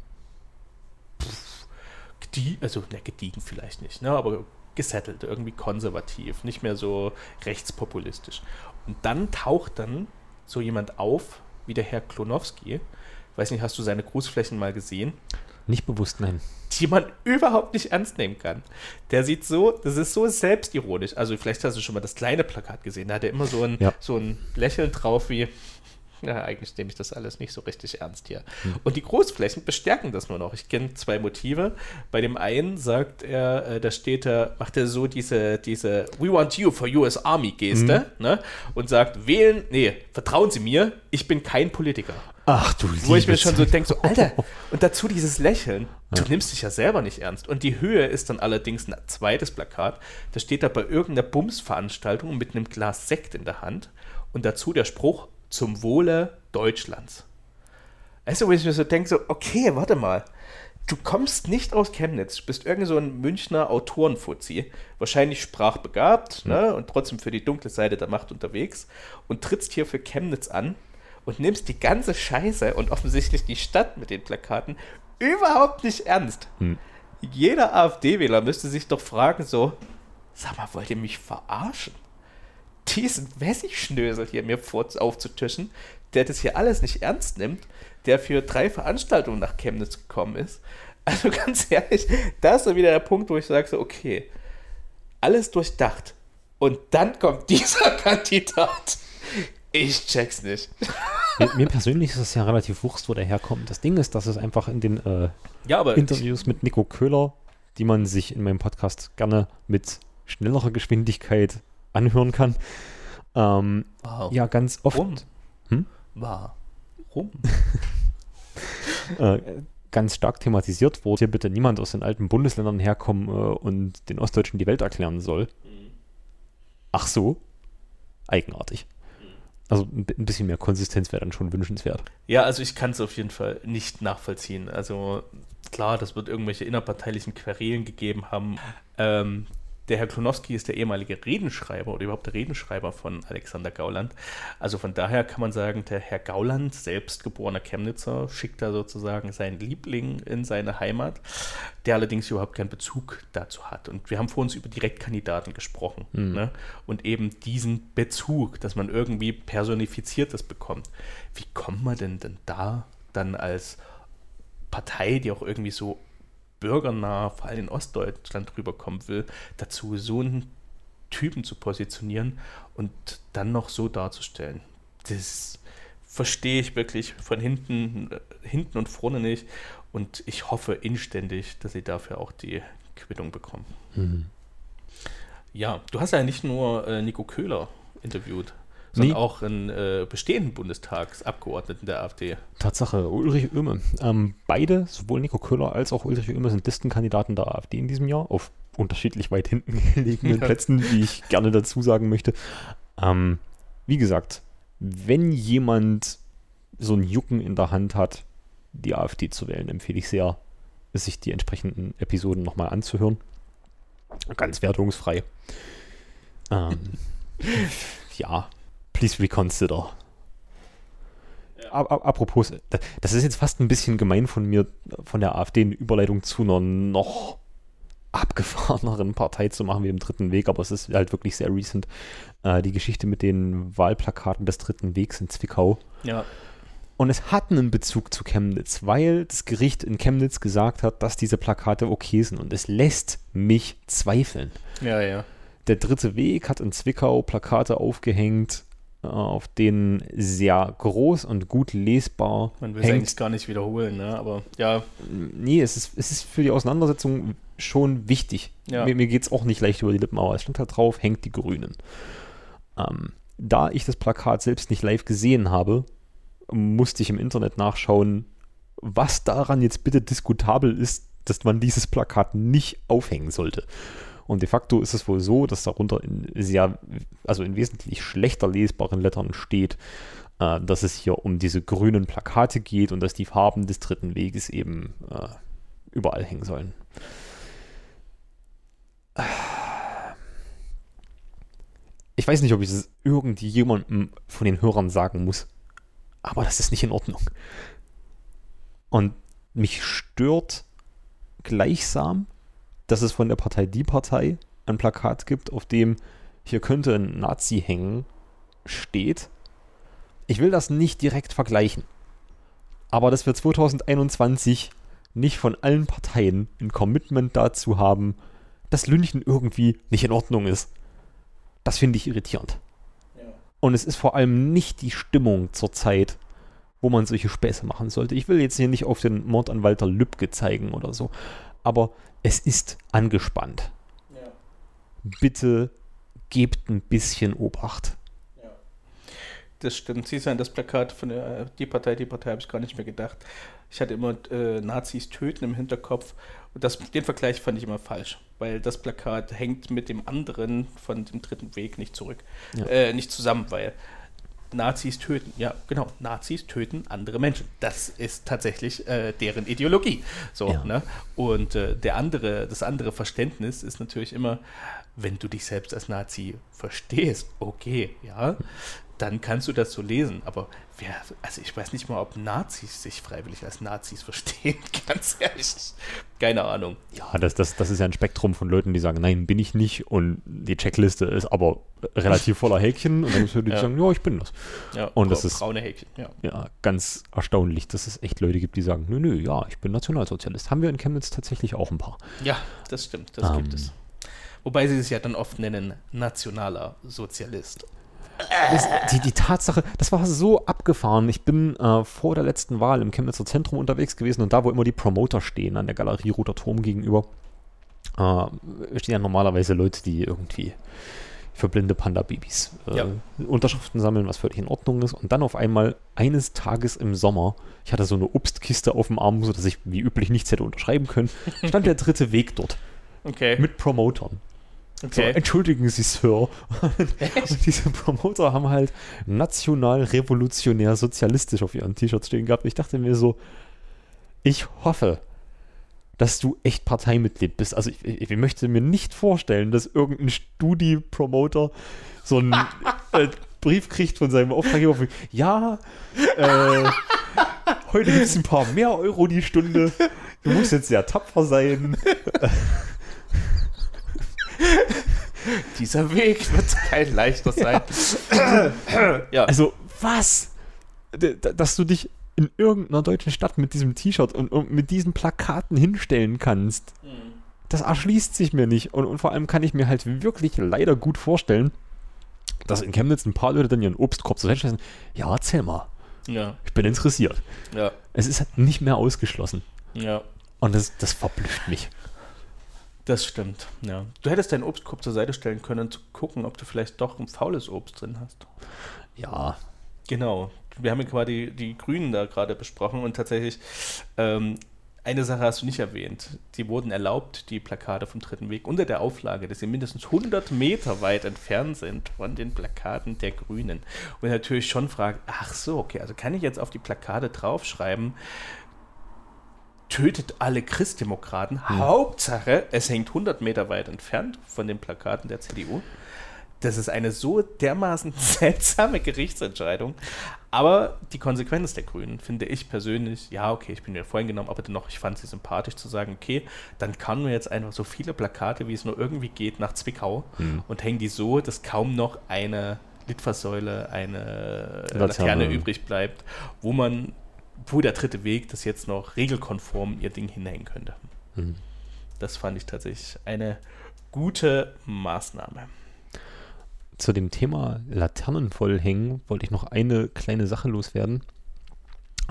Gediegen, also ne, gediegen vielleicht nicht, ne, aber gesettelt, irgendwie konservativ, nicht mehr so rechtspopulistisch. Und dann taucht dann so jemand auf, wie der Herr Klonowski, weiß nicht, hast du seine Grußflächen mal gesehen? Nicht bewusst, nein. Die man überhaupt nicht ernst nehmen kann. Der sieht so, das ist so selbstironisch. Also vielleicht hast du schon mal das kleine Plakat gesehen. Da hat er immer so ein, ja. so ein Lächeln drauf wie, ja, eigentlich nehme ich das alles nicht so richtig ernst hier. Hm. Und die Großflächen bestärken das nur noch. Ich kenne zwei Motive. Bei dem einen sagt er, äh, da steht er, macht er so diese, diese We want you for US Army Geste, hm. ne? Und sagt, wählen, nee, vertrauen Sie mir, ich bin kein Politiker. Ach du Wo ich mir schon so denke, so, Alter, und dazu dieses Lächeln, du ja. nimmst dich ja selber nicht ernst. Und die Höhe ist dann allerdings ein zweites Plakat. Da steht er bei irgendeiner Bumsveranstaltung mit einem Glas Sekt in der Hand. Und dazu der Spruch, zum Wohle Deutschlands. Du, wo ich mir so denke, so, okay, warte mal. Du kommst nicht aus Chemnitz, bist irgend so ein Münchner Autorenfuzzi, wahrscheinlich sprachbegabt, mhm. ne, und trotzdem für die dunkle Seite der Macht unterwegs und trittst hier für Chemnitz an und nimmst die ganze Scheiße und offensichtlich die Stadt mit den Plakaten überhaupt nicht ernst. Mhm. Jeder AfD-Wähler müsste sich doch fragen so, sag mal, wollt ihr mich verarschen? Diesen Wessigschnösel hier mir vor, aufzutischen, der das hier alles nicht ernst nimmt, der für drei Veranstaltungen nach Chemnitz gekommen ist. Also ganz ehrlich, da ist so wieder der Punkt, wo ich sage so, okay, alles durchdacht. Und dann kommt dieser Kandidat. Ich check's nicht. Mir, mir, persönlich ist es ja relativ wurscht, wo der herkommt. Das Ding ist, dass es einfach in den äh, ja, Interviews mit Nico Köhler, die man sich in meinem Podcast gerne mit schnellerer Geschwindigkeit anhören kann. Ähm, wow. Ja, ganz oft. Warum? Hm? Warum? äh, ganz stark thematisiert wurde, hier bitte niemand aus den alten Bundesländern herkommen äh, und den Ostdeutschen die Welt erklären soll. Mhm. Ach so? Eigenartig. Also ein bisschen mehr Konsistenz wäre dann schon wünschenswert. Ja, also ich kann es auf jeden Fall nicht nachvollziehen. Also klar, das wird irgendwelche innerparteilichen Querelen gegeben haben. Ähm, der Herr Klonowski ist der ehemalige Redenschreiber oder überhaupt der Redenschreiber von Alexander Gauland. Also von daher kann man sagen, der Herr Gauland, selbst geborener Chemnitzer, schickt da sozusagen seinen Liebling in seine Heimat, der allerdings überhaupt keinen Bezug dazu hat. Und wir haben vor uns über Direktkandidaten gesprochen mhm. ne? und eben diesen Bezug, dass man irgendwie personifiziertes bekommt. Wie kommt man denn denn da dann als Partei, die auch irgendwie so bürgernah, vor allem in Ostdeutschland rüberkommen will, dazu so einen Typen zu positionieren und dann noch so darzustellen. Das verstehe ich wirklich von hinten, hinten und vorne nicht. Und ich hoffe inständig, dass sie dafür auch die Quittung bekommen. Mhm. Ja, du hast ja nicht nur äh, Nico Köhler interviewt sondern nee. auch einen äh, bestehenden Bundestagsabgeordneten der AfD. Tatsache, Ulrich Oehme. Ähm, beide, sowohl Nico Köhler als auch Ulrich Oehme, sind Listenkandidaten der AfD in diesem Jahr, auf unterschiedlich weit hinten gelegenen ja. Plätzen, wie ich gerne dazu sagen möchte. Ähm, wie gesagt, wenn jemand so ein Jucken in der Hand hat, die AfD zu wählen, empfehle ich sehr, sich die entsprechenden Episoden nochmal anzuhören. Ganz wertungsfrei. Ähm, ja, please reconsider. Apropos, das ist jetzt fast ein bisschen gemein von mir, von der AfD in Überleitung zu einer noch abgefahreneren Partei zu machen wie im Dritten Weg, aber es ist halt wirklich sehr recent. Äh, die Geschichte mit den Wahlplakaten des Dritten Wegs in Zwickau. Ja. Und es hat einen Bezug zu Chemnitz, weil das Gericht in Chemnitz gesagt hat, dass diese Plakate okay sind. Und es lässt mich zweifeln. Ja, ja. Der dritte Weg hat in Zwickau Plakate aufgehängt, auf denen sehr groß und gut lesbar Man will es eigentlich gar nicht wiederholen, ne? aber ja. Nee, es ist, es ist für die Auseinandersetzung schon wichtig. Ja. Mir, mir geht es auch nicht leicht über die Lippen, aber es stand da drauf, hängt die Grünen. Ähm, da ich das Plakat selbst nicht live gesehen habe, musste ich im Internet nachschauen, was daran jetzt bitte diskutabel ist, dass man dieses Plakat nicht aufhängen sollte. Und de facto ist es wohl so, dass darunter in sehr, also in wesentlich schlechter lesbaren Lettern steht, äh, dass es hier um diese grünen Plakate geht und dass die Farben des dritten Weges eben äh, überall hängen sollen. Ich weiß nicht, ob ich es irgendjemandem von den Hörern sagen muss, aber das ist nicht in Ordnung. Und mich stört gleichsam, dass es von der Partei Die Partei ein Plakat gibt, auf dem hier könnte ein Nazi hängen, steht. Ich will das nicht direkt vergleichen. Aber dass wir 2021 nicht von allen Parteien ein Commitment dazu haben, dass Lünchen irgendwie nicht in Ordnung ist, das finde ich irritierend. Und es ist vor allem nicht die Stimmung zur Zeit, wo man solche Späße machen sollte. Ich will jetzt hier nicht auf den Mord an Walter Lübcke zeigen oder so, aber es ist angespannt. Ja. Bitte gebt ein bisschen Obacht. Das stimmt. Sie sein das Plakat von der Die Partei, die Partei habe ich gar nicht mehr gedacht. Ich hatte immer äh, Nazis töten im Hinterkopf und das, den Vergleich fand ich immer falsch, weil das Plakat hängt mit dem anderen von dem dritten Weg nicht zurück, Ja. äh, nicht zusammen, weil Nazis töten, ja genau, Nazis töten andere Menschen. Das ist tatsächlich äh, deren Ideologie. So, Ja. ne? Und äh, der andere, das andere Verständnis ist natürlich immer, wenn du dich selbst als Nazi verstehst, okay, ja, dann kannst du das so lesen. Aber wer, also ich weiß nicht mal, ob Nazis sich freiwillig als Nazis verstehen, ganz ehrlich. Keine Ahnung. Ja, das, das, das ist ja ein Spektrum von Leuten, die sagen, nein, bin ich nicht. Und die Checkliste ist aber relativ voller Häkchen. Und dann muss die Ja. sagen, ja, ich bin das. Ja, Und das ist- braune Häkchen, ja. Ja, ganz erstaunlich, dass es echt Leute gibt, die sagen, nö, nö, ja, ich bin Nationalsozialist. Haben wir in Chemnitz tatsächlich auch ein paar. Ja, das stimmt, das Ähm. gibt es. Wobei sie es ja dann oft nennen, nationaler Sozialist. Das, die, die Tatsache, das war so abgefahren. Ich bin äh, vor der letzten Wahl im Chemnitzer Zentrum unterwegs gewesen und da, wo immer die Promoter stehen, an der Galerie Roter Turm gegenüber, äh, stehen ja normalerweise Leute, die irgendwie für blinde Panda-Babys äh, Ja. Unterschriften sammeln, was völlig in Ordnung ist. Und dann auf einmal eines Tages im Sommer, ich hatte so eine Obstkiste auf dem Arm, sodass ich wie üblich nichts hätte unterschreiben können, stand der dritte Weg dort Okay. mit Promotern. So, okay. entschuldigen Sie, Sir. Und diese Promoter haben halt national, revolutionär, sozialistisch auf ihren T-Shirts stehen gehabt. Ich dachte mir so, ich hoffe, dass du echt Parteimitglied bist. Also ich, ich, ich möchte mir nicht vorstellen, dass irgendein Studi-Promoter so einen äh, Brief kriegt von seinem Auftraggeber. von, Ja, äh, heute gibt es ein paar mehr Euro die Stunde. Du musst jetzt sehr tapfer sein. Dieser Weg wird kein leichter sein. Ja. Also, was? Dass du dich in irgendeiner deutschen Stadt mit diesem T-Shirt und, und mit diesen Plakaten hinstellen kannst, das erschließt sich mir nicht. Und, und vor allem kann ich mir halt wirklich leider gut vorstellen, dass in Chemnitz ein paar Leute dann ihren Obstkorb so hinstellen. Ja, erzähl mal. ja, Ich bin interessiert. ja, Es ist halt nicht mehr ausgeschlossen. ja. Und das, das verblüfft mich. Das stimmt, ja. Du hättest deinen Obstkorb zur Seite stellen können, zu gucken, ob du vielleicht doch ein faules Obst drin hast. Ja, Genau. Wir haben ja quasi die Grünen da gerade besprochen und tatsächlich ähm, eine Sache hast du nicht erwähnt. Die wurden erlaubt, die Plakate vom Dritten Weg, unter der Auflage, dass sie mindestens 100 Meter weit entfernt sind von den Plakaten der Grünen. Und natürlich schon fragt, ach so, okay, also kann ich jetzt auf die Plakate draufschreiben, tötet alle Christdemokraten. Hauptsache, es hängt 100 Meter weit entfernt von den Plakaten der CDU. das ist eine so dermaßen seltsame Gerichtsentscheidung. Aber die Konsequenz der Grünen finde ich persönlich, ja, okay, ich bin mir vorhin genommen, aber dennoch, ich fand sie sympathisch zu sagen, okay, dann kann wir jetzt einfach so viele Plakate, wie es nur irgendwie geht, nach Zwickau mhm. und hängen die so, dass kaum noch eine Litfaßsäule, eine. Laterne übrig bleibt, wo man, wo der dritte Weg das jetzt noch regelkonform ihr Ding hinhängen könnte. Mhm. Das fand ich tatsächlich eine gute Maßnahme. Zu dem Thema Laternen vollhängen wollte ich noch eine kleine Sache loswerden.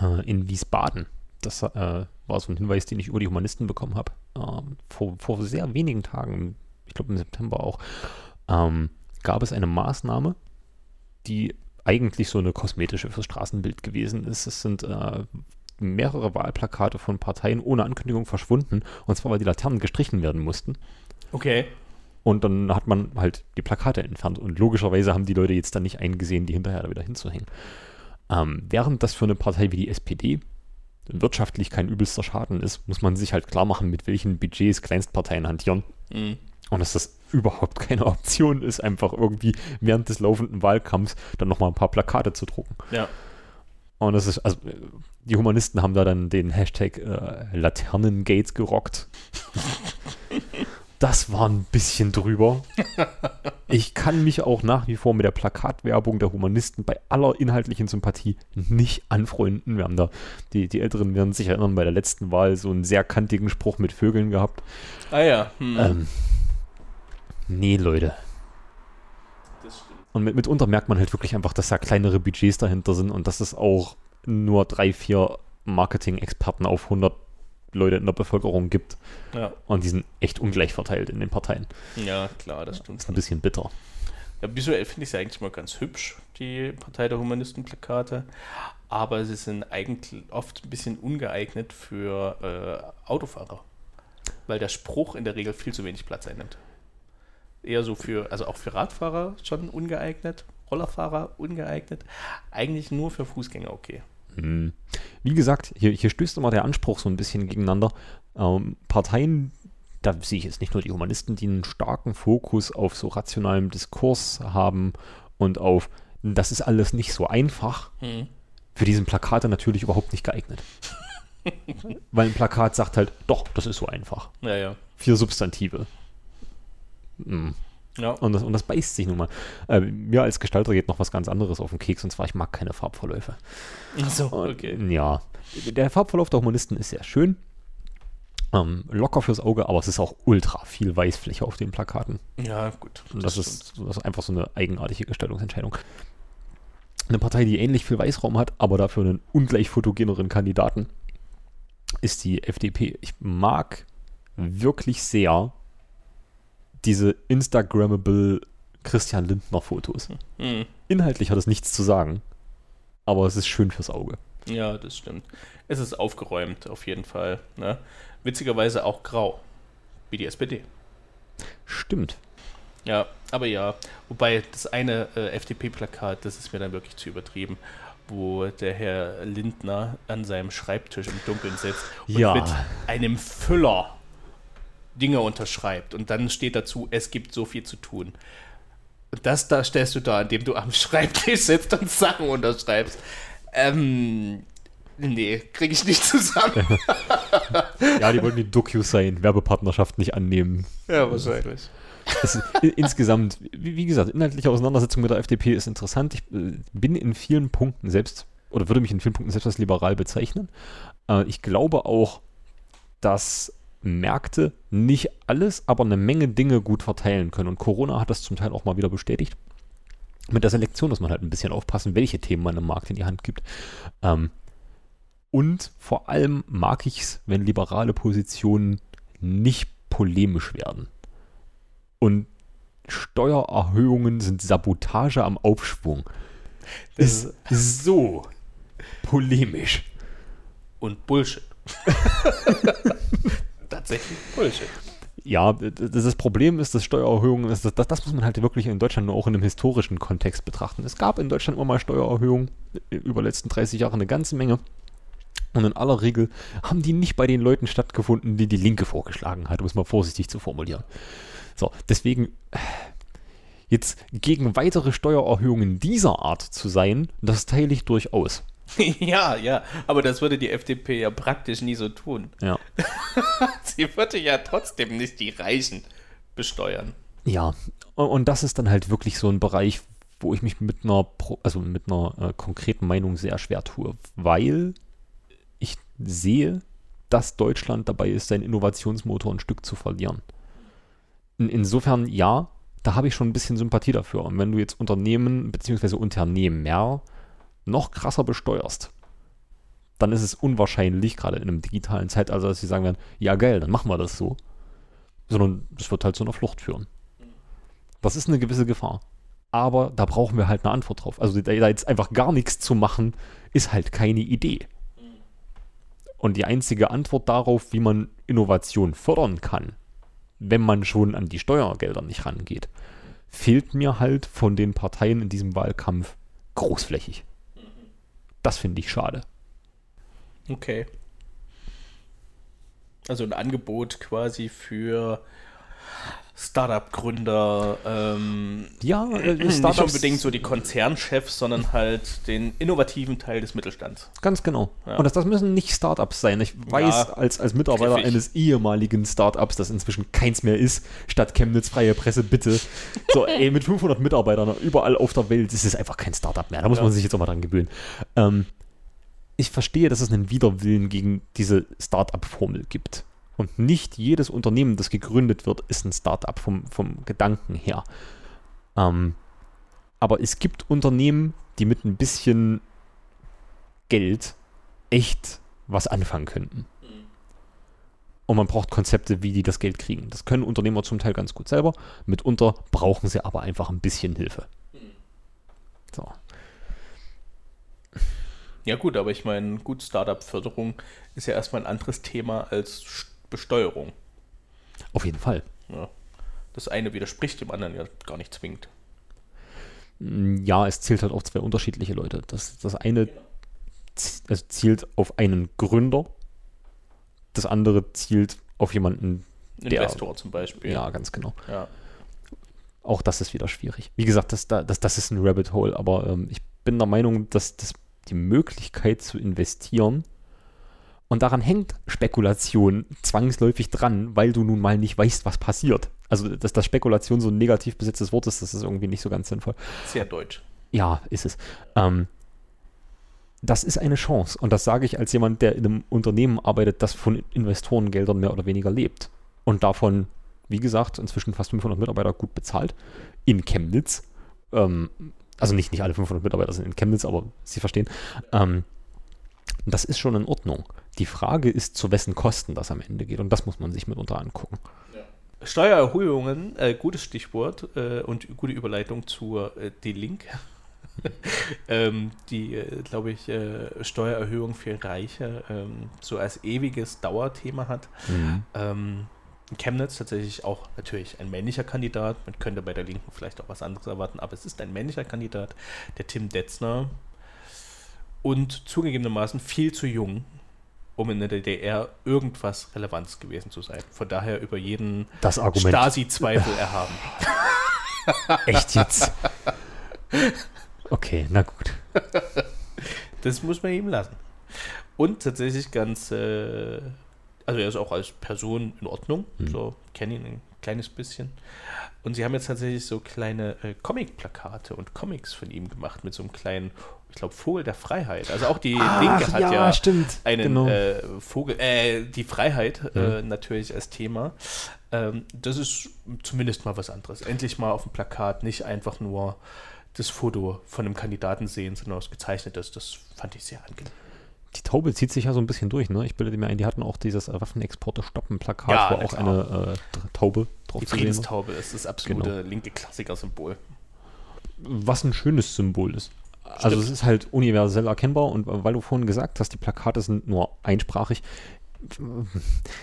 Äh, in Wiesbaden. Das äh, war so ein Hinweis, den ich über die Humanisten bekommen habe. Äh, vor, vor sehr wenigen Tagen, ich glaube im September auch, ähm, gab es eine Maßnahme, die eigentlich so eine kosmetische fürs Straßenbild gewesen ist. Es sind äh, mehrere Wahlplakate von Parteien ohne Ankündigung verschwunden. Und zwar, weil die Laternen gestrichen werden mussten. Okay. Und dann hat man halt die Plakate entfernt. Und logischerweise haben die Leute jetzt dann nicht eingesehen, die hinterher da wieder hinzuhängen. Ähm, während das für eine Partei wie die SPD wirtschaftlich kein übelster Schaden ist, muss man sich halt klar machen, mit welchen Budgets Kleinstparteien hantieren. Mhm. Und dass das überhaupt keine Option ist, einfach irgendwie während des laufenden Wahlkampfs dann nochmal ein paar Plakate zu drucken. Ja. Und das ist, also die Humanisten haben da dann den Hashtag äh, Laternengates gerockt. das war ein bisschen drüber. Ich kann mich auch nach wie vor mit der Plakatwerbung der Humanisten bei aller inhaltlichen Sympathie nicht anfreunden. Wir haben da, die, die Älteren werden sich erinnern, bei der letzten Wahl so einen sehr kantigen Spruch mit Vögeln gehabt. Ah ja. Hm. Ähm, nee, Leute. Und mit, mitunter merkt man halt wirklich einfach, dass da kleinere Budgets dahinter sind und dass es auch nur drei, vier Marketing-Experten auf 100 Leute in der Bevölkerung gibt. Ja. Und die sind echt ungleich verteilt in den Parteien. Ja, klar, das stimmt. Das ist ein bisschen bitter. Ja, visuell finde ich sie eigentlich mal ganz hübsch, die Partei der Humanisten-Plakate. Aber sie sind eigentlich oft ein bisschen ungeeignet für äh, Autofahrer. Weil der Spruch in der Regel viel zu wenig Platz einnimmt. Eher so für, also auch für Radfahrer schon ungeeignet, Rollerfahrer ungeeignet. Eigentlich nur für Fußgänger okay. Hm. Wie gesagt, hier, hier stößt immer der Anspruch so ein bisschen gegeneinander. Ähm, Parteien, da sehe ich jetzt nicht nur die Humanisten, die einen starken Fokus auf so rationalem Diskurs haben und auf, das ist alles nicht so einfach, hm. für diesen Plakate natürlich überhaupt nicht geeignet. Weil ein Plakat sagt halt, doch, das ist so einfach. Ja, ja. Vier Substantive. Hm. Ja. Und, das, und das beißt sich nun mal. Äh, mir als Gestalter geht noch was ganz anderes auf den Keks, und zwar, ich mag keine Farbverläufe. Ach so, okay. Und, ja. Der Farbverlauf der Humanisten ist sehr schön. Ähm, locker fürs Auge, aber es ist auch ultra viel Weißfläche auf den Plakaten. Ja, gut. Und das, das ist, das ist einfach so eine eigenartige Gestaltungsentscheidung. Eine Partei, die ähnlich viel Weißraum hat, aber dafür einen ungleich fotogeneren Kandidaten, ist die FDP. Ich mag wirklich sehr diese Instagrammable Christian Lindner Fotos. Mhm. Inhaltlich hat es nichts zu sagen, aber es ist schön fürs Auge. Ja, das stimmt. Es ist aufgeräumt, auf jeden Fall. Ne? Witzigerweise auch grau, wie die SPD. Stimmt. Ja, aber ja. Wobei das eine äh, FDP-Plakat, das ist mir dann wirklich zu übertrieben, wo der Herr Lindner an seinem Schreibtisch im Dunkeln sitzt und ja. mit einem Füller Dinge unterschreibt und dann steht dazu, es gibt so viel zu tun. Und das da stellst du da, indem du am Schreibtisch sitzt und Sachen unterschreibst. Ähm, nee, kriege ich nicht zusammen. ja, die wollten die DocuSign-Werbepartnerschaft nicht annehmen. Ja, wahrscheinlich. Ist, insgesamt, wie, wie, gesagt, inhaltliche Auseinandersetzung mit der FDP ist interessant. Ich äh, bin in vielen Punkten selbst, oder würde mich in vielen Punkten selbst als liberal bezeichnen. Äh, ich glaube auch, dass Märkte nicht alles, aber eine Menge Dinge gut verteilen können. Und Corona hat das zum Teil auch mal wieder bestätigt. Mit der Selektion muss man halt ein bisschen aufpassen, welche Themen man im Markt in die Hand gibt. Ähm, und vor allem mag ich es, wenn liberale Positionen nicht polemisch werden. Und Steuererhöhungen sind Sabotage am Aufschwung. Das ist so polemisch. Und Bullshit. tatsächlich Bullshit. Ja, das Problem ist, dass Steuererhöhungen, das, das, das, muss man halt wirklich in Deutschland nur auch in einem historischen Kontext betrachten. Es gab in Deutschland immer mal Steuererhöhungen, über die letzten 30 Jahre eine ganze Menge. Und in aller Regel haben die nicht bei den Leuten stattgefunden, die die Linke vorgeschlagen hat, um es mal vorsichtig zu formulieren. So, deswegen, Jetzt gegen weitere Steuererhöhungen dieser Art zu sein, das teile ich durchaus. ja, ja, aber das würde die FDP ja praktisch nie so tun. Ja. Sie würde ja trotzdem nicht die Reichen besteuern. Ja, und- das ist dann halt wirklich so ein Bereich, wo ich mich mit einer, also mit einer äh, konkreten Meinung sehr schwer tue, weil ich sehe, dass Deutschland dabei ist, seinen Innovationsmotor ein Stück zu verlieren. In, insofern, ja, da habe ich schon ein bisschen Sympathie dafür. Und wenn du jetzt Unternehmen bzw. Unternehmer noch krasser besteuerst, dann ist es unwahrscheinlich, gerade in einem digitalen Zeitalter, dass sie sagen werden, ja geil, dann machen wir das so. Sondern es wird halt zu einer Flucht führen. Das ist eine gewisse Gefahr. Aber da brauchen wir halt eine Antwort drauf. Also da jetzt einfach gar nichts zu machen, ist halt keine Idee. Und die einzige Antwort darauf, wie man Innovation fördern kann, wenn man schon an die Steuergelder nicht rangeht, fehlt mir halt von den Parteien in diesem Wahlkampf großflächig. Das finde ich schade. Okay. Also ein Angebot quasi für Startup-Gründer, ähm, Ja, äh, nicht unbedingt so die Konzernchefs, sondern halt den innovativen Teil des Mittelstands. Ganz genau. Ja. Und das, das müssen nicht Startups sein. Ich weiß Ja, als, als Mitarbeiter griffig. eines ehemaligen Startups, das inzwischen keins mehr ist, statt Chemnitz freie Presse, bitte. So, ey, mit 500 Mitarbeitern überall auf der Welt ist es einfach kein Startup mehr. Da muss Ja. man sich jetzt auch mal dran gewöhnen. Ähm, ich verstehe, dass es einen Widerwillen gegen diese Startup-Formel gibt. Und nicht jedes Unternehmen, das gegründet wird, ist ein Startup vom, vom Gedanken her. Ähm, aber es gibt Unternehmen, die mit ein bisschen Geld echt was anfangen könnten. Und man braucht Konzepte, wie die das Geld kriegen. Das können Unternehmer zum Teil ganz gut selber. Mitunter brauchen sie aber einfach ein bisschen Hilfe. So. Ja gut, aber ich meine, gut, Startup-Förderung ist ja erstmal ein anderes Thema als Besteuerung. Auf jeden Fall. Ja. Das eine widerspricht dem anderen ja gar nicht zwingend. Mm, Ja, es zielt halt auf zwei unterschiedliche Leute. Das, das eine zi- also zielt auf einen Gründer, das andere zielt auf jemanden, Der- Investor zum Beispiel. ja, ganz genau. ja. Auch das ist wieder schwierig. Wie gesagt, das, da- das, das ist ein Rabbit Hole, aber ähm, ich bin der Meinung, dass, dass die Möglichkeit zu investieren und daran hängt Spekulation zwangsläufig dran, weil du nun mal nicht weißt, was passiert. Also, dass das Spekulation so ein negativ besetztes Wort ist, das ist irgendwie nicht so ganz sinnvoll. Sehr deutsch. Ja, ist es. Ähm, das ist eine Chance. Und das sage ich als jemand, der in einem Unternehmen arbeitet, das von Investorengeldern mehr oder weniger lebt. Und davon, wie gesagt, inzwischen fast 500 Mitarbeiter gut bezahlt. In Chemnitz. Ähm, also nicht, nicht alle 500 Mitarbeiter sind in Chemnitz, aber Sie verstehen. Ähm, das ist schon in Ordnung. Die Frage ist, zu wessen Kosten das am Ende geht. Und das muss man sich mitunter angucken. Steuererhöhungen, äh, gutes Stichwort äh, und gute Überleitung zur äh, Die Linke. ähm, die, äh, glaube ich, äh, Steuererhöhung für Reiche ähm, so als ewiges Dauerthema hat. Ähm, in Chemnitz tatsächlich auch natürlich ein männlicher Kandidat. Man könnte bei der Linken vielleicht auch was anderes erwarten, aber es ist ein männlicher Kandidat, der Tim Detzner. Und zugegebenermaßen viel zu jung, um in der DDR irgendwas Relevanz gewesen zu sein. Von daher über jeden Das Argument. Stasi-Zweifel erhaben. Echt jetzt? Okay, na gut. Das muss man ihm lassen. Und tatsächlich ganz, äh, also er ist auch als Person in Ordnung, Mhm. so kenne ihn ein kleines bisschen. Und sie haben jetzt tatsächlich so kleine äh, Comic-Plakate und Comics von ihm gemacht mit so einem kleinen, ich glaube, Vogel der Freiheit. Also auch die Linke hat ja, stimmt. einen Genau. äh, Vogel, äh, die Freiheit äh, natürlich als Thema. Ähm, das ist zumindest mal was anderes. Endlich mal auf dem Plakat nicht einfach nur das Foto von einem Kandidaten sehen, sondern was gezeichnetes. Das fand ich sehr angenehm. Die Taube zieht sich ja so ein bisschen durch, ne? Ich bilde mir ein, die hatten auch dieses äh, Waffenexporte stoppen Plakat, Ja, wo auch eine äh, Taube drauf Die zu sehen war. Friedenstaube ist das absolute linke Klassiker-Symbol. Was ein schönes Symbol ist. Also es ist halt universell erkennbar und weil du vorhin gesagt hast, die Plakate sind nur einsprachig,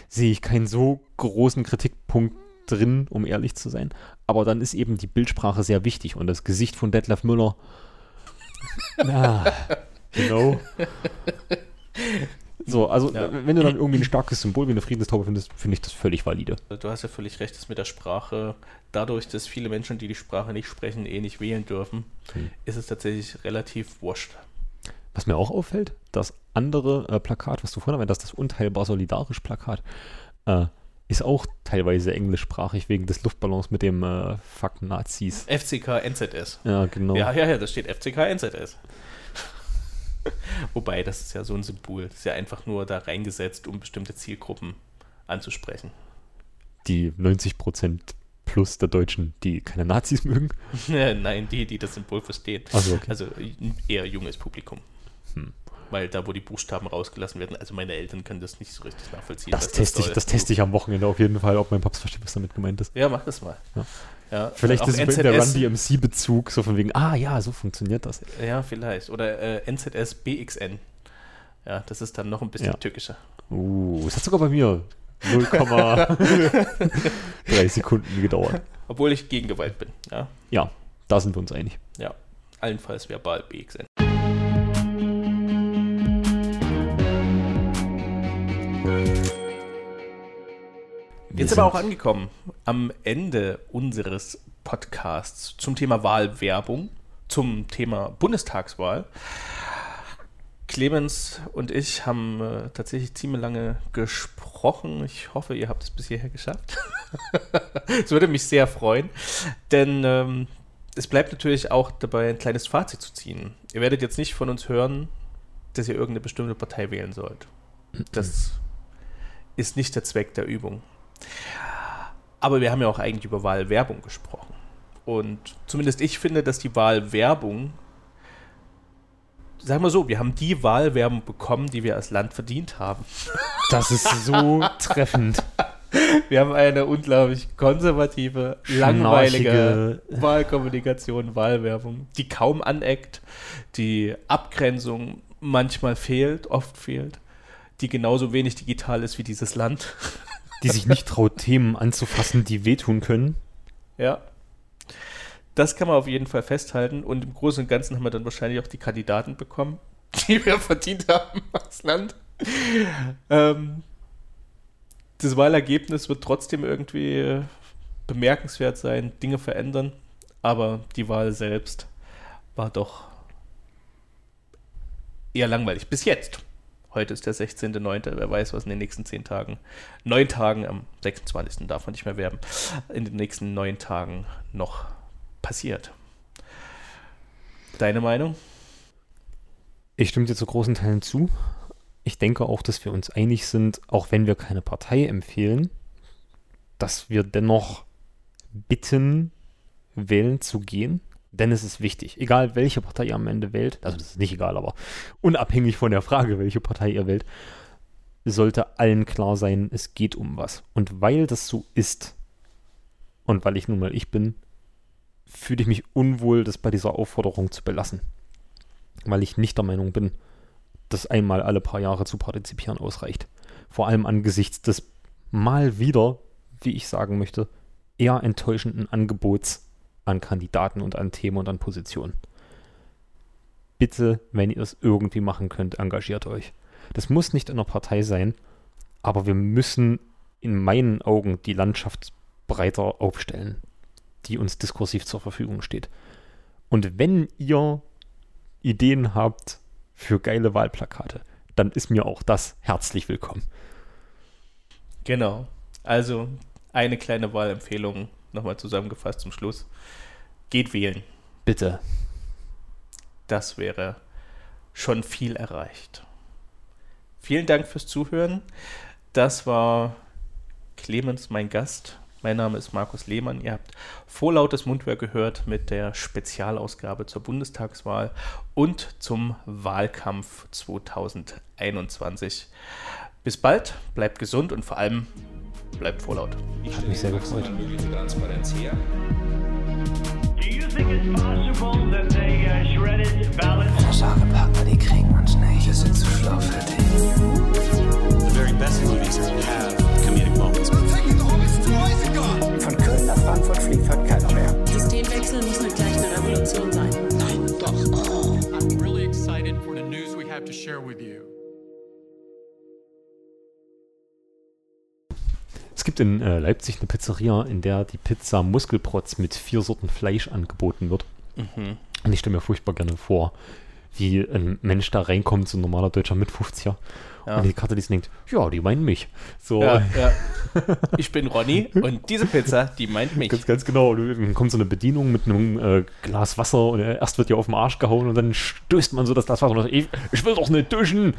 sehe ich keinen so großen Kritikpunkt drin, um ehrlich zu sein. Aber dann ist eben die Bildsprache sehr wichtig und das Gesicht von Detlef Müller. Na, you know. So, also Ja. wenn du dann irgendwie ein starkes Symbol wie eine Friedenstaube findest, finde ich das völlig valide. Du hast ja völlig recht, dass mit der Sprache, dadurch, dass viele Menschen, die die Sprache nicht sprechen, eh nicht wählen dürfen, Hm. ist es tatsächlich relativ wurscht. Was mir auch auffällt, das andere äh, Plakat, was du vorhin erwähnt hast, das Unteilbar Solidarisch Plakat, äh, ist auch teilweise englischsprachig wegen des Luftballons mit dem äh, Fuck Nazis. FCK NZS. Ja, genau. Ja, ja, ja, da steht FCK NZS. Wobei, das ist ja so ein Symbol. Das ist ja einfach nur da reingesetzt, um bestimmte Zielgruppen anzusprechen. Die 90% plus der Deutschen, die keine Nazis mögen. Nein, die, die das Symbol verstehen. Also, okay. Also eher junges Publikum. Hm. Weil da, wo die Buchstaben rausgelassen werden, also meine Eltern können das nicht so richtig nachvollziehen. Das teste ich, soll. das teste ich am Wochenende auf jeden Fall, ob mein Paps versteht, was damit gemeint ist. Ja, mach das mal. Ja. Ja, Vielleicht ist es der Run DMC-Bezug, so von wegen, ah ja, so funktioniert das. Ja, vielleicht. Oder äh, NZS BXN. Ja, das ist dann noch ein bisschen Ja. tückischer. Uh, es hat sogar bei mir 0,3 Sekunden gedauert. Obwohl ich gegen Gewalt bin. Ja, Ja, da sind wir uns einig. ja. Allenfalls verbal BXN. Wir Jetzt sind wir auch angekommen am Ende unseres Podcasts zum Thema Wahlwerbung, zum Thema Bundestagswahl. Clemens und ich haben äh, tatsächlich ziemlich lange gesprochen. Ich hoffe, ihr habt es bis hierher geschafft. Es würde mich sehr freuen, denn ähm, es bleibt natürlich auch dabei, ein kleines Fazit zu ziehen. Ihr werdet jetzt nicht von uns hören, dass ihr irgendeine bestimmte Partei wählen sollt. Das ist nicht der Zweck der Übung. Aber wir haben ja auch eigentlich über Wahlwerbung gesprochen. Und zumindest ich finde, dass die Wahlwerbung, sagen wir so, wir haben die Wahlwerbung bekommen, die wir als Land verdient haben. Das ist so treffend. Wir haben eine unglaublich konservative, langweilige Wahlkommunikation, Wahlwerbung, die kaum aneckt, die Abgrenzung manchmal fehlt, oft fehlt, die genauso wenig digital ist wie dieses Land. Die sich nicht traut, Themen anzufassen, die wehtun können. Ja. Das kann man auf jeden Fall festhalten. Und im Großen und Ganzen haben wir dann wahrscheinlich auch die Kandidaten bekommen, die wir verdient haben als Land. Ähm, das Wahlergebnis wird trotzdem irgendwie bemerkenswert sein, Dinge verändern. Aber die Wahl selbst war doch eher langweilig. Bis jetzt. Heute ist der 16.09. Wer weiß, was in den nächsten zehn Tagen, neun Tagen, am 26. darf man nicht mehr werben, in den nächsten neun Tagen noch passiert. Deine Meinung? Ich stimme dir zu großen Teilen zu. Ich denke auch, dass wir uns einig sind, auch wenn wir keine Partei empfehlen, dass wir dennoch bitten, wählen zu gehen. Denn es ist wichtig, egal welche Partei ihr am Ende wählt, also das ist nicht egal, aber unabhängig von der Frage, welche Partei ihr wählt, sollte allen klar sein, es geht um was. Und weil das so ist, und weil ich nun mal ich bin, fühle ich mich unwohl, das bei dieser Aufforderung zu belassen. Weil ich nicht der Meinung bin, dass einmal alle paar Jahre zu partizipieren ausreicht. Vor allem angesichts des mal wieder, wie ich sagen möchte, eher enttäuschenden Angebots an Kandidaten und an Themen und an Positionen. Bitte, wenn ihr es irgendwie machen könnt, engagiert euch. Das muss nicht in einer Partei sein, aber wir müssen in meinen Augen die Landschaft breiter aufstellen, die uns diskursiv zur Verfügung steht. Und wenn ihr Ideen habt für geile Wahlplakate, dann ist mir auch das herzlich willkommen. Genau. Also eine kleine Wahlempfehlung nochmal zusammengefasst zum Schluss. Geht wählen. Bitte. Das wäre schon viel erreicht. Vielen Dank fürs Zuhören. Das war Clemens, mein Gast. Mein Name ist Markus Lehmann. Ihr habt vorlautes Mundwerk gehört mit der Spezialausgabe zur Bundestagswahl und zum Wahlkampf 2021. Bis bald, bleibt gesund und vor allem bleibt vorlaut. Hat mich sehr gefreut. Transparenz her. They uh? Sorge, Partner, die kriegen uns nicht. Wir sind zu schlau für dich. the very best movies have comedic moments. Von Köln nach Frankfurt fliegt heute keiner mehr. Systemwechsel muss nicht gleich eine Revolution sein. I'm really excited for the news we have to share with you. Gibt in äh, Leipzig eine Pizzeria, in der die Pizza Muskelprotz mit vier Sorten Fleisch angeboten wird. Mhm. Und ich stelle mir furchtbar gerne vor, wie ein Mensch da reinkommt, so ein normaler deutscher mit 50er. Ja. Und die Karte und denkt, ja, die meinen mich. So, Ja, ja. Ich bin Ronny und diese Pizza, die meint mich. Ganz, ganz genau. Und Dann kommt so eine Bedienung mit einem äh, Glas Wasser und äh, erst wird ja auf den Arsch gehauen und dann stößt man so das Glas Wasser und sagt, ich, ich will doch nicht duschen.